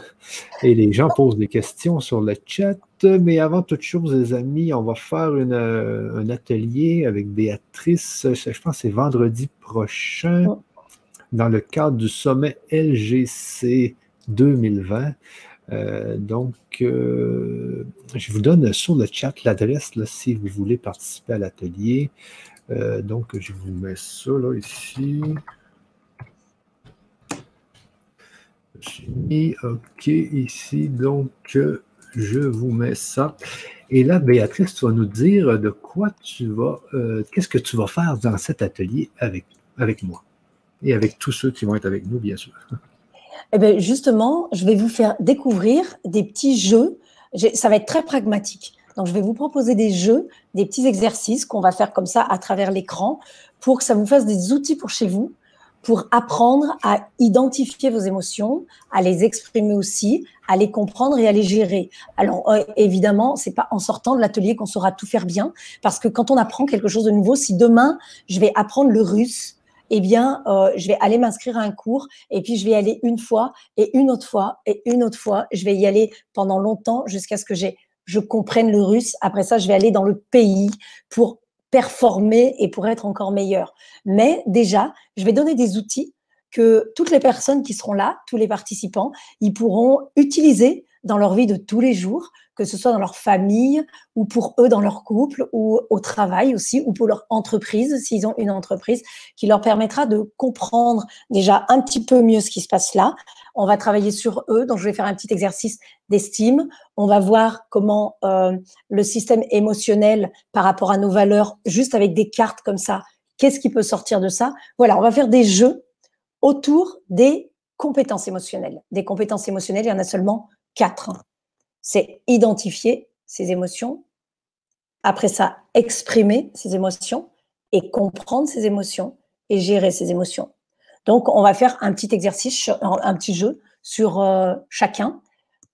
et les gens posent des questions sur le chat. Mais avant toute chose, les amis, on va faire euh, un atelier avec Béatrice, je pense que c'est vendredi prochain, dans le cadre du sommet LGC 2020. Euh, donc, je vous donne sur le chat l'adresse si vous voulez participer à l'atelier. donc, je vous mets ça là, ici. OK ici, donc je vous mets ça. Et là, Béatrice, tu vas nous dire de quoi tu vas, euh, qu'est-ce que tu vas faire dans cet atelier avec, avec moi et avec tous ceux qui vont être avec nous, bien sûr. Eh bien, justement, je vais vous faire découvrir des petits jeux. Ça va être très pragmatique. Donc, je vais vous proposer des jeux, des petits exercices qu'on va faire comme ça à travers l'écran pour que ça vous fasse des outils pour chez vous, pour apprendre à identifier vos émotions, à les exprimer aussi, à les comprendre et à les gérer. Alors euh, évidemment, c'est pas en sortant de l'atelier qu'on saura tout faire bien, parce que quand on apprend quelque chose de nouveau, si demain je vais apprendre le russe, eh bien, euh, je vais aller m'inscrire à un cours et puis je vais y aller une fois et une autre fois et une autre fois. Je vais y aller pendant longtemps jusqu'à ce que j'ai je comprenne le russe. Après ça, je vais aller dans le pays pour performer et pour être encore meilleur. Mais déjà, je vais donner des outils que toutes les personnes qui seront là, tous les participants, ils pourront utiliser dans leur vie de tous les jours, que ce soit dans leur famille ou pour eux dans leur couple ou au travail aussi ou pour leur entreprise s'ils ont une entreprise qui leur permettra de comprendre déjà un petit peu mieux ce qui se passe là. On va travailler sur eux, donc je vais faire un petit exercice d'estime. On va voir comment euh, le système émotionnel par rapport à nos valeurs, juste avec des cartes comme ça, qu'est-ce qui peut sortir de ça? Voilà, on va faire des jeux autour des compétences émotionnelles. Des compétences émotionnelles, il y en a seulement quatre. C'est identifier ses émotions, après ça, exprimer ses émotions et comprendre ses émotions et gérer ses émotions. Donc, on va faire un petit exercice, un petit jeu sur euh, chacun.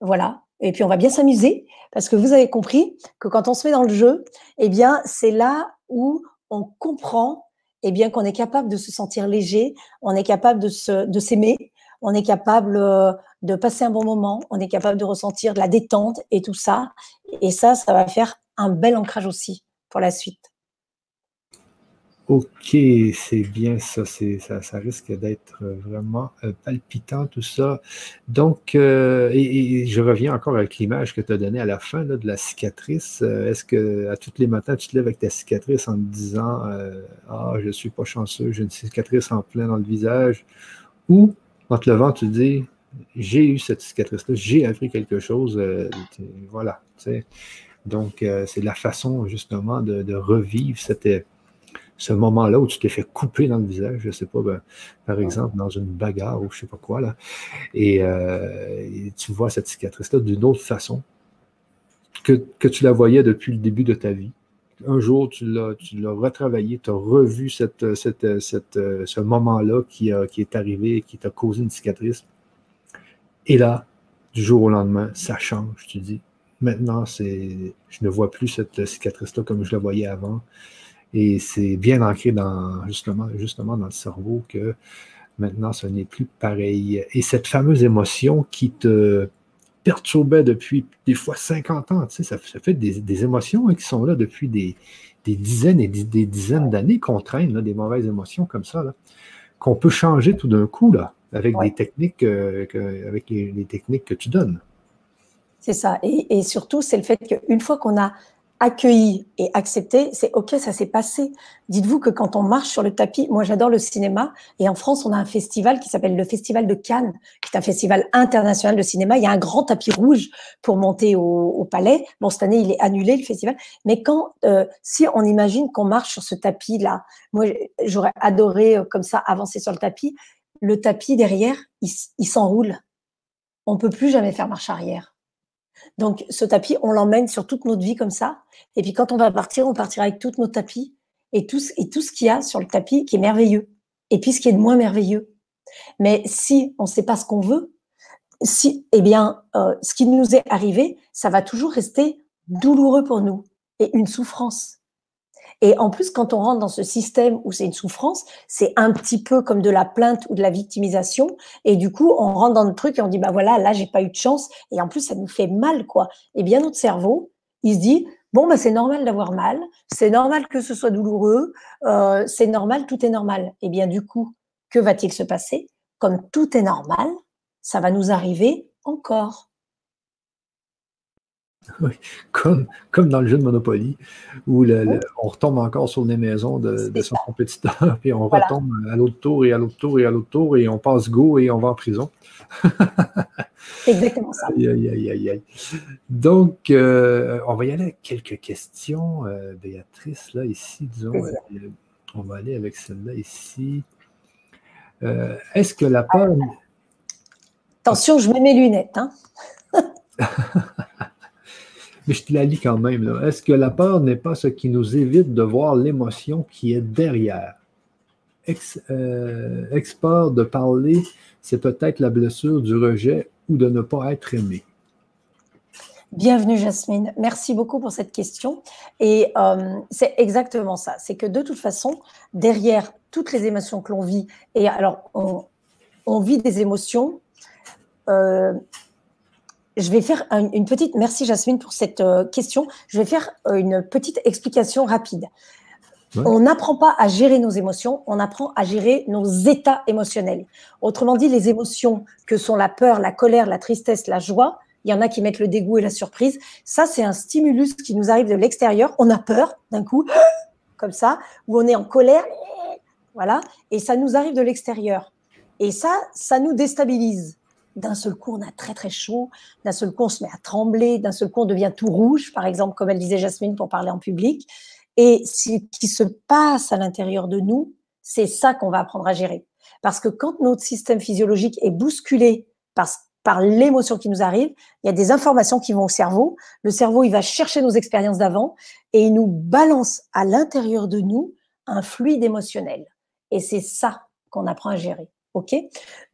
Voilà. Et puis, on va bien s'amuser parce que vous avez compris que quand on se met dans le jeu, eh bien, c'est là où on comprend eh bien qu'on est capable de se sentir léger, on est capable de se, de s'aimer, on est capable euh, de passer un bon moment, on est capable de ressentir de la détente et tout ça. Et ça, ça va faire un bel ancrage aussi pour la suite. Ok, c'est bien ça, ça, ça risque d'être vraiment euh, palpitant tout ça. Donc, euh, et, je reviens encore avec l'image que tu as donnée à la fin de la cicatrice. Est-ce que à tous les matins, tu te lèves avec ta cicatrice en te disant Ah, je ne suis pas chanceux, j'ai une cicatrice en plein dans le visage Ou en te levant, tu te dis j'ai eu cette cicatrice-là, j'ai appris quelque chose, euh, voilà. Donc, euh, c'est la façon justement de, revivre cette, ce moment-là où tu t'es fait couper dans le visage, je ne sais pas, ben, par exemple, dans une bagarre ou je ne sais pas quoi, là, euh, et, tu vois cette cicatrice-là d'une autre façon que, tu la voyais depuis le début de ta vie. Un jour, tu l'as, retravaillé, tu as revu cette, ce moment-là qui, est arrivé qui t'a causé une cicatrice. Et là, du jour au lendemain, ça change. Tu dis, maintenant, je ne vois plus cette cicatrice-là comme je la voyais avant. Et c'est bien ancré dans, justement dans le cerveau que maintenant, ce n'est plus pareil. Et cette fameuse émotion qui te perturbait depuis des fois 50 ans, tu sais, ça, fait des, émotions hein, qui sont là depuis des, dizaines et des, dizaines d'années qu'on traîne, des mauvaises émotions comme ça, qu'on peut changer tout d'un coup, là avec des techniques, euh, avec les, techniques que tu donnes. C'est ça. Et, surtout, c'est le fait qu'une fois qu'on a accueilli et accepté, c'est OK, ça s'est passé. Dites-vous que quand on marche sur le tapis, moi j'adore le cinéma, et en France, on a un festival qui s'appelle le Festival de Cannes, qui est un festival international de cinéma. Il y a un grand tapis rouge pour monter au, palais. Bon, cette année, il est annulé, le festival. Mais quand, euh, si on imagine qu'on marche sur ce tapis-là, moi j'aurais adoré euh, comme ça avancer sur le tapis, le tapis derrière, il, s'enroule. On peut plus jamais faire marche arrière. Donc, ce tapis, on l'emmène sur toute notre vie comme ça. Et puis, quand on va partir, on partira avec tous nos tapis et tout, et tout ce qu'il y a sur le tapis qui est merveilleux. Et puis, ce qui est de moins merveilleux. Mais si on ne sait pas ce qu'on veut, si, eh bien, euh, ce qui nous est arrivé, ça va toujours rester douloureux pour nous et une souffrance. Et en plus, quand on rentre dans ce système où c'est une souffrance, c'est un petit peu comme de la plainte ou de la victimisation. Et du coup, on rentre dans le truc et on dit, bah voilà, là, j'ai pas eu de chance. Et en plus, ça nous fait mal, quoi. Et bien, notre cerveau, il se dit, bon, bah, c'est normal d'avoir mal. C'est normal que ce soit douloureux. Euh, c'est normal, tout est normal. Et bien, du coup, que va-t-il se passer? Comme tout est normal, ça va nous arriver encore. (laughs) comme, comme dans le jeu de Monopoly, où on retombe encore sur les maisons de, son compétiteur, (laughs) puis on retombe à l'autre tour et à l'autre tour et à l'autre tour, et on passe go et on va en prison. (laughs) exactement ça. Donc, euh, on va y aller avec quelques questions, euh, Béatrice, là, ici, disons. Euh, on va aller avec celle-là ici. Est-ce que la peur. Attention, je mets mes lunettes. Hein. Mais je te la lis quand même. Est-ce que la peur n'est pas ce qui nous évite de voir l'émotion qui est derrière? Euh, expert de parler, c'est peut-être la blessure du rejet ou de ne pas être aimé. Bienvenue Jasmine, merci beaucoup pour cette question. Et euh, c'est exactement ça, c'est que de toute façon, derrière toutes les émotions que l'on vit, et alors on, vit des émotions, euh, je vais faire une petite, merci Jasmine pour cette euh, question, je vais faire une petite explication rapide. On n'apprend pas à gérer nos émotions, on apprend à gérer nos états émotionnels. Autrement dit, les émotions que sont la peur, la colère, la tristesse, la joie, il y en a qui mettent le dégoût et la surprise. Ça, c'est un stimulus qui nous arrive de l'extérieur. On a peur d'un coup, (gasps) comme ça, ou on est en colère, voilà, et ça nous arrive de l'extérieur. Et ça, ça nous déstabilise. D'un seul coup, on a très très chaud. D'un seul coup, on se met à trembler. D'un seul coup, on devient tout rouge, par exemple, comme elle disait Jasmine pour parler en public. Et ce qui se passe à l'intérieur de nous, c'est ça qu'on va apprendre à gérer. Parce que quand notre système physiologique est bousculé parce par l'émotion qui nous arrive, il y a des informations qui vont au cerveau. Le cerveau, il va chercher nos expériences d'avant et il nous balance à l'intérieur de nous un fluide émotionnel. Et c'est ça qu'on apprend à gérer. OK?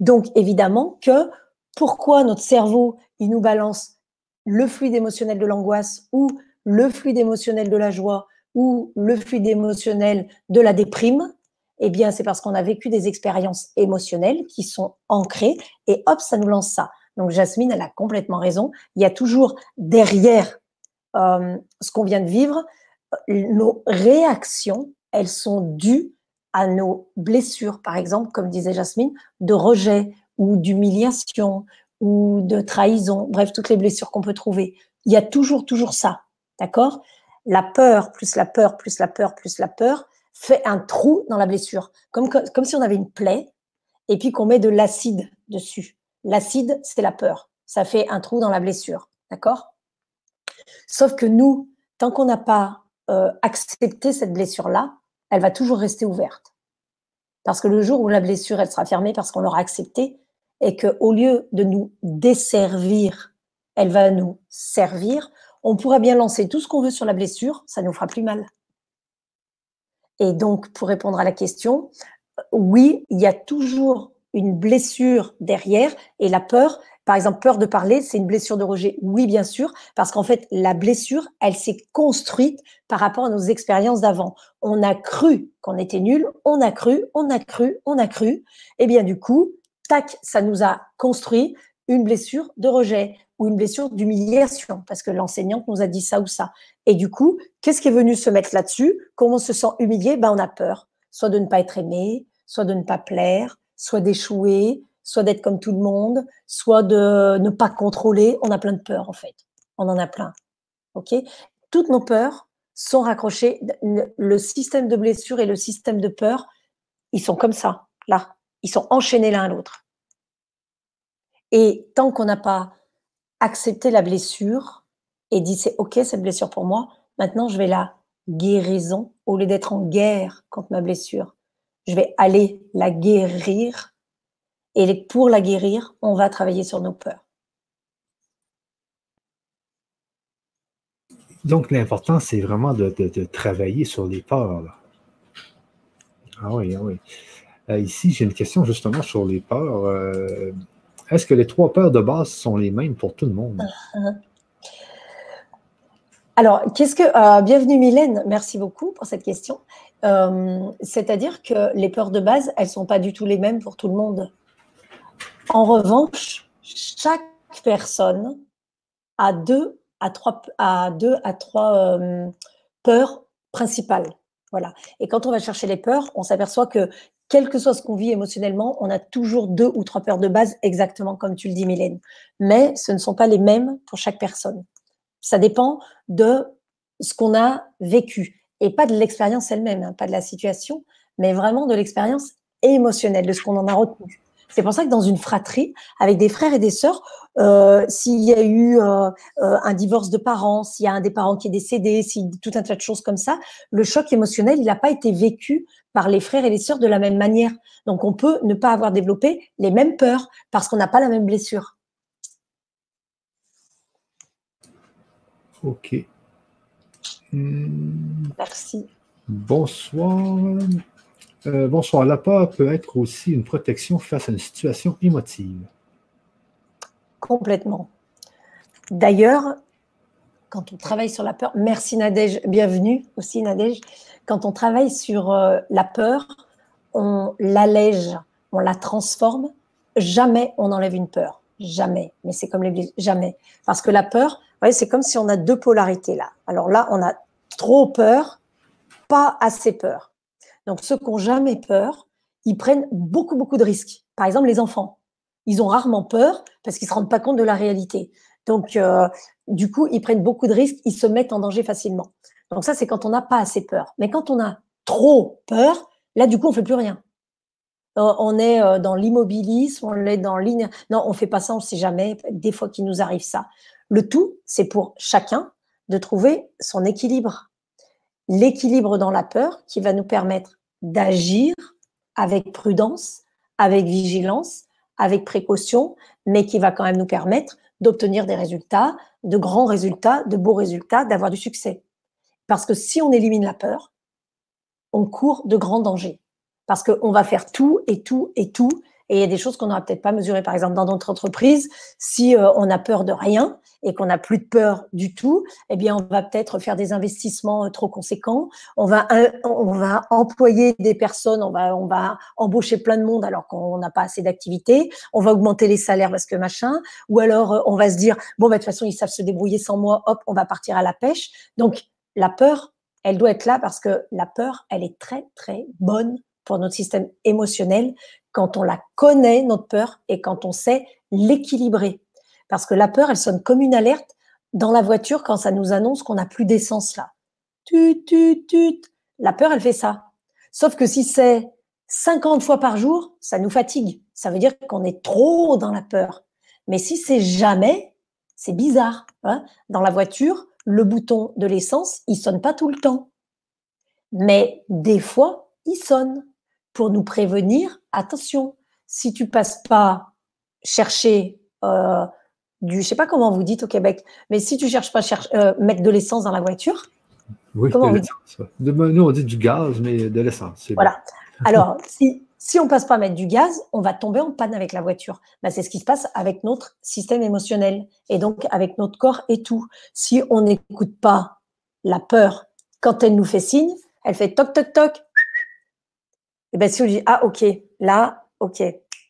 Donc, évidemment que pourquoi notre cerveau, il nous balance le fluide émotionnel de l'angoisse ou le fluide émotionnel de la joie ou le fluide émotionnel de la déprime? Eh bien, c'est parce qu'on a vécu des expériences émotionnelles qui sont ancrées et hop, ça nous lance ça. Donc, Jasmine, elle a complètement raison. Il y a toujours derrière euh, ce qu'on vient de vivre, nos réactions, elles sont dues à nos blessures, par exemple, comme disait Jasmine, de rejet ou d'humiliation ou de trahison, bref, toutes les blessures qu'on peut trouver. Il y a toujours, toujours ça, d'accord? La peur, plus la peur, plus la peur, plus la peur, fait un trou dans la blessure, comme, comme si on avait une plaie et puis qu'on met de l'acide dessus. L'acide, c'est la peur. Ça fait un trou dans la blessure. D'accord? Sauf que nous, tant qu'on n'a pas euh, accepté cette blessure-là, elle va toujours rester ouverte. Parce que le jour où la blessure, elle sera fermée parce qu'on l'aura acceptée, et qu'au lieu de nous desservir, elle va nous servir, on pourra bien lancer tout ce qu'on veut sur la blessure, ça nous fera plus mal. Et donc, pour répondre à la question, oui, il y a toujours une blessure derrière et la peur, par exemple, peur de parler, c'est une blessure de rejet. Oui, bien sûr, parce qu'en fait, la blessure, elle s'est construite par rapport à nos expériences d'avant. On a cru qu'on était nul, on a cru, on a cru, on a cru. Et bien, du coup, tac, ça nous a construit une blessure de rejet ou une blessure d'humiliation, parce que l'enseignante nous a dit ça ou ça. Et du coup, qu'est-ce qui est venu se mettre là-dessus? Comment on se sent humilié ben, On a peur, soit de ne pas être aimé, soit de ne pas plaire, soit d'échouer, soit d'être comme tout le monde, soit de ne pas contrôler. On a plein de peurs, en fait. On en a plein. OK? Toutes nos peurs sont raccrochées. Le système de blessure et le système de peur, ils sont comme ça, là. Ils sont enchaînés l'un à l'autre. Et tant qu'on n'a pas accepté la blessure et dit c'est ok cette blessure pour moi, maintenant je vais la guérison au lieu d'être en guerre contre ma blessure. Je vais aller la guérir et pour la guérir, on va travailler sur nos peurs. Donc l'important, c'est vraiment de, travailler sur les peurs. Ah oui, ah oui. Euh, ici, j'ai une question justement sur les peurs. Euh, est-ce que les trois peurs de base sont les mêmes pour tout le monde? (laughs) Alors, qu'est-ce que. Euh, bienvenue Mylène, merci beaucoup pour cette question. C'est-à-dire que les peurs de base, elles ne sont pas du tout les mêmes pour tout le monde. En revanche, chaque personne a deux à trois, deux à trois peurs principales. Voilà. Et quand on va chercher les peurs, on s'aperçoit que quel que soit ce qu'on vit émotionnellement, on a toujours deux ou trois peurs de base, exactement comme tu le dis, Mylène. Mais ce ne sont pas les mêmes pour chaque personne. Ça dépend de ce qu'on a vécu et pas de l'expérience elle-même, hein, pas de la situation, mais vraiment de l'expérience émotionnelle, de ce qu'on en a retenu. C'est pour ça que dans une fratrie, avec des frères et des sœurs, euh, s'il y a eu euh, euh, un divorce de parents, s'il y a un des parents qui est décédé, si tout un tas de choses comme ça, le choc émotionnel, il n'a pas été vécu par les frères et les sœurs de la même manière. Donc on peut ne pas avoir développé les mêmes peurs parce qu'on n'a pas la même blessure. Ok. Hmm. Merci. Bonsoir. Bonsoir. La peur peut être aussi une protection face à une situation émotive. Complètement. D'ailleurs, quand on travaille sur la peur, merci Nadège, bienvenue aussi Nadège. Quand on travaille sur euh, la peur, on l'allège, on la transforme. Jamais on enlève une peur. Jamais. Mais c'est comme les jamais. Parce que la peur, c'est comme si on a deux polarités là. Alors là, on a trop peur, pas assez peur. Donc ceux qui n'ont jamais peur, ils prennent beaucoup, beaucoup de risques. Par exemple, les enfants ils ont rarement peur parce qu'ils ne se rendent pas compte de la réalité. Donc, euh, du coup, ils prennent beaucoup de risques, ils se mettent en danger facilement. Donc ça, c'est quand on n'a pas assez peur. Mais quand on a trop peur, là, du coup, on fait plus rien. Euh, on est euh, dans l'immobilisme, on est dans l'iner... Non, on fait pas ça, on ne sait jamais. Des fois qu'il nous arrive ça. Le tout, c'est pour chacun de trouver son équilibre. L'équilibre dans la peur qui va nous permettre d'agir avec prudence, avec vigilance, avec précaution, mais qui va quand même nous permettre d'obtenir des résultats, de grands résultats, de beaux résultats, d'avoir du succès. Parce que si on élimine la peur, on court de grands dangers. Parce qu'on va faire tout et tout et tout, et il y a des choses qu'on n'aura peut-être pas mesurées. Par exemple, dans notre entreprise, si euh, on a peur de rien et qu'on n'a plus de peur du tout, eh bien, on va peut-être faire des investissements euh, trop conséquents. On va, on va employer des personnes, on va, on va embaucher plein de monde alors qu'on n'a pas assez d'activité. On va augmenter les salaires parce que machin. Ou alors, euh, on va se dire, bon, bah, de toute façon, ils savent se débrouiller sans moi, hop, on va partir à la pêche. Donc, la peur, elle doit être là parce que la peur, elle est très, très bonne pour notre système émotionnel quand on la connaît, notre peur, et quand on sait l'équilibrer. Parce que la peur, elle sonne comme une alerte dans la voiture quand ça nous annonce qu'on n'a plus d'essence là. Tut, tut, tut. La peur, elle fait ça. Sauf que si c'est 50 fois par jour, ça nous fatigue. Ça veut dire qu'on est trop dans la peur. Mais si c'est jamais, c'est bizarre. Hein. dans la voiture, le bouton de l'essence, il sonne pas tout le temps. Mais des fois, il sonne pour nous prévenir, attention, si tu passes pas chercher euh, du, je sais pas comment vous dites au Québec, mais si tu cherches pas chercher, euh, mettre de l'essence dans la voiture, oui, comment de Nous on dit du gaz, mais de l'essence. Voilà. (laughs) Alors si si on passe pas à mettre du gaz, on va tomber en panne avec la voiture. Ben, c'est ce qui se passe avec notre système émotionnel et donc avec notre corps et tout. Si on n'écoute pas la peur quand elle nous fait signe, elle fait toc toc toc, et bien si on dit ah ok, là, ok,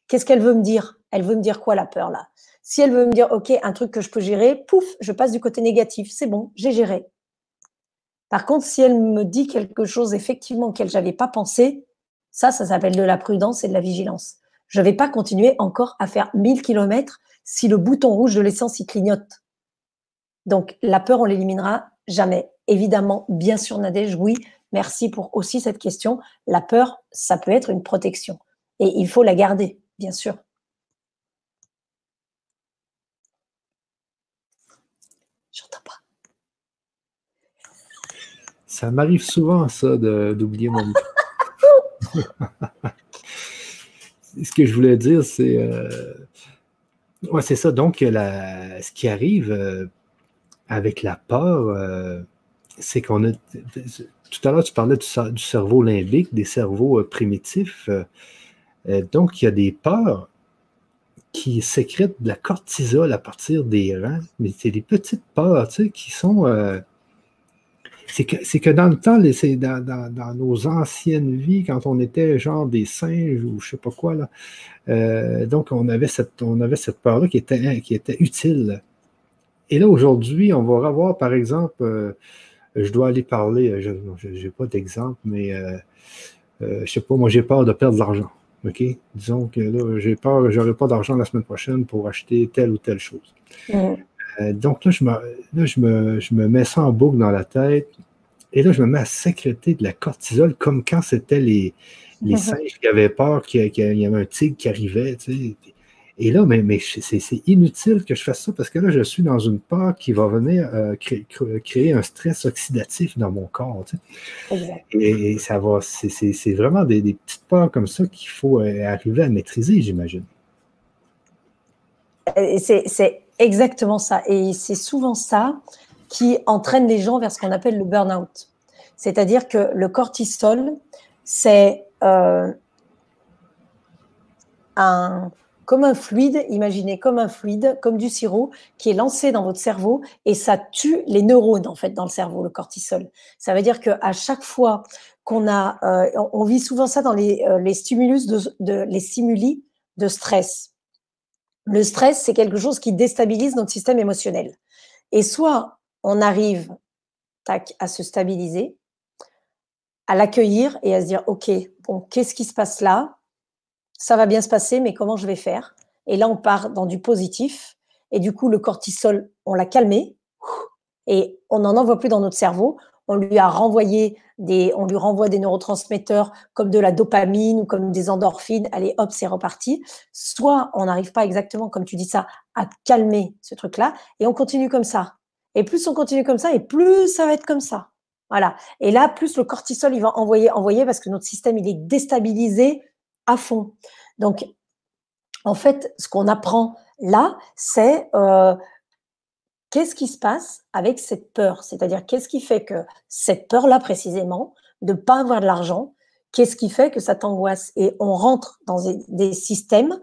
qu'est-ce qu'elle veut me dire? Elle veut me dire quoi la peur là? Si elle veut me dire ok, un truc que je peux gérer, pouf, je passe du côté négatif, c'est bon, j'ai géré. Par contre, si elle me dit quelque chose effectivement auquel j'avais pas pensé, ça, ça s'appelle de la prudence et de la vigilance. Je ne vais pas continuer encore à faire 1000 km si le bouton rouge de l'essence y clignote. Donc, la peur, on l'éliminera jamais. Évidemment, bien sûr, Nadège, oui, Merci pour aussi cette question. La peur, ça peut être une protection. Et il faut la garder, bien sûr. J'entends pas. Ça m'arrive souvent, ça, d'oublier mon (laughs) Ce que je voulais dire, c'est. Euh, c'est ça. Donc, ce qui arrive euh, avec la peur, euh, c'est qu'on a tout à l'heure, tu parlais du, cerveau limbique, des cerveaux euh, primitifs. Euh, euh, donc, il y a des peurs qui sécrètent de la cortisol à partir des reins, mais c'est des petites peurs, tu sais, qui sont... c'est que, dans le temps, dans, nos anciennes vies, quand on était genre des singes ou je sais pas quoi, là, donc on avait cette, cette peur-là qui était, qui était utile. Et là, aujourd'hui, on va revoir, par exemple, je dois aller parler, euh, je n'ai pas d'exemple, mais euh, euh, je sais pas, moi j'ai peur de perdre de l'argent. OK? Disons que là, j'ai peur, je n'aurai pas d'argent la semaine prochaine pour acheter telle ou telle chose. Mm. donc là, je me, je, me, je me mets ça en boucle dans la tête. Et là, je me mets à sécréter de la cortisol comme quand c'était les, les (laughs) singes qui avaient peur qu'il y avait un tigre qui arrivait. Tu sais. Et là, mais, mais c'est inutile que je fasse ça parce que là, je suis dans une peur qui va venir euh, créer, un stress oxydatif dans mon corps. Tu sais. et, ça va, c'est vraiment des, petites peurs comme ça qu'il faut euh, arriver à maîtriser, j'imagine. C'est exactement ça. Et c'est souvent ça qui entraîne les gens vers ce qu'on appelle le burn-out. C'est-à-dire que le cortisol, c'est euh, un comme un fluide, imaginez comme un fluide, comme du sirop qui est lancé dans votre cerveau et ça tue les neurones en fait dans le cerveau, le cortisol. Ça veut dire qu'à chaque fois qu'on a, euh, on vit souvent ça dans les, euh, stimulus les stimuli de stress. Le stress, c'est quelque chose qui déstabilise notre système émotionnel. Et soit on arrive tac, à se stabiliser, à l'accueillir et à se dire, OK, bon, qu'est-ce qui se passe là? Ça va bien se passer, mais comment je vais faire? Et là, on part dans du positif. Et du coup, le cortisol, on l'a calmé et on n'en envoie plus dans notre cerveau. On lui a renvoyé des, on lui renvoie des neurotransmetteurs comme de la dopamine ou comme des endorphines. Allez, hop, c'est reparti. Soit on n'arrive pas exactement, comme tu dis ça, à calmer ce truc-là et on continue comme ça. Et plus on continue comme ça, et plus ça va être comme ça. Voilà. Et là, plus le cortisol, il va envoyer, envoyer parce que notre système, il est déstabilisé à fond. Donc, en fait, ce qu'on apprend là, c'est euh, qu'est-ce qui se passe avec cette peur? C'est-à-dire, qu'est-ce qui fait que cette peur-là, précisément, de ne pas avoir de l'argent, qu'est-ce qui fait que ça t'angoisse? Et on rentre dans des, systèmes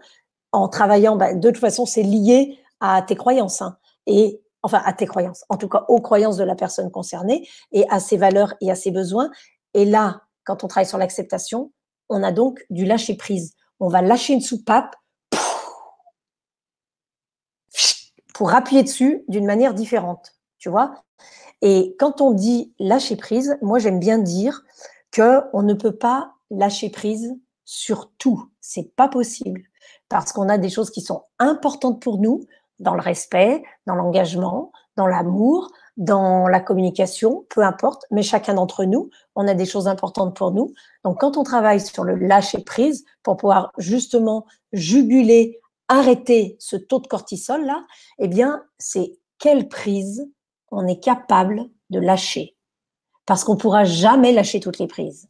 en travaillant, bah, de toute façon, c'est lié à tes croyances. Hein, et enfin à tes croyances, en tout cas aux croyances de la personne concernée et à ses valeurs et à ses besoins. Et là, quand on travaille sur l'acceptation, on a donc du lâcher prise. On va lâcher une soupape pour appuyer dessus d'une manière différente, tu vois. Et quand on dit lâcher prise, moi j'aime bien dire que on ne peut pas lâcher prise sur tout. C'est pas possible parce qu'on a des choses qui sont importantes pour nous dans le respect, dans l'engagement, dans l'amour, dans la communication, peu importe, mais chacun d'entre nous, on a des choses importantes pour nous. Donc, quand on travaille sur le lâcher prise pour pouvoir justement juguler, arrêter ce taux de cortisol là, eh bien, c'est quelle prise on est capable de lâcher. Parce qu'on pourra jamais lâcher toutes les prises.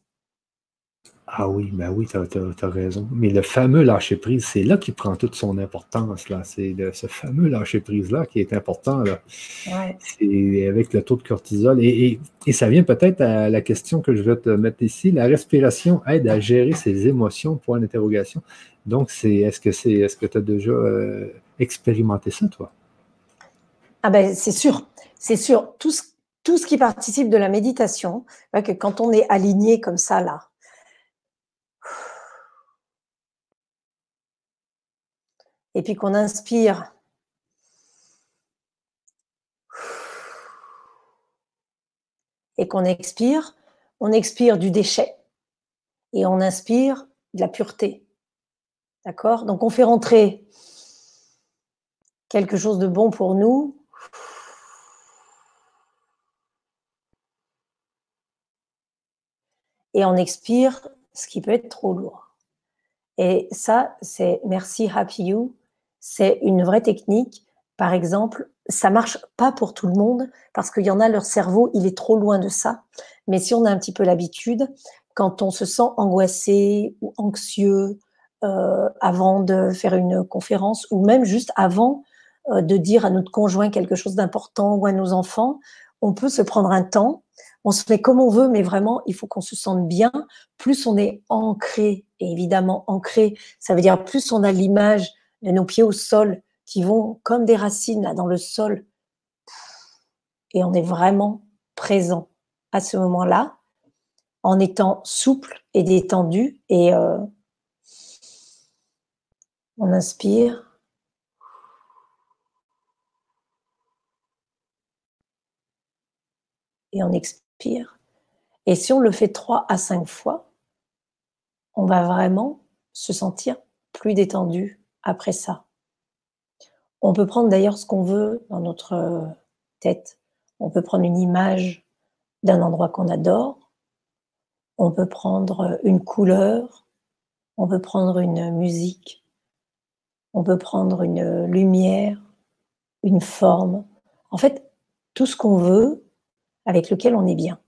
Ah oui, ben oui, tu as, raison. Mais le fameux lâcher-prise, c'est là qu'il prend toute son importance. Là. C'est ce fameux lâcher-prise-là qui est important. Là. C'est avec le taux de cortisol. Et, ça vient peut-être à la question que je vais te mettre ici. La respiration aide à gérer ses émotions, point d'interrogation. Donc, c'est est-ce que c'est est-ce que tu as déjà euh, expérimenté ça, toi? Ah ben c'est sûr. C'est sûr. Tout ce, tout ce qui participe de la méditation, que quand on est aligné comme ça, là, et puis qu'on inspire. Et qu'on expire, on expire du déchet et on inspire de la pureté. D'accord? Donc on fait rentrer quelque chose de bon pour nous. Et on expire ce qui peut être trop lourd. Et ça, c'est merci Happy You c'est une vraie technique. Par exemple, ça marche pas pour tout le monde parce qu'il y en a leur cerveau, il est trop loin de ça. Mais si on a un petit peu l'habitude, quand on se sent angoissé ou anxieux euh, avant de faire une conférence ou même juste avant euh, de dire à notre conjoint quelque chose d'important ou à nos enfants, on peut se prendre un temps. On se fait comme on veut, mais vraiment, il faut qu'on se sente bien. Plus on est ancré, et évidemment ancré, ça veut dire plus on a l'image de nos pieds au sol, qui vont comme des racines là dans le sol. Et on est vraiment présent à ce moment-là, en étant souple et détendu. Et euh, on inspire. Et on expire. Et si on le fait trois à cinq fois, on va vraiment se sentir plus détendu, après ça. On peut prendre d'ailleurs ce qu'on veut dans notre tête. On peut prendre une image d'un endroit qu'on adore. On peut prendre une couleur. On peut prendre une musique, on peut prendre une lumière, une forme. En fait, tout ce qu'on veut avec lequel on est bien.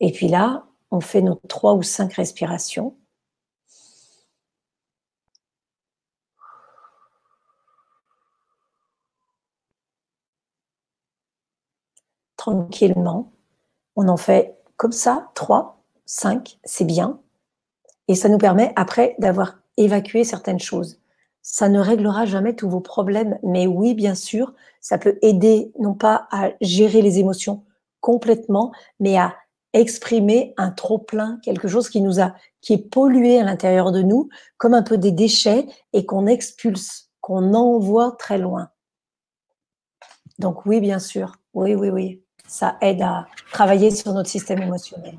Et puis là, on fait nos trois ou cinq respirations. Tranquillement. On en fait comme ça, trois, cinq, c'est bien. Et ça nous permet après d'avoir évacué certaines choses. Ça ne réglera jamais tous vos problèmes, mais oui, bien sûr, ça peut aider non pas à gérer les émotions complètement, mais à exprimer un trop plein, quelque chose qui nous a, qui est pollué à l'intérieur de nous, comme un peu des déchets et qu'on expulse, qu'on envoie très loin. Donc oui, bien sûr, oui, oui, oui, ça aide à travailler sur notre système émotionnel.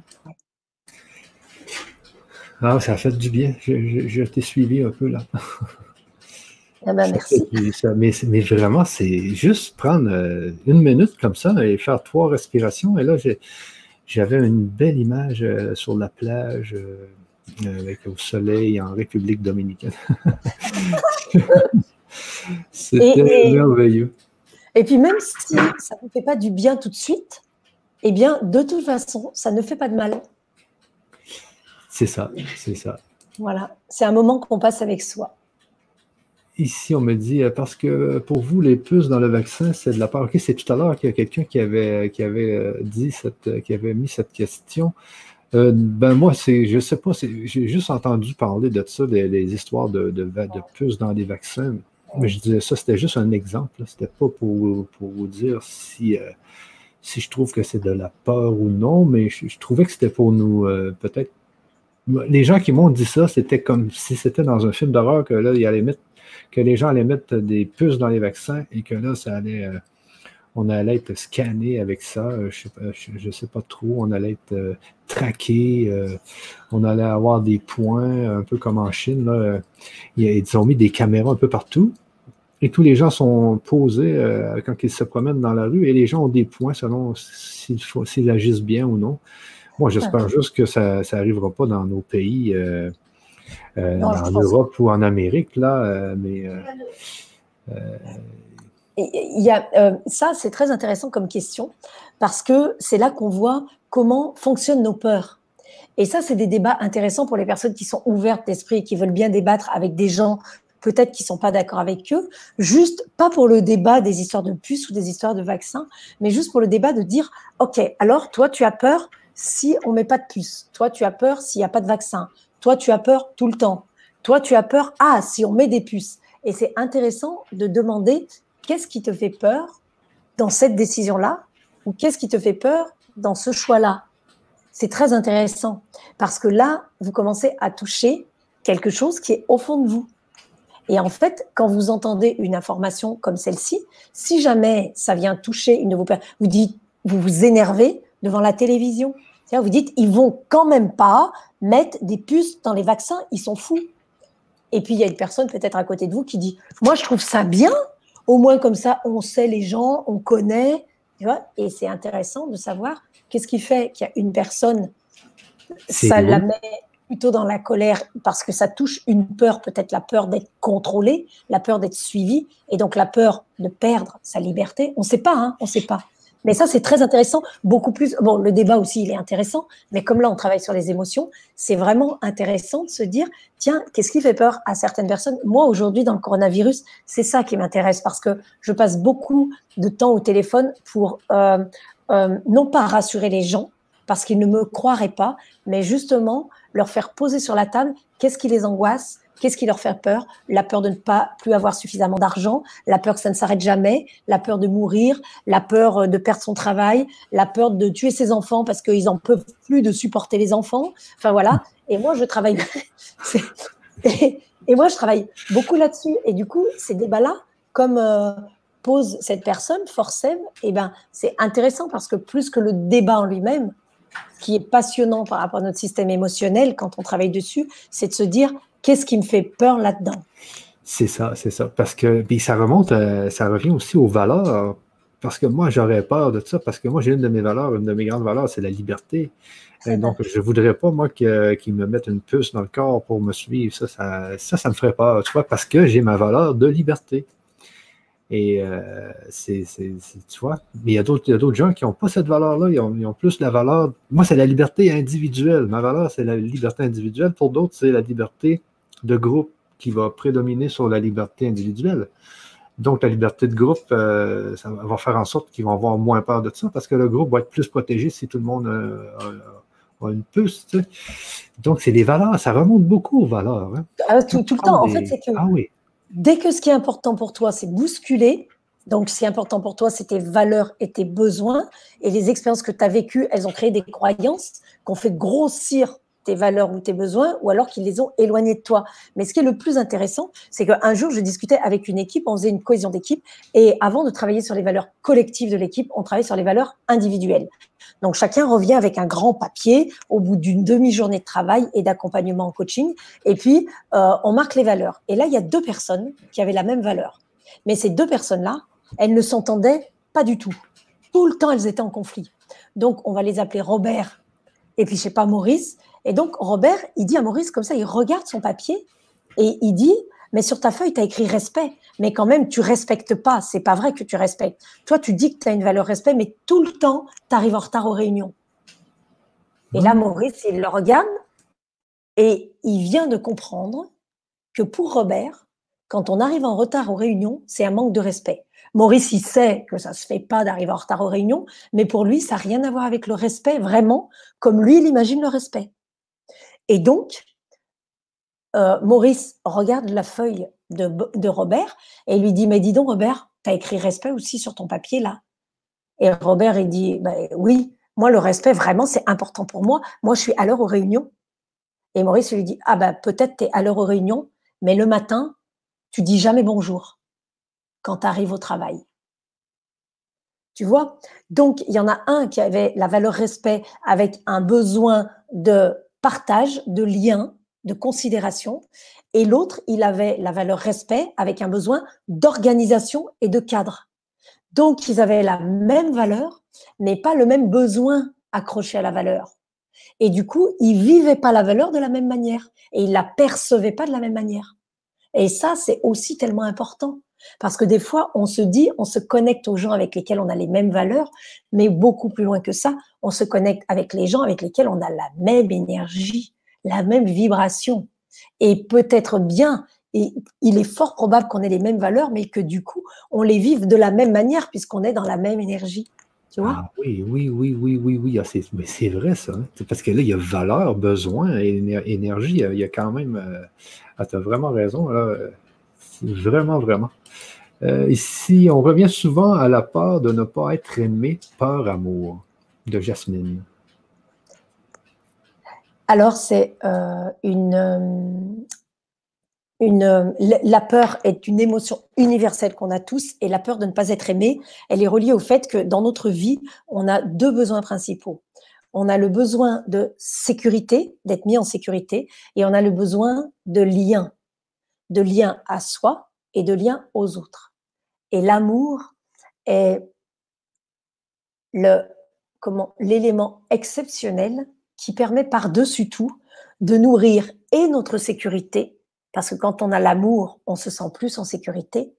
Ah, ça a fait du bien. Je, je t'ai suivi un peu là. Ah (laughs) ben, merci. mais, vraiment, c'est juste prendre euh, une minute comme ça et faire trois respirations. Et là, j'avais une belle image euh, sur la plage euh, avec au soleil en République dominicaine. (laughs) (laughs) C'était merveilleux. Et puis même si ça ne fait pas du bien tout de suite, eh bien, de toute façon, ça ne fait pas de mal. C'est ça, c'est ça. Voilà, c'est un moment qu'on passe avec soi. Ici, on me dit, euh, parce que pour vous, les puces dans le vaccin, c'est de la part. OK, c'est tout à l'heure qu'il y a quelqu'un qui avait, qui avait euh, dit cette, euh, qui avait mis cette question. ben moi, c'est, je sais pas, j'ai juste entendu parler de ça, des, histoires de, de, puces dans les vaccins. Je disais ça, c'était juste un exemple. C'était pas pour, pour, vous dire si, si je trouve que c'est de la peur ou non, mais je, trouvais que c'était pour nous peut-être. Les gens qui m'ont dit ça, c'était comme si c'était dans un film d'horreur que là, il allait mettre que les gens allaient mettre des puces dans les vaccins et que là, ça allait, euh, on allait être scanné avec ça. Euh, je ne sais, pas trop. On allait être euh, traqué. on allait avoir des points, un peu comme en Chine. Là. Ils, ont mis des caméras un peu partout. Et tous les gens sont posés quand ils se promènent dans la rue et les gens ont des points selon s'ils agissent bien ou non. Moi, j'espère juste que ça n'arrivera pas dans nos pays. Euh, en Europe ou en Amérique, là, euh, mais. Euh, il a, ça, c'est très intéressant comme question parce que c'est là qu'on voit comment fonctionnent nos peurs. Et ça, c'est des débats intéressants pour les personnes qui sont ouvertes d'esprit et qui veulent bien débattre avec des gens peut-être qui sont pas d'accord avec eux, juste pas pour le débat des histoires de puces ou des histoires de vaccins, mais juste pour le débat de dire, OK, alors toi, tu as peur si on met pas de puces, toi, tu as peur s'il n'y a pas de vaccin, toi, tu as peur tout le temps. Toi, tu as peur, ah, si on met des puces. Et c'est intéressant de demander qu'est-ce qui te fait peur dans cette décision-là ou qu'est-ce qui te fait peur dans ce choix-là? C'est très intéressant parce que là, vous commencez à toucher quelque chose qui est au fond de vous. Et en fait, quand vous entendez une information comme celle-ci, si jamais ça vient toucher une de vos peurs, vous vous vous énervez devant la télévision, vous dites, ils vont quand même pas mettre des puces dans les vaccins, ils sont fous. Et puis, il y a une personne peut-être à côté de vous qui dit, moi, je trouve ça bien. Au moins, comme ça, on sait les gens, on connaît. et c'est intéressant de savoir qu'est-ce qui fait qu'il y a une personne, ça la met plutôt dans la colère parce que ça touche une peur, peut-être la peur d'être contrôlé, la peur d'être suivi, et donc la peur de perdre sa liberté. On ne sait pas, hein, on ne sait pas. Mais ça, c'est très intéressant, beaucoup plus. Bon, le débat aussi, il est intéressant, mais comme là, on travaille sur les émotions, c'est vraiment intéressant de se dire, tiens, qu'est-ce qui fait peur à certaines personnes? Moi, aujourd'hui, dans le coronavirus, c'est ça qui m'intéresse parce que je passe beaucoup de temps au téléphone pour euh, euh, non pas rassurer les gens, parce qu'ils ne me croiraient pas, mais justement leur faire poser sur la table qu'est-ce qui les angoisse, Qu'est-ce qui leur fait peur? La peur de ne pas plus avoir suffisamment d'argent, la peur que ça ne s'arrête jamais, la peur de mourir, la peur de perdre son travail, la peur de tuer ses enfants parce qu'ils en peuvent plus de supporter les enfants. Enfin voilà. Et moi, je travaille. (laughs) (laughs) et, moi, je travaille beaucoup là-dessus. Et du coup, ces débats-là, comme euh, pose cette personne, Forcem, eh ben, c'est intéressant parce que plus que le débat en lui-même, qui est passionnant par rapport à notre système émotionnel quand on travaille dessus, c'est de se dire Qu'est-ce qui me fait peur là-dedans? C'est ça, c'est ça. Parce que puis ça remonte, ça revient aussi aux valeurs. parce que moi, j'aurais peur de ça, parce que moi, j'ai une de mes valeurs, une de mes grandes valeurs, c'est la liberté. Et donc, je ne voudrais pas, moi, qu'ils me mettent une puce dans le corps pour me suivre. Ça, ça, ça, me ferait peur, tu vois, parce que j'ai ma valeur de liberté. Et euh, c'est, tu vois, mais il y a d'autres gens qui n'ont pas cette valeur-là. Ils ont, plus la valeur. Moi, c'est la liberté individuelle. Ma valeur, c'est la liberté individuelle. Pour d'autres, c'est la liberté de groupe qui va prédominer sur la liberté individuelle. Donc, la liberté de groupe, euh, ça va faire en sorte qu'ils vont avoir moins peur de ça parce que le groupe va être plus protégé si tout le monde euh, a, une puce. Donc, c'est les valeurs, ça remonte beaucoup aux valeurs. Hein. Ah, tout, le temps, en fait, c'est que ah dès que ce qui est important pour toi, c'est bousculer, donc, ce qui est important pour toi, c'est tes valeurs et tes besoins. Et les expériences que tu as vécues, elles ont créé des croyances qu'on fait grossir tes valeurs ou tes besoins, ou alors qu'ils les ont éloignés de toi. Mais ce qui est le plus intéressant, c'est qu'un jour, je discutais avec une équipe, on faisait une cohésion d'équipe, et avant de travailler sur les valeurs collectives de l'équipe, on travaille sur les valeurs individuelles. Donc chacun revient avec un grand papier au bout d'une demi-journée de travail et d'accompagnement en coaching, et puis euh, on marque les valeurs. Et là, il y a deux personnes qui avaient la même valeur. Mais ces deux personnes-là, elles ne s'entendaient pas du tout. Tout le temps, elles étaient en conflit. Donc on va les appeler Robert et puis je sais pas Maurice. Et donc, Robert, il dit à Maurice, comme ça, il regarde son papier et il dit, mais sur ta feuille, tu as écrit respect. Mais quand même, tu respectes pas. C'est pas vrai que tu respectes. Toi, tu dis que tu as une valeur respect, mais tout le temps, tu arrives en retard aux réunions. Et là, Maurice, il le regarde et il vient de comprendre que pour Robert, quand on arrive en retard aux réunions, c'est un manque de respect. Maurice, il sait que ça se fait pas d'arriver en retard aux réunions, mais pour lui, ça n'a rien à voir avec le respect, vraiment, comme lui, il imagine le respect. Et donc, euh, Maurice regarde la feuille de, Robert et lui dit, mais dis donc Robert, tu as écrit respect aussi sur ton papier là. Et Robert, il dit, ben oui, moi le respect, vraiment, c'est important pour moi. Moi, je suis à l'heure aux réunions. Et Maurice lui dit, ah ben peut-être tu es à l'heure aux réunions, mais le matin, tu dis jamais bonjour quand tu arrives au travail. Tu vois? Donc, il y en a un qui avait la valeur respect avec un besoin de partage, de lien, de considération. Et l'autre, il avait la valeur respect avec un besoin d'organisation et de cadre. Donc, ils avaient la même valeur, mais pas le même besoin accroché à la valeur. Et du coup, ils vivaient pas la valeur de la même manière et ils la percevaient pas de la même manière. Et ça, c'est aussi tellement important. Parce que des fois, on se dit, on se connecte aux gens avec lesquels on a les mêmes valeurs, mais beaucoup plus loin que ça, on se connecte avec les gens avec lesquels on a la même énergie, la même vibration. Et peut-être bien, et il est fort probable qu'on ait les mêmes valeurs, mais que du coup, on les vive de la même manière puisqu'on est dans la même énergie. Tu vois? Ah oui, oui, oui, oui, oui, oui. Ah, mais c'est vrai ça. Hein. Parce que là, il y a valeur, besoin, énergie. Il y a quand même. Euh, ah, tu as vraiment raison. Là. Vraiment, vraiment. Euh, ici, on revient souvent à la peur de ne pas être aimé, peur, amour, de Jasmine. Alors, c'est euh, une, euh, une. La peur est une émotion universelle qu'on a tous, et la peur de ne pas être aimé, elle est reliée au fait que dans notre vie, on a deux besoins principaux. On a le besoin de sécurité, d'être mis en sécurité, et on a le besoin de lien, de lien à soi et de lien aux autres. Et l'amour est l'élément exceptionnel qui permet par-dessus tout de nourrir et notre sécurité, parce que quand on a l'amour, on se sent plus en sécurité,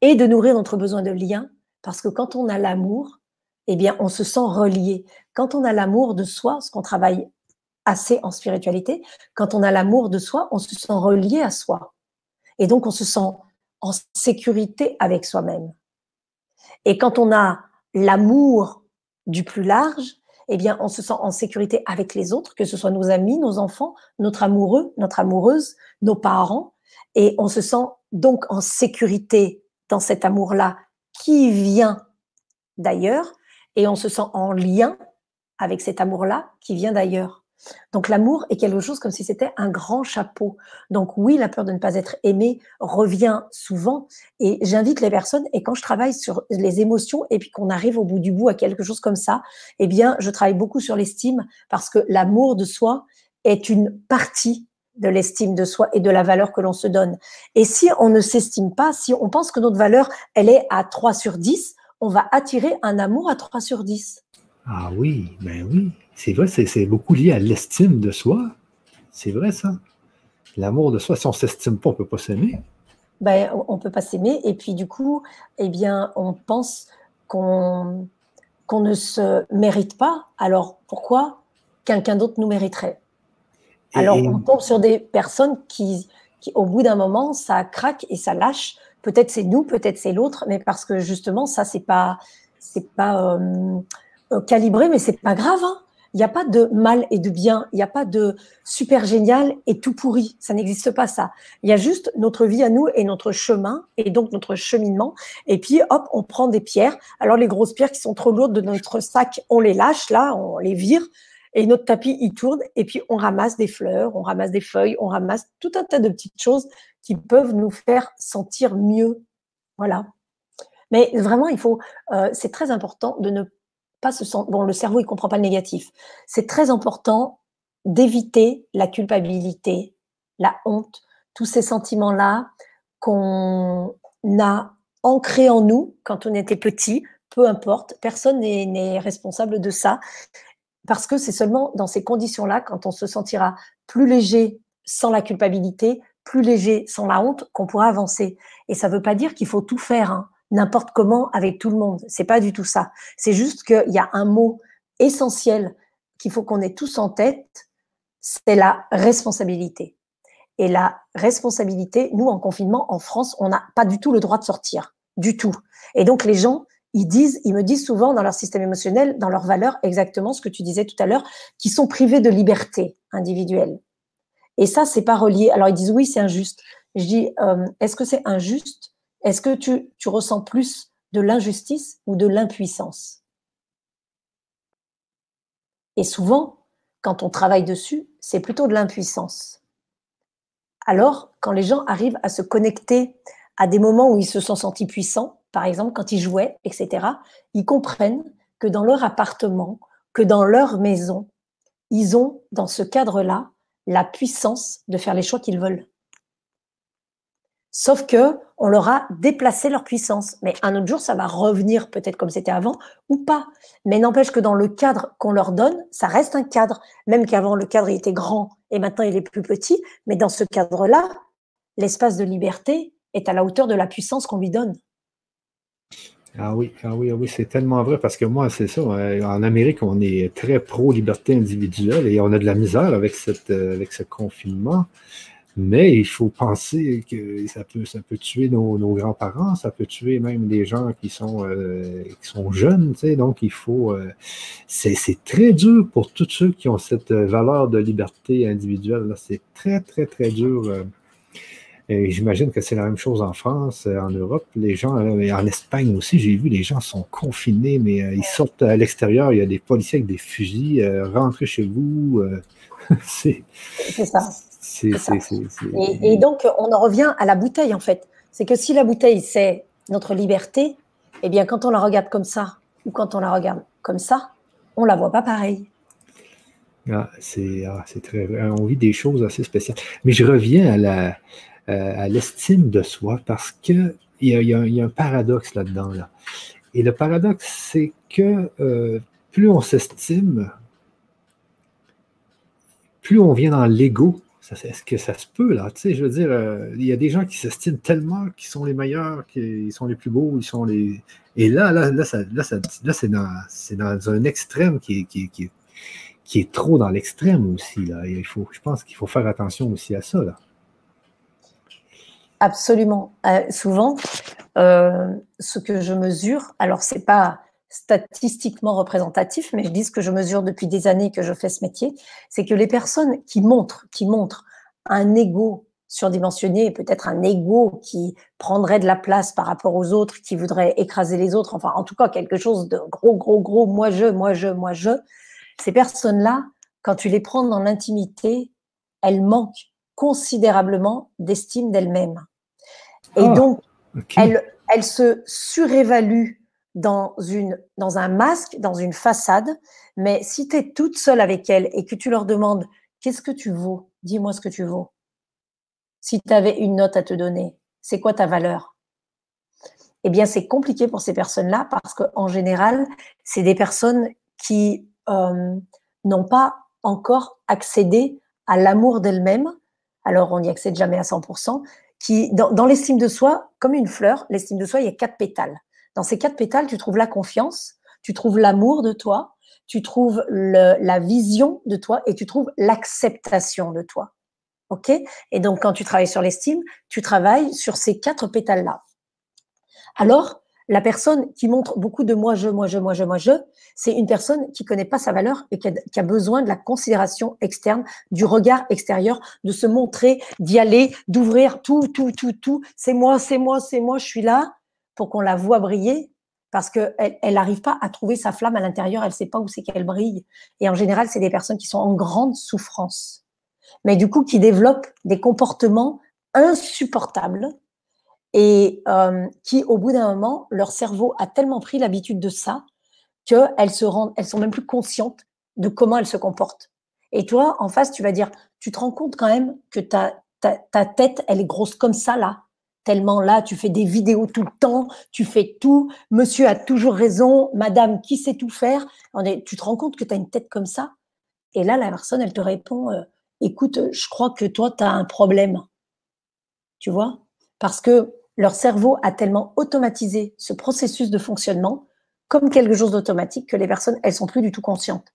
et de nourrir notre besoin de lien, parce que quand on a l'amour, eh bien, on se sent relié. Quand on a l'amour de soi, ce qu'on travaille assez en spiritualité, quand on a l'amour de soi, on se sent relié à soi. Et donc, on se sent en sécurité avec soi-même. Et quand on a l'amour du plus large, eh bien, on se sent en sécurité avec les autres, que ce soit nos amis, nos enfants, notre amoureux, notre amoureuse, nos parents, et on se sent donc en sécurité dans cet amour-là qui vient d'ailleurs, et on se sent en lien avec cet amour-là qui vient d'ailleurs. Donc l'amour est quelque chose comme si c'était un grand chapeau. Donc oui, la peur de ne pas être aimé revient souvent et j'invite les personnes et quand je travaille sur les émotions et puis qu'on arrive au bout du bout à quelque chose comme ça, eh bien, je travaille beaucoup sur l'estime parce que l'amour de soi est une partie de l'estime de soi et de la valeur que l'on se donne. Et si on ne s'estime pas, si on pense que notre valeur, elle est à 3 sur 10, on va attirer un amour à 3 sur 10. Ah oui, ben oui. C'est vrai, c'est beaucoup lié à l'estime de soi. C'est vrai ça. L'amour de soi, si on ne s'estime pas, on ne peut pas s'aimer. Ben, on ne peut pas s'aimer. Et puis du coup, eh bien, on pense qu'on qu'on ne se mérite pas. Alors pourquoi quelqu'un d'autre nous mériterait? Alors on tombe sur des personnes qui, qui au bout d'un moment, ça craque et ça lâche. Peut-être c'est nous, peut-être c'est l'autre, mais parce que justement, ça c'est pas c'est pas euh, euh, calibré, mais c'est pas grave. Hein. Il n'y a pas de mal et de bien. Il n'y a pas de super génial et tout pourri. Ça n'existe pas, ça. Il y a juste notre vie à nous et notre chemin et donc notre cheminement. Et puis, hop, on prend des pierres. Alors, les grosses pierres qui sont trop lourdes de notre sac, on les lâche, là, on les vire. Et notre tapis, il tourne. Et puis, on ramasse des fleurs, on ramasse des feuilles, on ramasse tout un tas de petites choses qui peuvent nous faire sentir mieux. Voilà. Mais vraiment, il faut, euh, c'est très important de ne Bon, le cerveau, il comprend pas le négatif. C'est très important d'éviter la culpabilité, la honte, tous ces sentiments-là qu'on a ancrés en nous quand on était petit, peu importe, personne n'est responsable de ça, parce que c'est seulement dans ces conditions-là, quand on se sentira plus léger sans la culpabilité, plus léger sans la honte, qu'on pourra avancer. Et ça ne veut pas dire qu'il faut tout faire. Hein n'importe comment avec tout le monde. C'est pas du tout ça. C'est juste qu'il y a un mot essentiel qu'il faut qu'on ait tous en tête, c'est la responsabilité. Et la responsabilité, nous en confinement en France, on n'a pas du tout le droit de sortir, du tout. Et donc les gens, ils disent, ils me disent souvent dans leur système émotionnel, dans leurs valeurs, exactement ce que tu disais tout à l'heure, qu'ils sont privés de liberté individuelle. Et ça, c'est pas relié. Alors ils disent oui, c'est injuste. Je dis, euh, est-ce que c'est injuste est-ce que tu, ressens plus de l'injustice ou de l'impuissance? Et souvent, quand on travaille dessus, c'est plutôt de l'impuissance. Alors, quand les gens arrivent à se connecter à des moments où ils se sont sentis puissants, par exemple quand ils jouaient, etc., ils comprennent que dans leur appartement, que dans leur maison, ils ont, dans ce cadre-là, la puissance de faire les choix qu'ils veulent. Sauf que on leur a déplacé leur puissance. Mais un autre jour, ça va revenir peut-être comme c'était avant ou pas. Mais n'empêche que dans le cadre qu'on leur donne, ça reste un cadre. Même qu'avant, le cadre était grand et maintenant il est plus petit. Mais dans ce cadre-là, l'espace de liberté est à la hauteur de la puissance qu'on lui donne. Ah oui, ah oui, ah oui, c'est tellement vrai parce que moi, c'est ça. Euh, en Amérique, on est très pro-liberté individuelle et on a de la misère avec, cette, euh, avec ce confinement. Mais il faut penser que ça peut, ça peut tuer nos, grands-parents, ça peut tuer même des gens qui sont, euh, qui sont jeunes. Tu sais, donc, il faut. Euh, c'est très dur pour tous ceux qui ont cette valeur de liberté individuelle. C'est très, très, très dur. Euh, J'imagine que c'est la même chose en France, en Europe. Les gens, en Espagne aussi, j'ai vu les gens sont confinés, mais ils sortent à l'extérieur. Il y a des policiers avec des fusils. rentrez chez vous. (laughs) c'est ça. Et, donc, on en revient à la bouteille, en fait. C'est que si la bouteille, c'est notre liberté, eh bien, quand on la regarde comme ça, ou quand on la regarde comme ça, on la voit pas pareil. Ah, c'est ah, très vrai. On vit des choses assez spéciales. Mais je reviens à la euh, à l'estime de soi parce qu'il y, y, a un paradoxe là-dedans. Là. Et le paradoxe, c'est que euh, plus on s'estime, plus on vient dans l'ego est-ce que ça se peut, là? Tu sais, je veux dire, euh, il y a des gens qui s'estiment tellement qu'ils sont les meilleurs, qu'ils sont les plus beaux, ils sont les. Et là, là, là, c'est dans, un extrême qui est, qui, qui, est trop dans l'extrême aussi. Là. il faut, je pense qu'il faut faire attention aussi à ça. Là. Absolument. Euh, souvent, euh, ce que je mesure, alors c'est pas statistiquement représentatif, mais je dis ce que je mesure depuis des années que je fais ce métier, c'est que les personnes qui montrent, qui montrent un ego surdimensionné, peut-être un ego qui prendrait de la place par rapport aux autres, qui voudrait écraser les autres, enfin en tout cas quelque chose de gros, gros, gros, moi je, moi je, moi je, ces personnes-là, quand tu les prends dans l'intimité, elles manquent considérablement d'estime d'elles-mêmes. Et ah, donc, elles, elles se surévaluent dans, une, dans un masque, dans une façade, mais si tu es toute seule avec elles et que tu leur demandes qu'est-ce que tu vaux, dis-moi ce que tu vaux. Si tu avais une note à te donner, c'est quoi ta valeur? Eh bien, c'est compliqué pour ces personnes-là parce qu'en général, c'est des personnes qui euh, n'ont pas encore accédé à l'amour d'elles-mêmes. Alors, on n'y accède jamais à 100%. Qui, dans, dans l'estime de soi, comme une fleur, l'estime de soi, il y a quatre pétales. Dans ces quatre pétales, tu trouves la confiance, tu trouves l'amour de toi, tu trouves la vision de toi et tu trouves l'acceptation de toi. OK? Et donc, quand tu travailles sur l'estime, tu travailles sur ces quatre pétales-là. Alors, la personne qui montre beaucoup de moi, je, moi, je, moi, je, moi, je, c'est une personne qui connaît pas sa valeur et qui a, qui a, besoin de la considération externe, du regard extérieur, de se montrer, d'y aller, d'ouvrir tout, tout, tout, tout. C'est moi, c'est moi, c'est moi, je suis là pour qu'on la voit briller parce qu'elle n'arrive pas à trouver sa flamme à l'intérieur, elle ne sait pas où c'est qu'elle brille. Et en général, c'est des personnes qui sont en grande souffrance, mais du coup qui développent des comportements insupportables et euh, qui, au bout d'un moment, leur cerveau a tellement pris l'habitude de ça qu'elles se rendent, elles sont même plus conscientes de comment elles se comportent. Et toi, en face, tu vas dire, tu te rends compte quand même que ta, ta, ta tête, elle est grosse comme ça là, tellement là, tu fais des vidéos tout le temps, tu fais tout, monsieur a toujours raison, madame qui sait tout faire? tu te rends compte que tu as une tête comme ça? Et là, la personne, elle te répond, euh, écoute, je crois que toi, tu as un problème. Tu vois? Parce que leur cerveau a tellement automatisé ce processus de fonctionnement comme quelque chose d'automatique que les personnes, elles sont plus du tout conscientes.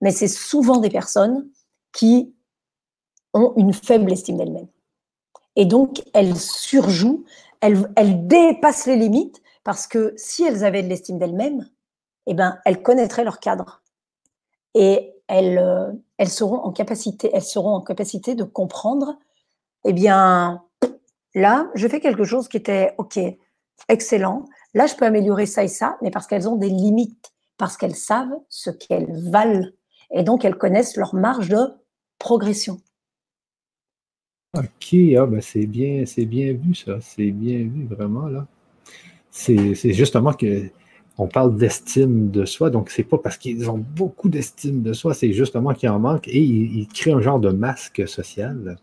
Mais c'est souvent des personnes qui ont une faible estime d'elles-mêmes. Et donc, elles surjouent, elles, dépassent les limites parce que si elles avaient de l'estime d'elles-mêmes, eh ben, elles connaîtraient leur cadre et elles, euh, elles seront en capacité, elles seront en capacité de comprendre. Eh bien, là, je fais quelque chose qui était ok, excellent. Là, je peux améliorer ça et ça, mais parce qu'elles ont des limites, parce qu'elles savent ce qu'elles valent et donc elles connaissent leur marge de progression. OK, ah ben c'est bien, c'est bien vu ça, c'est bien vu vraiment là. C'est justement que on parle d'estime de soi, donc c'est pas parce qu'ils ont beaucoup d'estime de soi, c'est justement qu'ils en manquent et ils, créent un genre de masque social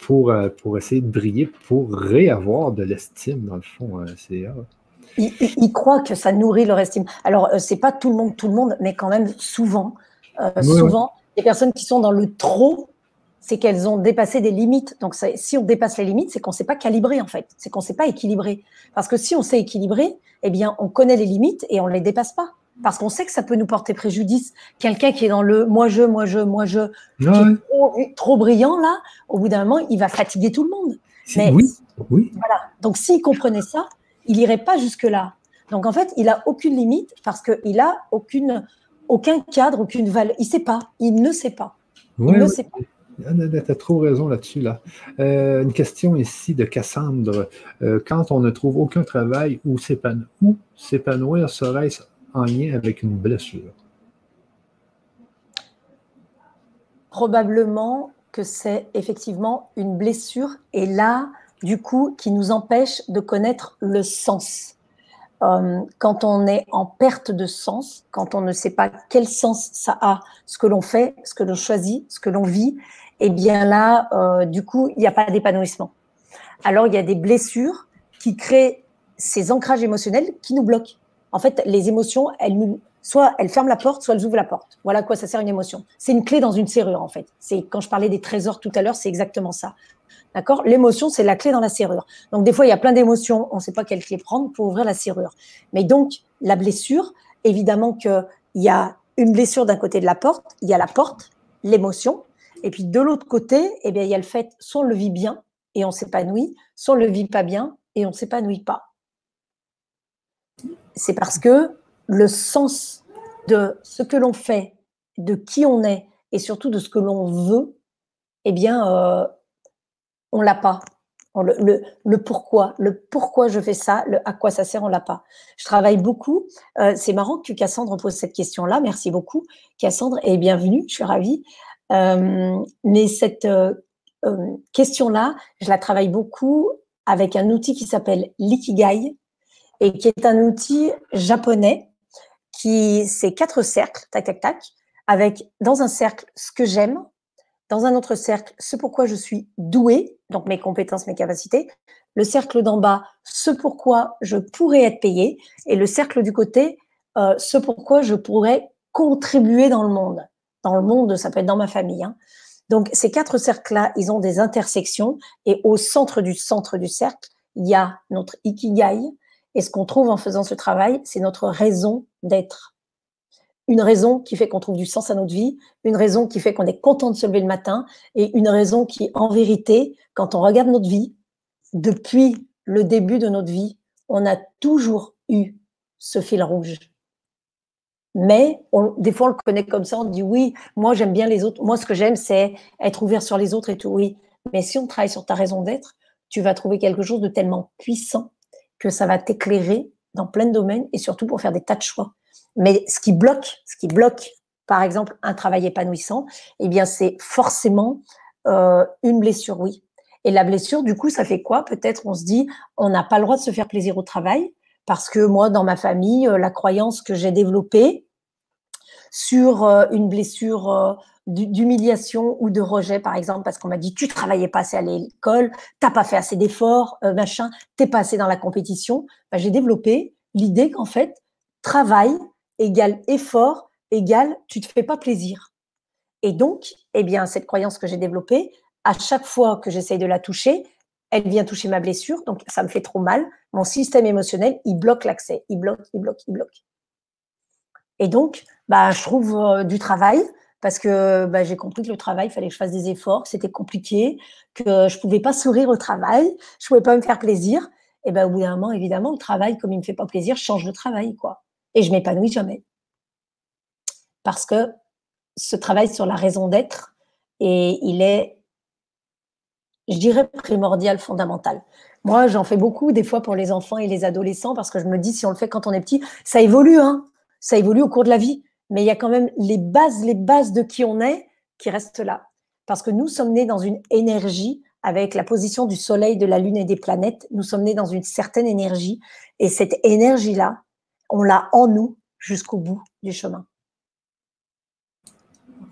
pour, euh, pour essayer de briller, pour réavoir de l'estime dans le fond. Euh, c'est ils, croient que ça nourrit leur estime. Alors euh, c'est pas tout le monde, tout le monde, mais quand même souvent, souvent, les personnes qui sont dans le trop c'est qu'elles ont dépassé des limites. Donc, si on dépasse les limites, c'est qu'on ne sait pas calibrer, en fait. C'est qu'on ne sait pas équilibrer. Parce que si on sait équilibrer, eh bien, on connaît les limites et on ne les dépasse pas. Parce qu'on sait que ça peut nous porter préjudice. Quelqu'un qui est dans le moi je, moi je, moi je, qui est trop, brillant, là, au bout d'un moment, il va fatiguer tout le monde. Mais, oui, oui. Voilà. Donc, s'il comprenait ça, il n'irait pas jusque-là. Donc, en fait, il n'a aucune limite parce qu'il n'a aucune, aucun cadre, aucune valeur. Il ne sait pas. Il ne sait pas. Il ne sait pas. Ah, tu as trop raison là-dessus. Là. Euh, une question ici de Cassandre. Euh, quand on ne trouve aucun travail, où s'épanouir serait-ce en lien avec une blessure? Probablement que c'est effectivement une blessure et là, du coup, qui nous empêche de connaître le sens. Euh, quand on est en perte de sens, quand on ne sait pas quel sens ça a, ce que l'on fait, ce que l'on choisit, ce que l'on vit, eh bien là, euh, du coup, il n'y a pas d'épanouissement. Alors, il y a des blessures qui créent ces ancrages émotionnels qui nous bloquent. En fait, les émotions, elles nous, soit elles ferment la porte, soit elles ouvrent la porte. Voilà à quoi ça sert une émotion. C'est une clé dans une serrure, en fait. C'est quand je parlais des trésors tout à l'heure, c'est exactement ça. D'accord? L'émotion, c'est la clé dans la serrure. Donc, des fois, il y a plein d'émotions, on ne sait pas quelle clé prendre pour ouvrir la serrure. Mais donc, la blessure, évidemment qu'il y a une blessure d'un côté de la porte, il y a la porte, l'émotion, et puis de l'autre côté, eh il y a le fait, soit on le vit bien et on s'épanouit, soit on le vit pas bien et on s'épanouit pas. C'est parce que le sens de ce que l'on fait, de qui on est et surtout de ce que l'on veut, eh bien, euh, on l'a pas. le, pourquoi, le pourquoi je fais ça, à quoi ça sert, on l'a pas. Je travaille beaucoup. Euh, c'est marrant que Cassandre pose cette question-là. Merci beaucoup, Cassandre, et bienvenue. Je suis ravie. Euh, mais cette euh, euh, question-là, je la travaille beaucoup avec un outil qui s'appelle l'Ikigai et qui est un outil japonais qui c'est quatre cercles, tac tac tac, avec dans un cercle ce que j'aime, Dans un autre cercle, ce pourquoi je suis doué, donc mes compétences, mes capacités. Le cercle d'en bas, ce pourquoi je pourrais être payé. Et le cercle du côté, euh, ce pourquoi je pourrais contribuer dans le monde. Dans le monde, ça peut être dans ma famille. Hein. Donc ces quatre cercles-là, ils ont des intersections. Et au centre du centre du cercle, il y a notre ikigai. Et ce qu'on trouve en faisant ce travail, c'est notre raison d'être. Une raison qui fait qu'on trouve du sens à notre vie, une raison qui fait qu'on est content de se lever le matin, et une raison qui, en vérité, quand on regarde notre vie, depuis le début de notre vie, on a toujours eu ce fil rouge. Mais des fois, on le connaît comme ça, on dit oui, moi j'aime bien les autres. Moi, ce que j'aime, c'est être ouvert sur les autres et tout. Oui. Mais si on travaille sur ta raison d'être, tu vas trouver quelque chose de tellement puissant que ça va t'éclairer dans plein de domaines et surtout pour faire des tas de choix. Mais ce qui bloque, ce qui bloque, par exemple, un travail épanouissant, eh bien, c'est forcément euh, une blessure, oui. Et la blessure, du coup, ça fait quoi? Peut-être on se dit, on n'a pas le droit de se faire plaisir au travail parce que moi, dans ma famille, euh, la croyance que j'ai développée sur euh, une blessure euh, d'humiliation ou de rejet, par exemple, parce qu'on m'a dit tu travaillais pas assez à l'école, t'as pas fait assez d'efforts, machin, t'es pas assez dans la compétition. Bah, j'ai développé l'idée qu'en fait, travail égale effort égale tu te fais pas plaisir. Et donc, eh bien, cette croyance que j'ai développée, à chaque fois que j'essaye de la toucher, elle vient toucher ma blessure, donc ça me fait trop mal. Mon système émotionnel, il bloque l'accès, il bloque, il bloque, il bloque. Et donc, bah, je trouve euh, du travail parce que bah, j'ai compris que le travail, il fallait que je fasse des efforts, que c'était compliqué, que je pouvais pas sourire au travail, je pouvais pas me faire plaisir. Et ben, au bout d'un moment, évidemment, le travail, comme il me fait pas plaisir, change de travail, quoi. Et je m'épanouis jamais. Parce que ce travail sur la raison d'être, et il est je dirais, primordial, fondamental. Moi, j'en fais beaucoup des fois pour les enfants et les adolescents parce que je me dis, si on le fait quand on est petit, ça évolue, hein ça évolue au cours de la vie. Mais il y a quand même les bases, les bases de qui on est qui restent là. Parce que nous sommes nés dans une énergie avec la position du Soleil, de la Lune et des planètes. Nous sommes nés dans une certaine énergie. Et cette énergie-là, on l'a en nous jusqu'au bout du chemin.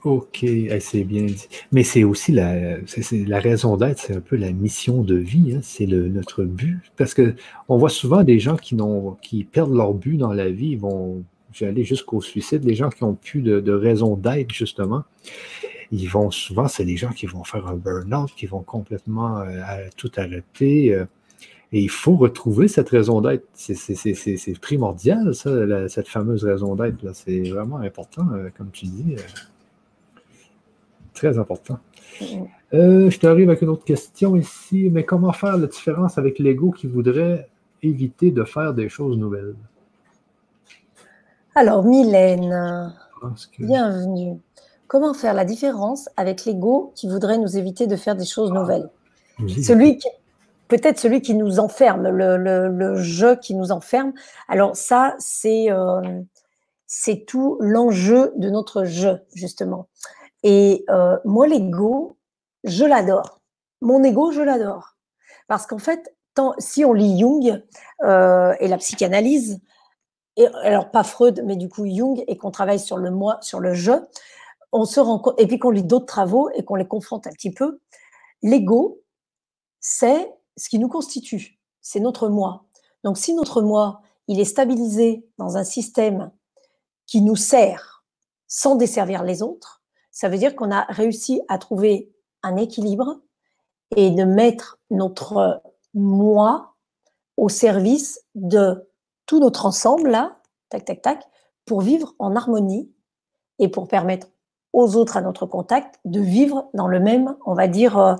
Ok, c'est bien dit. Mais c'est aussi la, la raison d'être, c'est un peu la mission de vie, hein, c'est notre but. Parce que on voit souvent des gens qui, qui perdent leur but dans la vie, ils vont aller jusqu'au suicide, les gens qui n'ont plus de, raison d'être, justement. Ils vont souvent, c'est des gens qui vont faire un burn-out, qui vont complètement euh, tout arrêter. Euh, et il faut retrouver cette raison d'être. C'est primordial, ça, cette fameuse raison d'être. C'est vraiment important, euh, comme tu dis. Très important. Euh, je t'arrive avec une autre question ici. Mais comment faire la différence avec l'ego qui voudrait éviter de faire des choses nouvelles? Alors, Mylène, bienvenue. Comment faire la différence avec l'ego qui voudrait nous éviter de faire des choses ah, nouvelles? Celui qui, peut-être celui qui nous enferme, le, le, jeu qui nous enferme. Alors ça, c'est euh, c'est tout l'enjeu de notre jeu, justement. Et euh, moi, l'ego, je l'adore. Mon ego, je l'adore. Parce qu'en fait, tant, si on lit Jung euh, et la psychanalyse, et, alors pas Freud, mais du coup Jung, et qu'on travaille sur le moi, sur le je, on se rend et puis qu'on lit d'autres travaux et qu'on les confronte un petit peu, l'ego, c'est ce qui nous constitue, c'est notre moi. Donc si notre moi, il est stabilisé dans un système qui nous sert sans desservir les autres, ça veut dire qu'on a réussi à trouver un équilibre et de mettre notre moi au service de tout notre ensemble là, tac, tac, tac, pour vivre en harmonie et pour permettre aux autres à notre contact de vivre dans le même, on va dire, euh,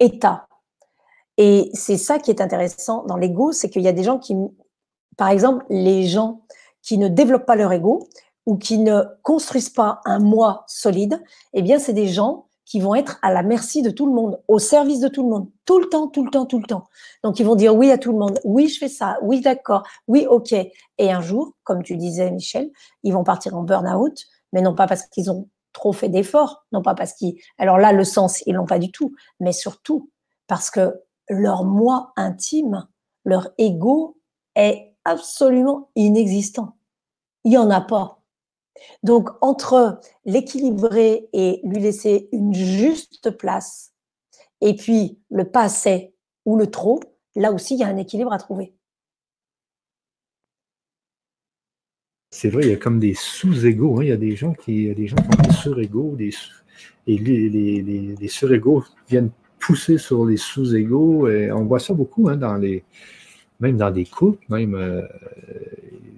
état. Et c'est ça qui est intéressant dans l'ego, c'est qu'il y a des gens qui, par exemple, les gens qui ne développent pas leur ego, ou qui ne construisent pas un moi solide, eh bien, c'est des gens qui vont être à la merci de tout le monde, au service de tout le monde, tout le temps, tout le temps, tout le temps. Donc, ils vont dire oui à tout le monde, oui, je fais ça, oui, d'accord, oui, ok. Et un jour, comme tu disais, Michel, ils vont partir en burn-out, mais non pas parce qu'ils ont trop fait d'efforts, non pas parce qu'ils... Alors là, le sens, ils l'ont pas du tout, mais surtout parce que leur moi intime, leur ego est absolument inexistant. Il n'y en a pas. Donc, entre l'équilibrer et lui laisser une juste place, et puis le pas assez ou le trop, là aussi, il y a un équilibre à trouver. C'est vrai, il y a comme des sous-égaux. Hein. Il y a des gens qui, des gens ont des sur-égaux, des, et les, les, les, sur-égaux viennent pousser sur les sous-égaux. On voit ça beaucoup hein, dans les, même dans des couples, même. Euh,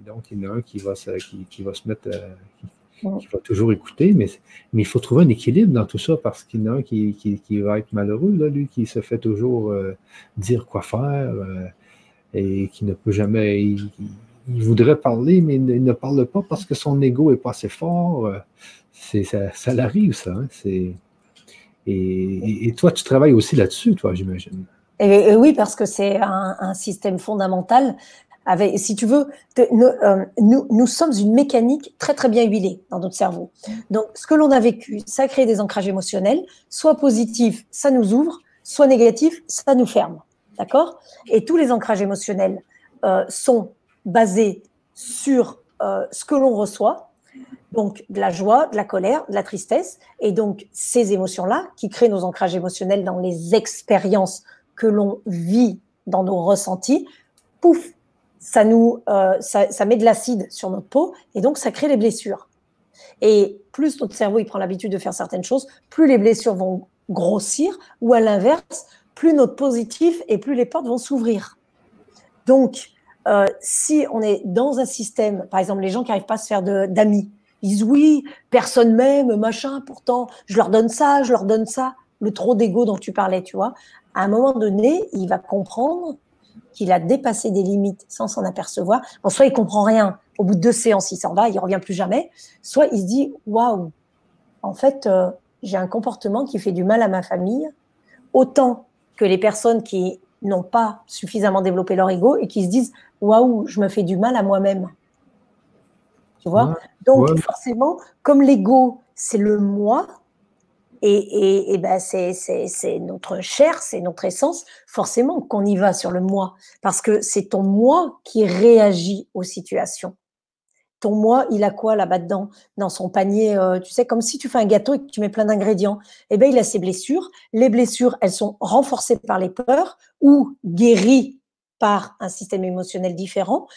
donc, il y en a un qui va se, qui, va se mettre, euh, qui, va toujours écouter, mais, mais il faut trouver un équilibre dans tout ça parce qu'il y en a un qui, qui, va être malheureux, là, lui, qui se fait toujours euh, dire quoi faire et qui ne peut jamais. Il, voudrait parler, mais il ne parle pas parce que son ego n'est pas assez fort. C'est, ça, ça l'arrive, ça. Hein, c'est, et, et, toi, tu travailles aussi là-dessus, toi, j'imagine. Et, oui, parce que c'est un, système fondamental. Si tu veux, euh, nous, sommes une mécanique très très bien huilée dans notre cerveau. Donc, ce que l'on a vécu, ça crée des ancrages émotionnels, soit positifs, ça nous ouvre, soit négatifs, ça nous ferme. D'accord? Et tous les ancrages émotionnels euh, sont basés sur euh, ce que l'on reçoit, donc de la joie, de la colère, de la tristesse, et donc ces émotions-là qui créent nos ancrages émotionnels dans les expériences que l'on vit dans nos ressentis, pouf, ça nous, euh, ça, met de l'acide sur notre peau et donc ça crée des blessures. Et plus notre cerveau il prend l'habitude de faire certaines choses, plus les blessures vont grossir ou à l'inverse, plus notre positif et plus les portes vont s'ouvrir. Donc, euh, si on est dans un système, par exemple, les gens qui n'arrivent pas à se faire d'amis, ils disent oui, personne m'aime, machin, pourtant je leur donne ça, je leur donne ça. Le trop d'ego dont tu parlais, tu vois à un moment donné, il va comprendre qu'il a dépassé des limites sans s'en apercevoir. Soit il comprend rien, au bout de deux séances, il s'en va, il revient plus jamais. Soit il se dit, waouh, en fait, euh, j'ai un comportement qui fait du mal à ma famille, autant que les personnes qui n'ont pas suffisamment développé leur ego et qui se disent, waouh, je me fais du mal à moi-même. Tu vois? Donc, forcément, comme l'ego, c'est le moi, et, ben c'est notre chair, c'est notre essence, forcément qu'on y va sur le moi, parce que c'est ton moi qui réagit aux situations. Ton moi, il a quoi là-bas dedans Dans son panier, euh, tu sais, comme si tu fais un gâteau et que tu mets plein d'ingrédients. Eh ben, il a ses blessures. Les blessures, elles sont renforcées par les peurs ou guéries par un système émotionnel différent.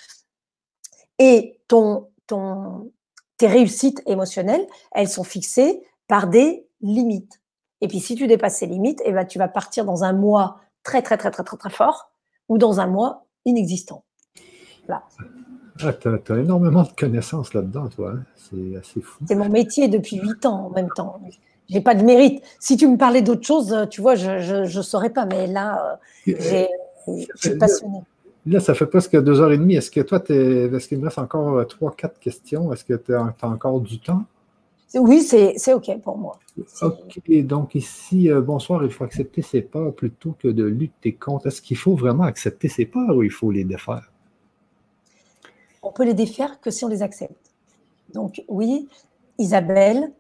Et ton, ton, tes réussites émotionnelles, elles sont fixées par des limites. Et puis si tu dépasses ces limites, eh ben, tu vas partir dans un mois très très très très très très fort ou dans un mois inexistant. Là. Ah, tu as, énormément de connaissances là-dedans, toi. Hein. C'est assez fou. C'est mon métier depuis huit ans en même temps. J'ai pas de mérite. Si tu me parlais d'autre chose, tu vois, je ne saurais pas. Mais là, euh, je suis passionné. Là, ça fait presque deux heures et demie. Est-ce que toi, est-ce qu'il me reste encore trois, quatre questions? Est-ce que tu as encore du temps? Oui, c'est OK pour moi. OK, donc ici, euh, bonsoir, il faut accepter ses peurs plutôt que de lutter contre. Est-ce qu'il faut vraiment accepter ses peurs ou il faut les défaire? On peut les défaire que si on les accepte. Donc oui, Isabelle,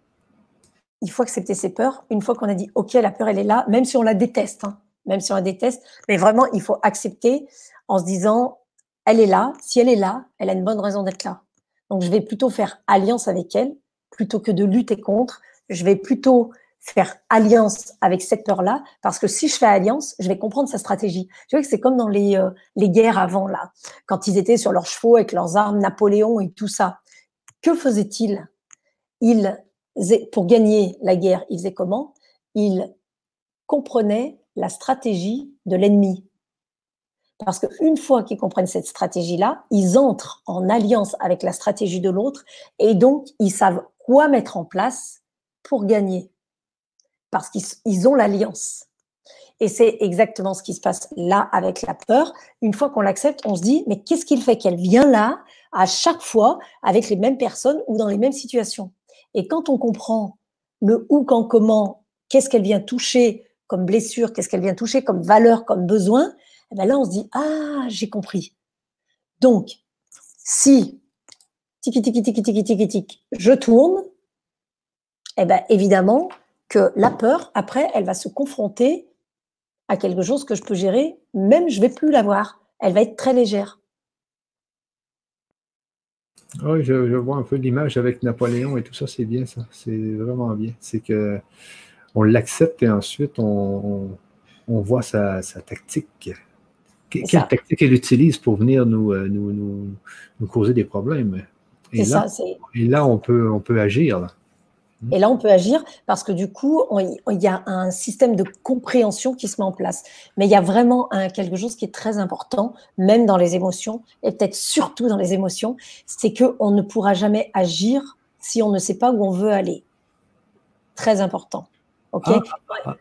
il faut accepter ses peurs. Une fois qu'on a dit OK, la peur, elle est là, même si on la déteste, hein, même si on la déteste, mais vraiment, il faut accepter en se disant, elle est là, si elle est là, elle a une bonne raison d'être là. Donc je vais plutôt faire alliance avec elle plutôt que de lutter contre. Je vais plutôt faire alliance avec cette peur-là, parce que si je fais alliance, je vais comprendre sa stratégie. Tu vois que c'est comme dans les, euh, les guerres avant, là, quand ils étaient sur leurs chevaux avec leurs armes, Napoléon et tout ça. Que faisait-il Il, pour gagner la guerre, il faisait comment? Il comprenait la stratégie de l'ennemi. Parce qu'une fois qu'ils comprennent cette stratégie-là, ils entrent en alliance avec la stratégie de l'autre et donc ils savent quoi mettre en place pour gagner Parce qu'ils ont l'alliance. Et c'est exactement ce qui se passe là avec la peur. Une fois qu'on l'accepte, on se dit, mais qu'est-ce qu'il fait qu'elle vient là à chaque fois avec les mêmes personnes ou dans les mêmes situations? Et quand on comprend le où, quand, comment, qu'est-ce qu'elle vient toucher comme blessure, qu'est-ce qu'elle vient toucher comme valeur, comme besoin, et eh bien là, on se dit, ah, j'ai compris. Donc, si tiki tiki tiki tiki tiki tiki, je tourne, eh bien évidemment que la peur, après, elle va se confronter à quelque chose que je peux gérer, même je vais plus la voir. Elle va être très légère. Oui, je, vois un peu l'image avec Napoléon et tout ça, c'est bien ça. C'est vraiment bien. C'est que on l'accepte et ensuite on, voit sa, tactique. Quelle tactique elle utilise pour venir nous, euh, nous, nous, causer des problèmes? Et là, et là on, peut, on peut agir. Là. Et là, on peut agir parce que du coup, il y a un système de compréhension qui se met en place. Mais il y a vraiment un, quelque chose qui est très important, même dans les émotions, et peut-être surtout dans les émotions, c'est qu'on ne pourra jamais agir si on ne sait pas où on veut aller. Très important. ok? Ah, ah, ah.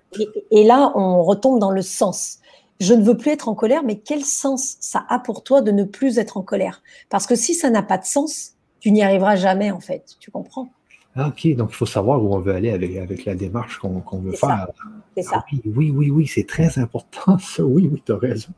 et, là, on retombe dans le sens. Je ne veux plus être en colère, mais quel sens ça a pour toi de ne plus être en colère? Parce que si ça n'a pas de sens, tu n'y arriveras jamais, en fait. Tu comprends? Ah, OK, donc il faut savoir où on veut aller avec, avec la démarche qu'on veut faire. C'est ça. Ah oui, oui, oui, c'est très important, (laughs) ça. Oui, oui, tu as raison.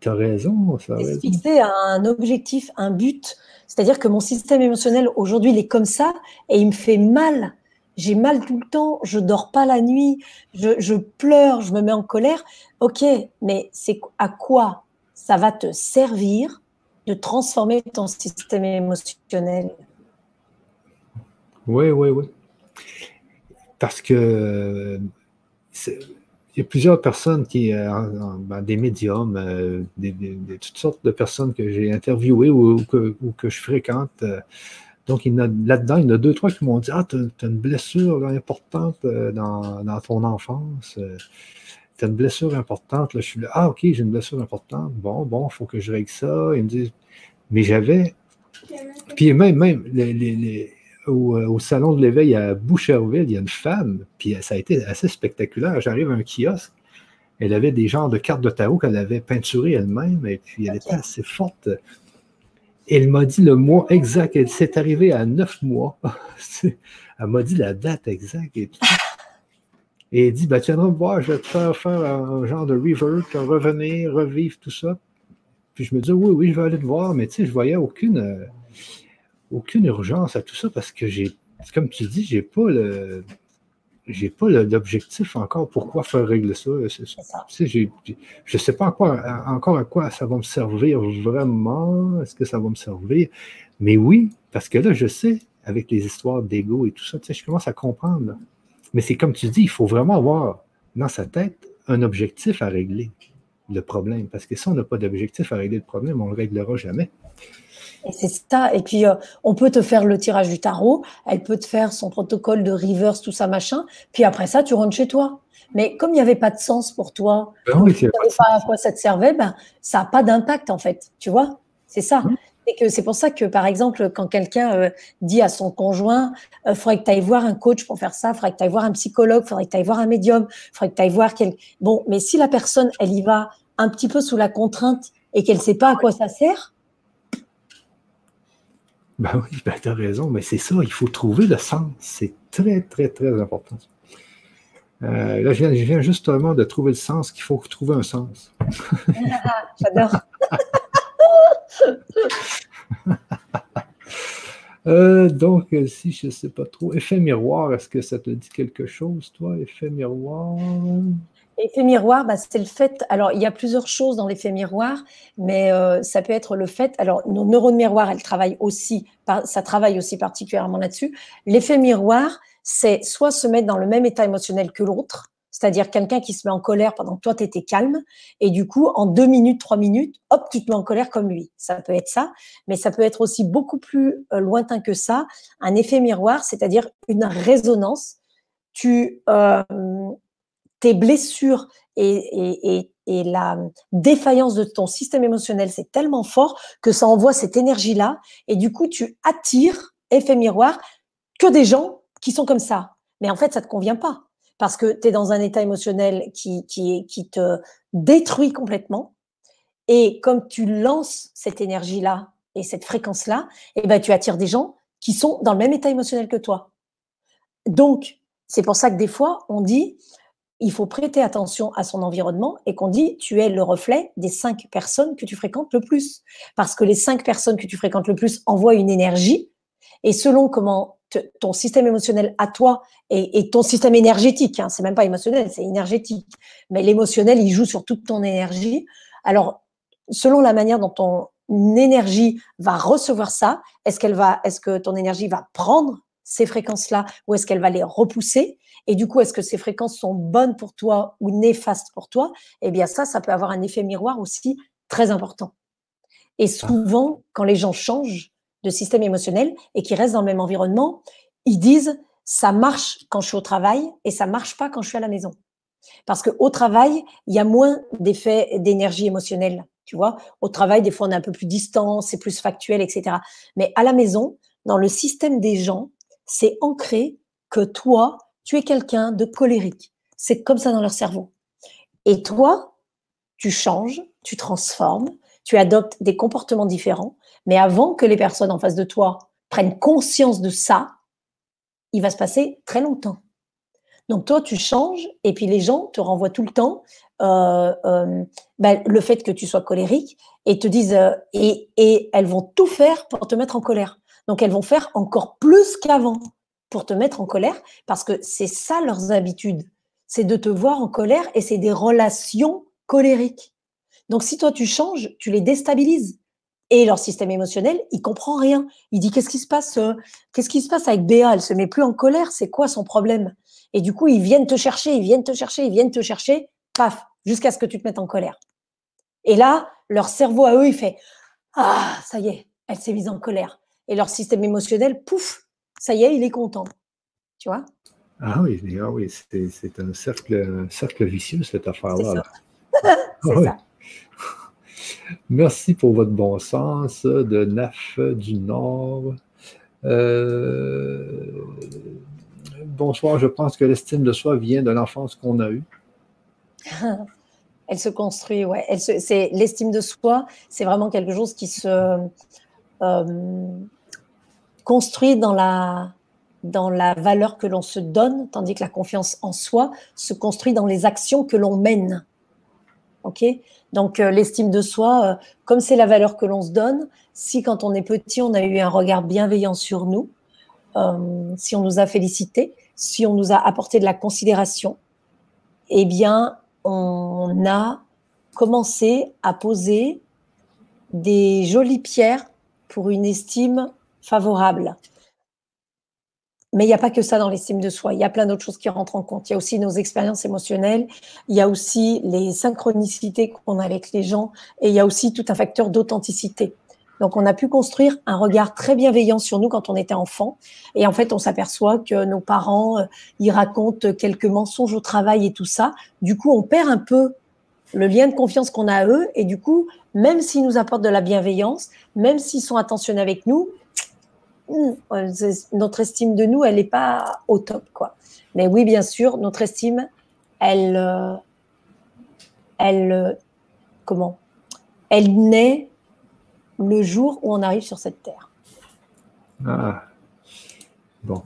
Tu as raison. Ça raison. Fixer un objectif, un but. C'est-à-dire que mon système émotionnel, aujourd'hui, il est comme ça et il me fait mal. J'ai mal tout le temps, je dors pas la nuit, je, pleure, je me mets en colère. Ok, mais c'est à quoi ça va te servir de transformer ton système émotionnel? Oui, oui, oui. Parce que il y a plusieurs personnes qui, euh, ben, des médiums, euh, des, toutes sortes de personnes que j'ai interviewées ou, que, je fréquente. Euh. donc, là-dedans, il y en a deux, trois qui m'ont dit Ah, tu as, une blessure importante dans, ton enfance. tu as une blessure importante. Là, je suis là, ah, OK, j'ai une blessure importante. Bon, bon, il faut que je règle ça. Ils me disent Mais j'avais. Puis même, même les euh, au, salon de l'éveil à Boucherville, il y a une femme, puis ça a été assez spectaculaire. J'arrive à un kiosque, elle avait des genres de cartes de tarot qu'elle avait peinturées elle-même, et puis elle était assez forte. Elle m'a dit le mois exact, elle s'est arrivée à neuf mois. (laughs) elle m'a dit la date exacte et tout. Et elle dit, bah, tu viendras me voir, je vais te faire faire un genre de revert, revenir, revivre tout ça. Puis je me dis, oui, oui, je vais aller te voir, mais tu sais, je voyais aucune euh, aucune urgence à tout ça parce que j'ai, comme tu dis, j'ai pas le. J'ai pas l'objectif encore pourquoi faire régler ça. je ne sais pas encore à quoi ça va me servir vraiment. Est-ce que ça va me servir? Mais oui, parce que là, je sais, avec les histoires d'ego et tout ça, je commence à comprendre. Mais c'est comme tu dis, il faut vraiment avoir dans sa tête un objectif à régler le problème. Parce que si on n'a pas d'objectif à régler le problème, on ne le réglera jamais. Et c'est ça. Et puis, euh, on peut te faire le tirage du tarot, elle peut te faire son protocole de reverse, tout ça, machin. Puis après ça, tu rentres chez toi. Mais comme il n'y avait pas de sens pour toi, ben tu ne savais pas à quoi ça te servait, ben, ça n'a pas d'impact, en fait. Tu vois? C'est ça. Et que c'est pour ça que, par exemple, quand quelqu'un euh, dit à son conjoint, il euh, faudrait que tu ailles voir un coach pour faire ça, il faudrait que tu ailles voir un psychologue, il faudrait que tu ailles voir un médium, il faudrait que tu ailles voir quel... Bon, mais si la personne, elle y va un petit peu sous la contrainte et qu'elle ne sait pas à quoi ça sert, ben oui, (laughs) ben tu as raison, mais c'est ça, il faut trouver le sens. C'est très, très, très important. Euh, là, je viens, justement de trouver le sens qu'il faut trouver un sens. (laughs) J'adore. (laughs) Euh, donc, si je ne sais pas trop, effet miroir, est-ce que ça te dit quelque chose, toi, effet miroir? Effet miroir, bah, c'est le fait. Alors, il y a plusieurs choses dans l'effet miroir, mais euh, ça peut être le fait. Alors, nos neurones miroirs, elles travaillent aussi, ça travaille aussi particulièrement là-dessus. L'effet miroir, c'est soit se mettre dans le même état émotionnel que l'autre, c'est-à-dire quelqu'un qui se met en colère pendant que toi, tu étais calme, et du coup, en deux minutes, trois minutes, hop, tu te mets en colère comme lui. Ça peut être ça, mais ça peut être aussi beaucoup plus euh, lointain que ça, un effet miroir, c'est-à-dire une résonance. Tu, euh, tes blessures et, la défaillance de ton système émotionnel, c'est tellement fort que ça envoie cette énergie-là. Et du coup, tu attires, effet miroir, que des gens qui sont comme ça. Mais en fait, ça ne te convient pas. Parce que tu es dans un état émotionnel qui, qui, te détruit complètement. Et comme tu lances cette énergie-là et cette fréquence-là, eh ben, tu attires des gens qui sont dans le même état émotionnel que toi. Donc, c'est pour ça que des fois, on dit, il faut prêter attention à son environnement et qu'on dit tu es le reflet des cinq personnes que tu fréquentes le plus. Parce que les cinq personnes que tu fréquentes le plus envoient une énergie et selon comment ton système émotionnel à toi et, ton système énergétique, hein, c'est même pas émotionnel, c'est énergétique, mais l'émotionnel il joue sur toute ton énergie. Alors selon la manière dont ton énergie va recevoir ça Est-ce qu'elle va, est-ce que ton énergie va prendre ces fréquences-là ou est-ce qu'elle va les repousser Et du coup, est-ce que ces fréquences sont bonnes pour toi ou néfastes pour toi? Eh bien, ça, ça peut avoir un effet miroir aussi très important. Et souvent, quand les gens changent de système émotionnel et qu'ils restent dans le même environnement, ils disent ça marche quand je suis au travail et ça marche pas quand je suis à la maison. Parce qu'au travail, il y a moins d'effets d'énergie émotionnelle. Tu vois, au travail, des fois, on est un peu plus distant, c'est plus factuel, etc. Mais à la maison, dans le système des gens, c'est ancré que toi, tu es quelqu'un de colérique. C'est comme ça dans leur cerveau. Et toi, tu changes, tu transformes, tu adoptes des comportements différents. Mais avant que les personnes en face de toi prennent conscience de ça, il va se passer très longtemps. Donc toi, tu changes et puis les gens te renvoient tout le temps euh, euh, ben, le fait que tu sois colérique et te disent euh, et, et elles vont tout faire pour te mettre en colère. Donc elles vont faire encore plus qu'avant pour te mettre en colère parce que c'est ça leurs habitudes. C'est de te voir en colère et c'est des relations colériques. Donc si toi tu changes, tu les déstabilises. Et leur système émotionnel, il comprend rien. Il dit qu'est-ce qui se passe Qu'est-ce qui se passe avec Béa? Elle se met plus en colère. C'est quoi son problème? Et du coup, ils viennent te chercher, ils viennent te chercher, ils viennent te chercher. Paf, jusqu'à ce que tu te mettes en colère. Et là, leur cerveau à eux, il fait ah ça y est, elle s'est mise en colère. Et leur système émotionnel, pouf, ça y est, il est content. Tu vois? Ah oui, ah oui c'est un cercle, cercle vicieux cette affaire-là. C'est ça. (laughs) (laughs) Merci pour votre bon sens de Naf du Nord. Euh, bonsoir, je pense que l'estime de soi vient de l'enfance qu'on a eue. (laughs) Elle se construit, ouais. c'est l'estime de soi, c'est vraiment quelque chose qui se construit dans la dans la valeur que l'on se donne, tandis que la confiance en soi se construit dans les actions que l'on mène. Donc euh, l'estime de soi, euh, comme c'est la valeur que l'on se donne, si quand on est petit, on a eu un regard bienveillant sur nous, euh, si on nous a félicité, si on nous a apporté de la considération, eh bien, on a commencé à poser des jolies pierres pour une estime favorable. Mais il n'y a pas que ça dans l'estime de soi. Il y a plein d'autres choses qui rentrent en compte. Il y a aussi nos expériences émotionnelles. Il y a aussi les synchronicités qu'on a avec les gens. Et il y a aussi tout un facteur d'authenticité. Donc, on a pu construire un regard très bienveillant sur nous quand on était enfant. Et en fait, on s'aperçoit que nos parents, euh, ils racontent quelques mensonges au travail et tout ça. Du coup, on perd un peu le lien de confiance qu'on a à eux. Et du coup, même s'ils nous apportent de la bienveillance, même s'ils sont attentionnés avec nous, Hmm, notre estime de nous, elle n'est pas au top, quoi. Mais oui, bien sûr, notre estime, elle, euh, elle, euh, comment? Elle naît le jour où on arrive sur cette terre. Ah, bon.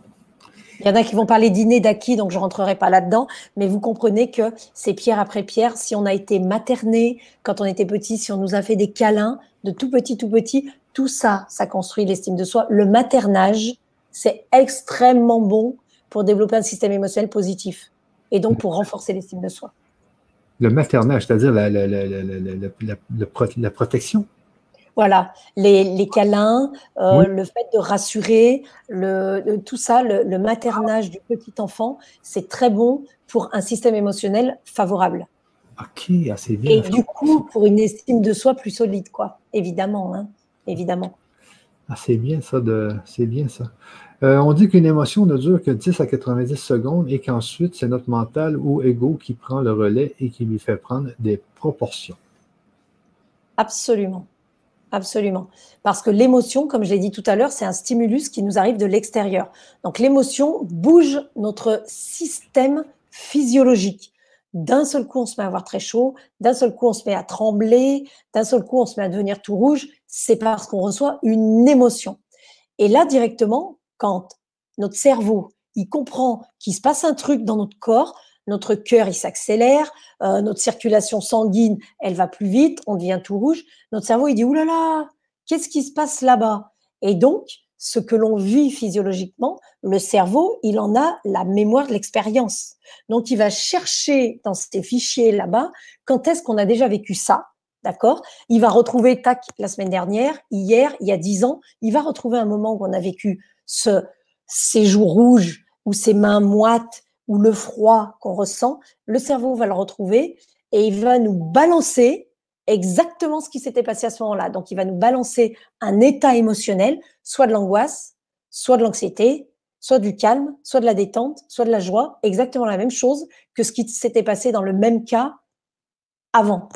Il y en a qui vont parler d'inné, d'acquis, donc je ne rentrerai pas là-dedans, mais vous comprenez que c'est pierre après pierre. Si on a été materné quand on était petit, si on nous a fait des câlins de tout petit, tout petit, tout ça, ça construit l'estime de soi. Le maternage, c'est extrêmement bon pour développer un système émotionnel positif et donc pour renforcer l'estime de soi. Le maternage, c'est-à-dire la, protection voilà, les, câlins, euh, le fait de rassurer, le, tout ça, le, maternage du petit enfant, c'est très bon pour un système émotionnel favorable. Ok, assez bien. Et du coup, pour une estime de soi plus solide, quoi, évidemment. Hein évidemment. Ah, c'est bien ça, de... c'est bien ça. Euh, on dit qu'une émotion ne dure que 10 à 90 secondes et qu'ensuite, c'est notre mental ou ego qui prend le relais et qui lui fait prendre des proportions. Absolument. Absolument. Parce que l'émotion, comme je l'ai dit tout à l'heure, c'est un stimulus qui nous arrive de l'extérieur. Donc l'émotion bouge notre système physiologique. D'un seul coup, on se met à avoir très chaud, d'un seul coup, on se met à trembler, d'un seul coup, on se met à devenir tout rouge. C'est parce qu'on reçoit une émotion. Et là, directement, quand notre cerveau, il comprend qu'il se passe un truc dans notre corps, notre cœur, il s'accélère, euh, notre circulation sanguine, elle va plus vite, on devient tout rouge. Notre cerveau, il dit, oulala, qu'est-ce qui se passe là-bas? Et donc, ce que l'on vit physiologiquement, le cerveau, il en a la mémoire de l'expérience. Donc, il va chercher dans ces fichiers là-bas, quand est-ce qu'on a déjà vécu ça D'accord? Il va retrouver, tac, la semaine dernière, hier, il y a dix ans, il va retrouver un moment où on a vécu ce, ces joues rouges ou ces mains moites ou le froid qu'on ressent. Le cerveau va le retrouver et il va nous balancer exactement ce qui s'était passé à ce moment-là. Donc, il va nous balancer un état émotionnel, soit de l'angoisse, soit de l'anxiété, soit du calme, soit de la détente, soit de la joie, exactement la même chose que ce qui s'était passé dans le même cas avant.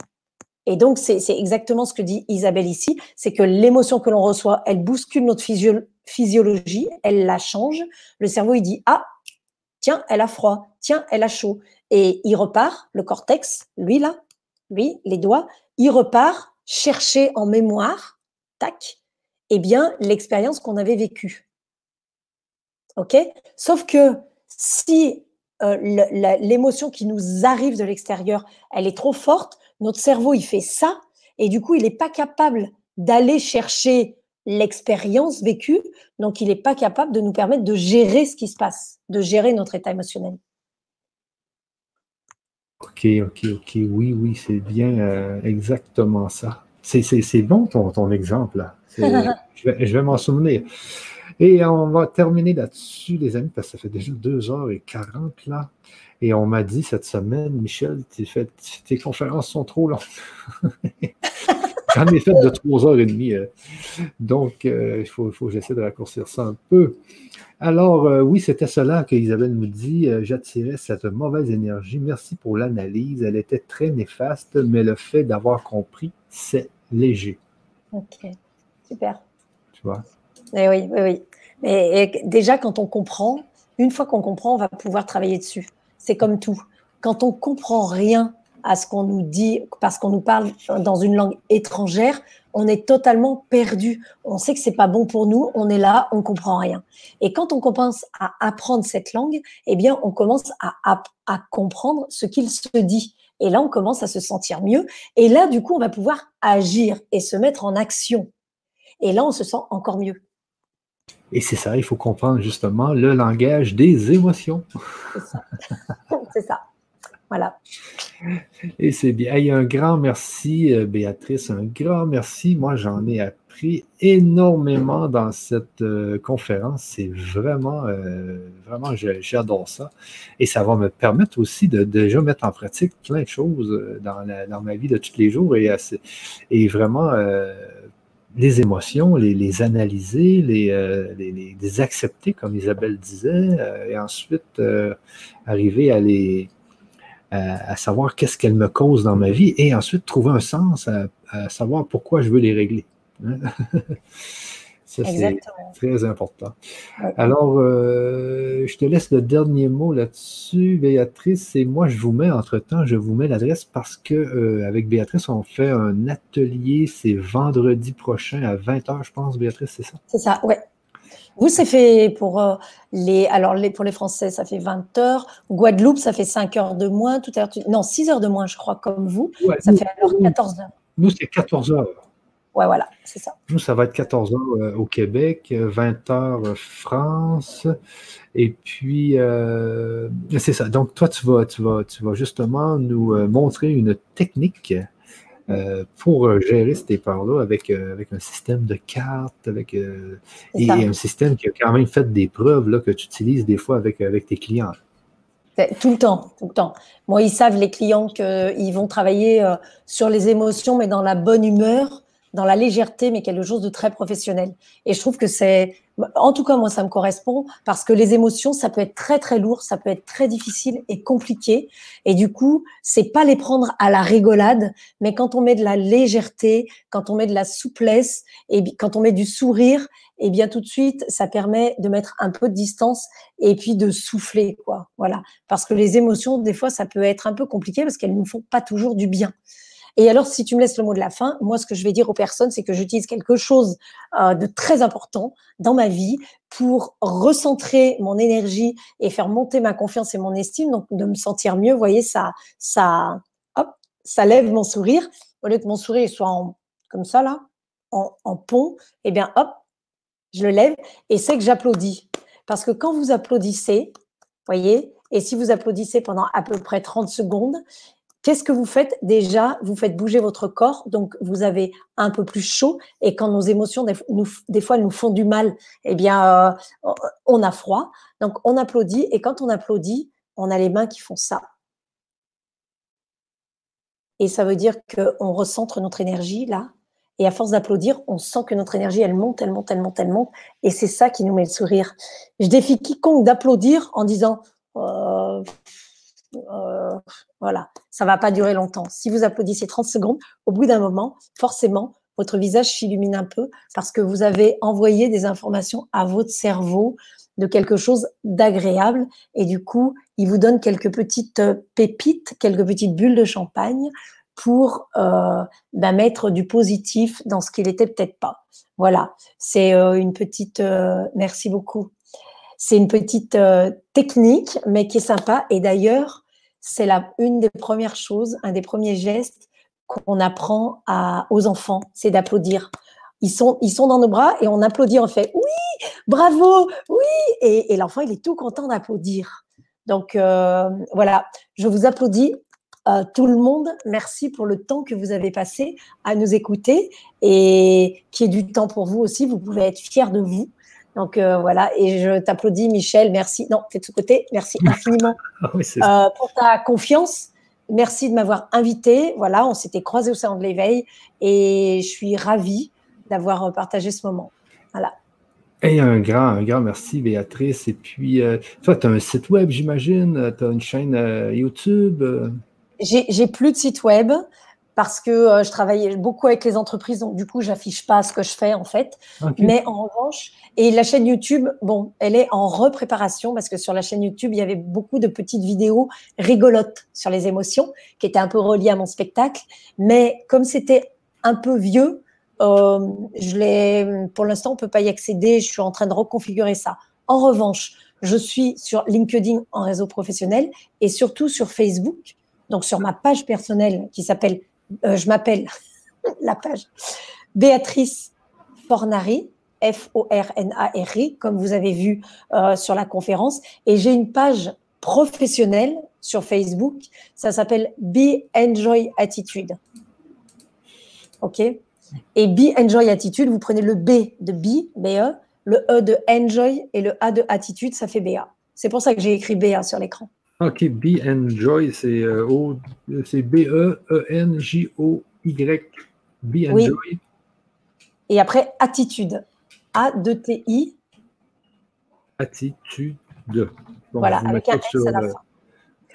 Et donc, c'est exactement ce que dit Isabelle ici, c'est que l'émotion que l'on reçoit, elle bouscule notre physiologie, elle la change. Le cerveau, il dit, ah, tiens, elle a froid, tiens, elle a chaud. Et il repart, le cortex, lui là, lui, les doigts, il repart chercher en mémoire, tac, eh bien, l'expérience qu'on avait vécue. OK? Sauf que si euh, l'émotion qui nous arrive de l'extérieur, elle est trop forte, notre cerveau, il fait ça, et du coup, il n'est pas capable d'aller chercher l'expérience vécue, donc il n'est pas capable de nous permettre de gérer ce qui se passe, de gérer notre état émotionnel. Ok, ok, ok, oui, oui, c'est bien euh, exactement ça. C'est bon ton, ton exemple, (laughs) je vais, je vais m'en souvenir. Et on va terminer là-dessus, les amis, parce que ça fait déjà 2h40 là. Et on m'a dit cette semaine, Michel, tes conférences sont trop longues. (laughs) J'en ai fait de 3h30. Euh. Donc, euh, il faut, faut que j'essaie de raccourcir ça un peu. Alors, euh, oui, c'était cela que Isabelle nous dit. J'attirais cette mauvaise énergie. Merci pour l'analyse. Elle était très néfaste, mais le fait d'avoir compris, c'est léger. OK. Super. Tu vois? Eh oui, oui, oui. Mais déjà, quand on comprend, une fois qu'on comprend, on va pouvoir travailler dessus. C'est comme tout. Quand on comprend rien à ce qu'on nous dit, parce qu'on nous parle dans une langue étrangère, on est totalement perdu. On sait que c'est pas bon pour nous. On est là, on comprend rien. Et quand on commence à apprendre cette langue, eh bien, on commence à, à, à comprendre ce qu'il se dit. Et là, on commence à se sentir mieux. Et là, du coup, on va pouvoir agir et se mettre en action. Et là, on se sent encore mieux. Et c'est ça, il faut comprendre justement le langage des émotions. C'est ça. (laughs) Voilà. Et c'est bien. un grand merci, euh, Béatrice, un grand merci. Moi, j'en ai appris énormément dans cette euh, conférence. C'est vraiment, euh, vraiment, j'adore ça. Et ça va me permettre aussi de, déjà mettre en pratique plein de choses dans, ma vie de tous les jours et, vraiment les émotions, les, analyser, les, accepter, comme Isabelle disait, et ensuite arriver à les à, savoir qu'est-ce qu'elles me causent dans ma vie, et ensuite trouver un sens à, savoir pourquoi je veux les régler. Hein. (laughs) Ça, c'est très important. Alors, euh, je te laisse le dernier mot là-dessus, Béatrice. Et moi, je vous mets, entre-temps, je vous mets l'adresse parce que euh, avec Béatrice, on fait un atelier, c'est vendredi prochain à 20h, je pense, Béatrice, c'est ça? C'est ça, ouais. Vous, c'est fait pour euh, les. Alors, les, pour les Français, ça fait 20 heures. Guadeloupe, ça fait 5 heures de moins. Tout à l'heure, non, 6 heures de moins, je crois, comme vous. ça fait alors 14 heures. Nous, c'est 14 heures. Ouais, voilà, c'est ça. Nous, ça va être 14 h euh, au Québec, 20 h euh, France. Et puis, euh, c'est ça. Donc, toi, tu vas, tu vas, tu vas justement nous montrer une technique pour gérer cette épargne-là avec, avec un système de cartes, avec et, un système qui a quand même fait des preuves là, que tu utilises des fois avec, avec tes clients. Tout le temps, tout le temps. Moi, ils savent, les clients, qu'ils vont travailler sur les émotions, mais dans la bonne humeur dans la légèreté, mais quelque chose de très professionnel. Et je trouve que c'est, en tout cas, moi, ça me correspond parce que les émotions, ça peut être très, très lourd, ça peut être très difficile et compliqué. Et du coup, c'est pas les prendre à la rigolade, mais quand on met de la légèreté, quand on met de la souplesse et quand on met du sourire, et bien tout de suite, ça permet de mettre un peu de distance et puis de souffler, quoi. Voilà. Parce que les émotions, des fois, ça peut être un peu compliqué parce qu'elles nous font pas toujours du bien. Et alors, si tu me laisses le mot de la fin, moi, ce que je vais dire aux personnes, c'est que j'utilise quelque chose euh, de très important dans ma vie pour recentrer mon énergie et faire monter ma confiance et mon estime, donc de me sentir mieux. Vous voyez, ça, ça, hop, ça lève mon sourire. Au lieu que mon sourire soit en, comme ça, là, en, en pont, eh bien, hop, je le lève et c'est que j'applaudis. Parce que quand vous applaudissez, voyez, et si vous applaudissez pendant à peu près 30 secondes, Qu'est-ce que vous faites Déjà, vous faites bouger votre corps, donc vous avez un peu plus chaud. Et quand nos émotions, des, fois, elles nous font du mal, eh bien, euh, on a froid. Donc, on applaudit. Et quand on applaudit, on a les mains qui font ça. Et ça veut dire qu'on recentre notre énergie là. Et à force d'applaudir, on sent que notre énergie, elle monte, elle monte, elle monte, elle monte. Et c'est ça qui nous met le sourire. Je défie quiconque d'applaudir en disant euh, euh, voilà, ça va pas durer longtemps. Si vous applaudissez 30 secondes, au bout d'un moment, forcément, votre visage s'illumine un peu parce que vous avez envoyé des informations à votre cerveau de quelque chose d'agréable et du coup, il vous donne quelques petites euh, pépites, quelques petites bulles de champagne pour euh, bah, mettre du positif dans ce qu'il était peut-être pas. Voilà, c'est euh, une petite. Euh, merci beaucoup. C'est une petite technique, mais qui est sympa. Et d'ailleurs, c'est une des premières choses, un des premiers gestes qu'on apprend à, aux enfants, c'est d'applaudir. Ils sont, ils sont dans nos bras et on applaudit, on fait oui, bravo, oui, et, l'enfant il est tout content d'applaudir. Donc euh, voilà, je vous applaudis euh, tout le monde. Merci pour le temps que vous avez passé à nous écouter et qui est du temps pour vous aussi. Vous pouvez être fiers de vous. Donc euh, voilà, et je t'applaudis, Michel. Merci. Non, fais de ce côté. Merci infiniment (laughs) ah euh, pour ta confiance. Merci de m'avoir invité. Voilà, on s'était croisés au salon de l'éveil et je suis ravie d'avoir partagé ce moment. Voilà. Et un grand, un grand merci, Béatrice. Et puis, euh, toi, tu as un site web, j'imagine. Tu as une chaîne YouTube. J'ai plus de site web parce que euh, je travaille beaucoup avec les entreprises, donc du coup, j'affiche pas ce que je fais en fait. Mais en revanche, et la chaîne YouTube, bon, elle est en repréparation parce que sur la chaîne YouTube, il y avait beaucoup de petites vidéos rigolotes sur les émotions qui étaient un peu reliées à mon spectacle. Mais comme c'était un peu vieux, euh, je l'ai, pour l'instant, on peut pas y accéder. Je suis en train de reconfigurer ça. En revanche, je suis sur LinkedIn en réseau professionnel et surtout sur Facebook, donc sur ma page personnelle qui s'appelle euh, je m'appelle (laughs) la page Béatrice Fornari, F-O-R-N-A-R-I, comme vous avez vu euh, sur la conférence. Et j'ai une page professionnelle sur Facebook. Ça s'appelle Be Enjoy Attitude. OK? Et Be Enjoy Attitude, vous prenez le B de Be, B-E, le E de Enjoy et le A de Attitude, ça fait BA. C'est pour ça que j'ai écrit BA sur l'écran. OK, Be Enjoy, c'est euh, B-E-E-N-J-O-Y. Be Enjoy. Et après, attitude. A-D-T-I. Attitude. voilà, avec un S à la fin.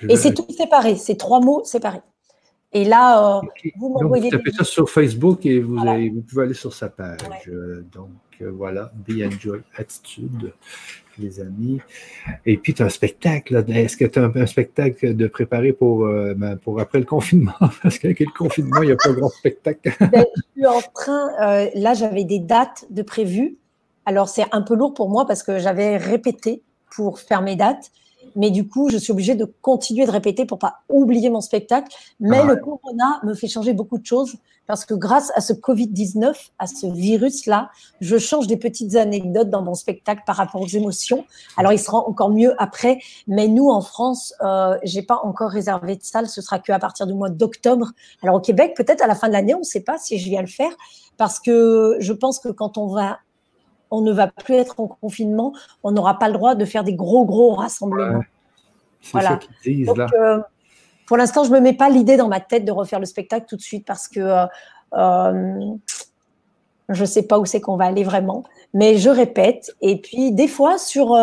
Et c'est tout séparé, c'est trois mots séparés. Et là, euh, vous m'envoyez. Vous tapez ça sur Facebook et vous, vous pouvez aller sur sa page. Euh, donc euh, voilà, Be Enjoy Attitude les amis. Et puis, tu as un spectacle. Est-ce que tu as un, spectacle de préparer pour, euh, ben, pour après le confinement? (laughs) Parce qu'avec le confinement, il n'y a pas grand spectacle. (laughs) Ben, je suis en train, euh, là, j'avais des dates de prévues. Alors, c'est un peu lourd pour moi parce que j'avais répété pour faire mes dates. Mais du coup, je suis obligée de continuer de répéter pour pas oublier mon spectacle. Mais le corona me fait changer beaucoup de choses parce que grâce à ce Covid-19, à ce virus-là, je change des petites anecdotes dans mon spectacle par rapport aux émotions. Alors, il sera encore mieux après. Mais nous, en France, euh, j'ai pas encore réservé de salle. Ce sera qu'à partir du mois d'octobre. Alors, au Québec, peut-être à la fin de l'année, on ne sait pas si je viens le faire parce que je pense que quand on va on ne va plus être en confinement, on n'aura pas le droit de faire des gros, gros rassemblements. voilà. Euh, pour l'instant, je ne me mets pas l'idée dans ma tête de refaire le spectacle tout de suite parce que euh, euh, je ne sais pas où c'est qu'on va aller vraiment. Mais je répète. Et puis, des fois, sur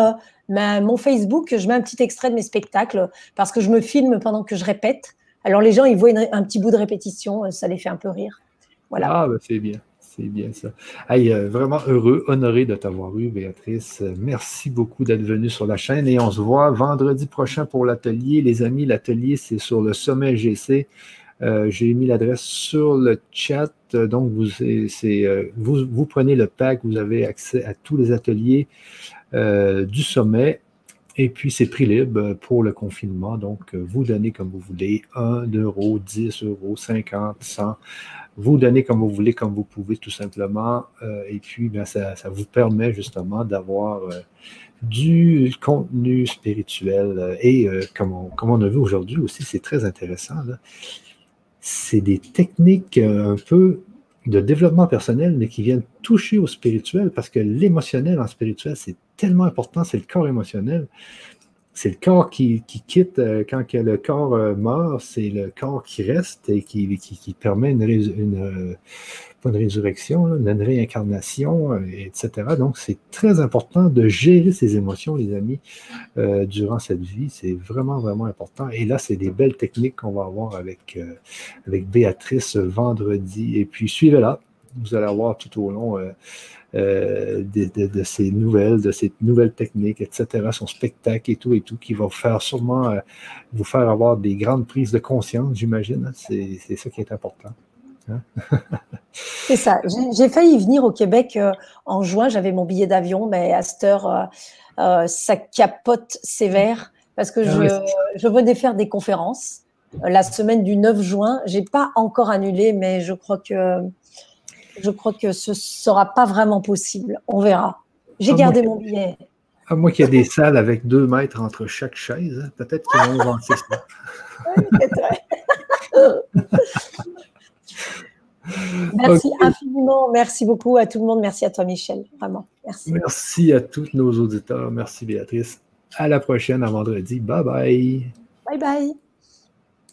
mon Facebook, je mets un petit extrait de mes spectacles parce que je me filme pendant que je répète. Alors, les gens, ils voient un petit bout de répétition, ça les fait un peu rire. Voilà. Ah, bah, c'est bien. C'est bien ça. Euh, vraiment heureux, honoré de t'avoir eu, Béatrice. Merci beaucoup d'être venue sur la chaîne et on se voit vendredi prochain pour l'atelier. Les amis, l'atelier, c'est sur le sommet GC. Euh, j'ai mis l'adresse sur le chat. Donc, vous, euh, vous, prenez le pack, vous avez accès à tous les ateliers du sommet. Et puis, c'est prix libre pour le confinement. Donc, vous donnez comme vous voulez 1 euro, 10 euros, 50, 100. Vous donnez comme vous voulez, comme vous pouvez, tout simplement. Euh, et puis, ben, ça, vous permet justement d'avoir euh, du contenu spirituel. Et euh, on, comme, on, a vu aujourd'hui aussi, c'est très intéressant. C'est des techniques un peu de développement personnel, mais qui viennent toucher au spirituel, parce que l'émotionnel en spirituel, c'est tellement important, c'est le corps émotionnel. C'est le corps qui, quitte euh, quand le corps euh, meurt, c'est le corps qui reste et qui, permet une, une, euh, une résurrection, une réincarnation, etc. Donc, c'est très important de gérer ses émotions, les amis, durant cette vie. C'est vraiment, vraiment important. Et là, c'est des belles techniques qu'on va avoir avec, avec Béatrice vendredi. Et puis, suivez-la. Vous allez avoir tout au long euh, de, ces nouvelles, de ces nouvelles techniques, etc., son spectacle et tout et tout, qui va vous faire sûrement euh, vous faire avoir des grandes prises de conscience, j'imagine. Hein. C'est ça qui est important. Hein. (laughs) C'est ça. J'ai failli venir au Québec euh, en juin. J'avais mon billet d'avion, mais à cette heure, ça capote sévère parce que ah je, je venais faire des conférences la semaine du 9 juin. J'ai pas encore annulé, mais je crois que je crois que ce ne sera pas vraiment possible. On verra. J'ai gardé mon billet. À moins qu'il y ait des salles avec deux mètres entre chaque chaise, hein. peut-être qu'ils vont inventer ça. merci infiniment, merci beaucoup à tout le monde, merci à toi Michel, vraiment, merci. Merci à tous nos auditeurs, merci Béatrice. À la prochaine, à vendredi, bye bye. Bye bye.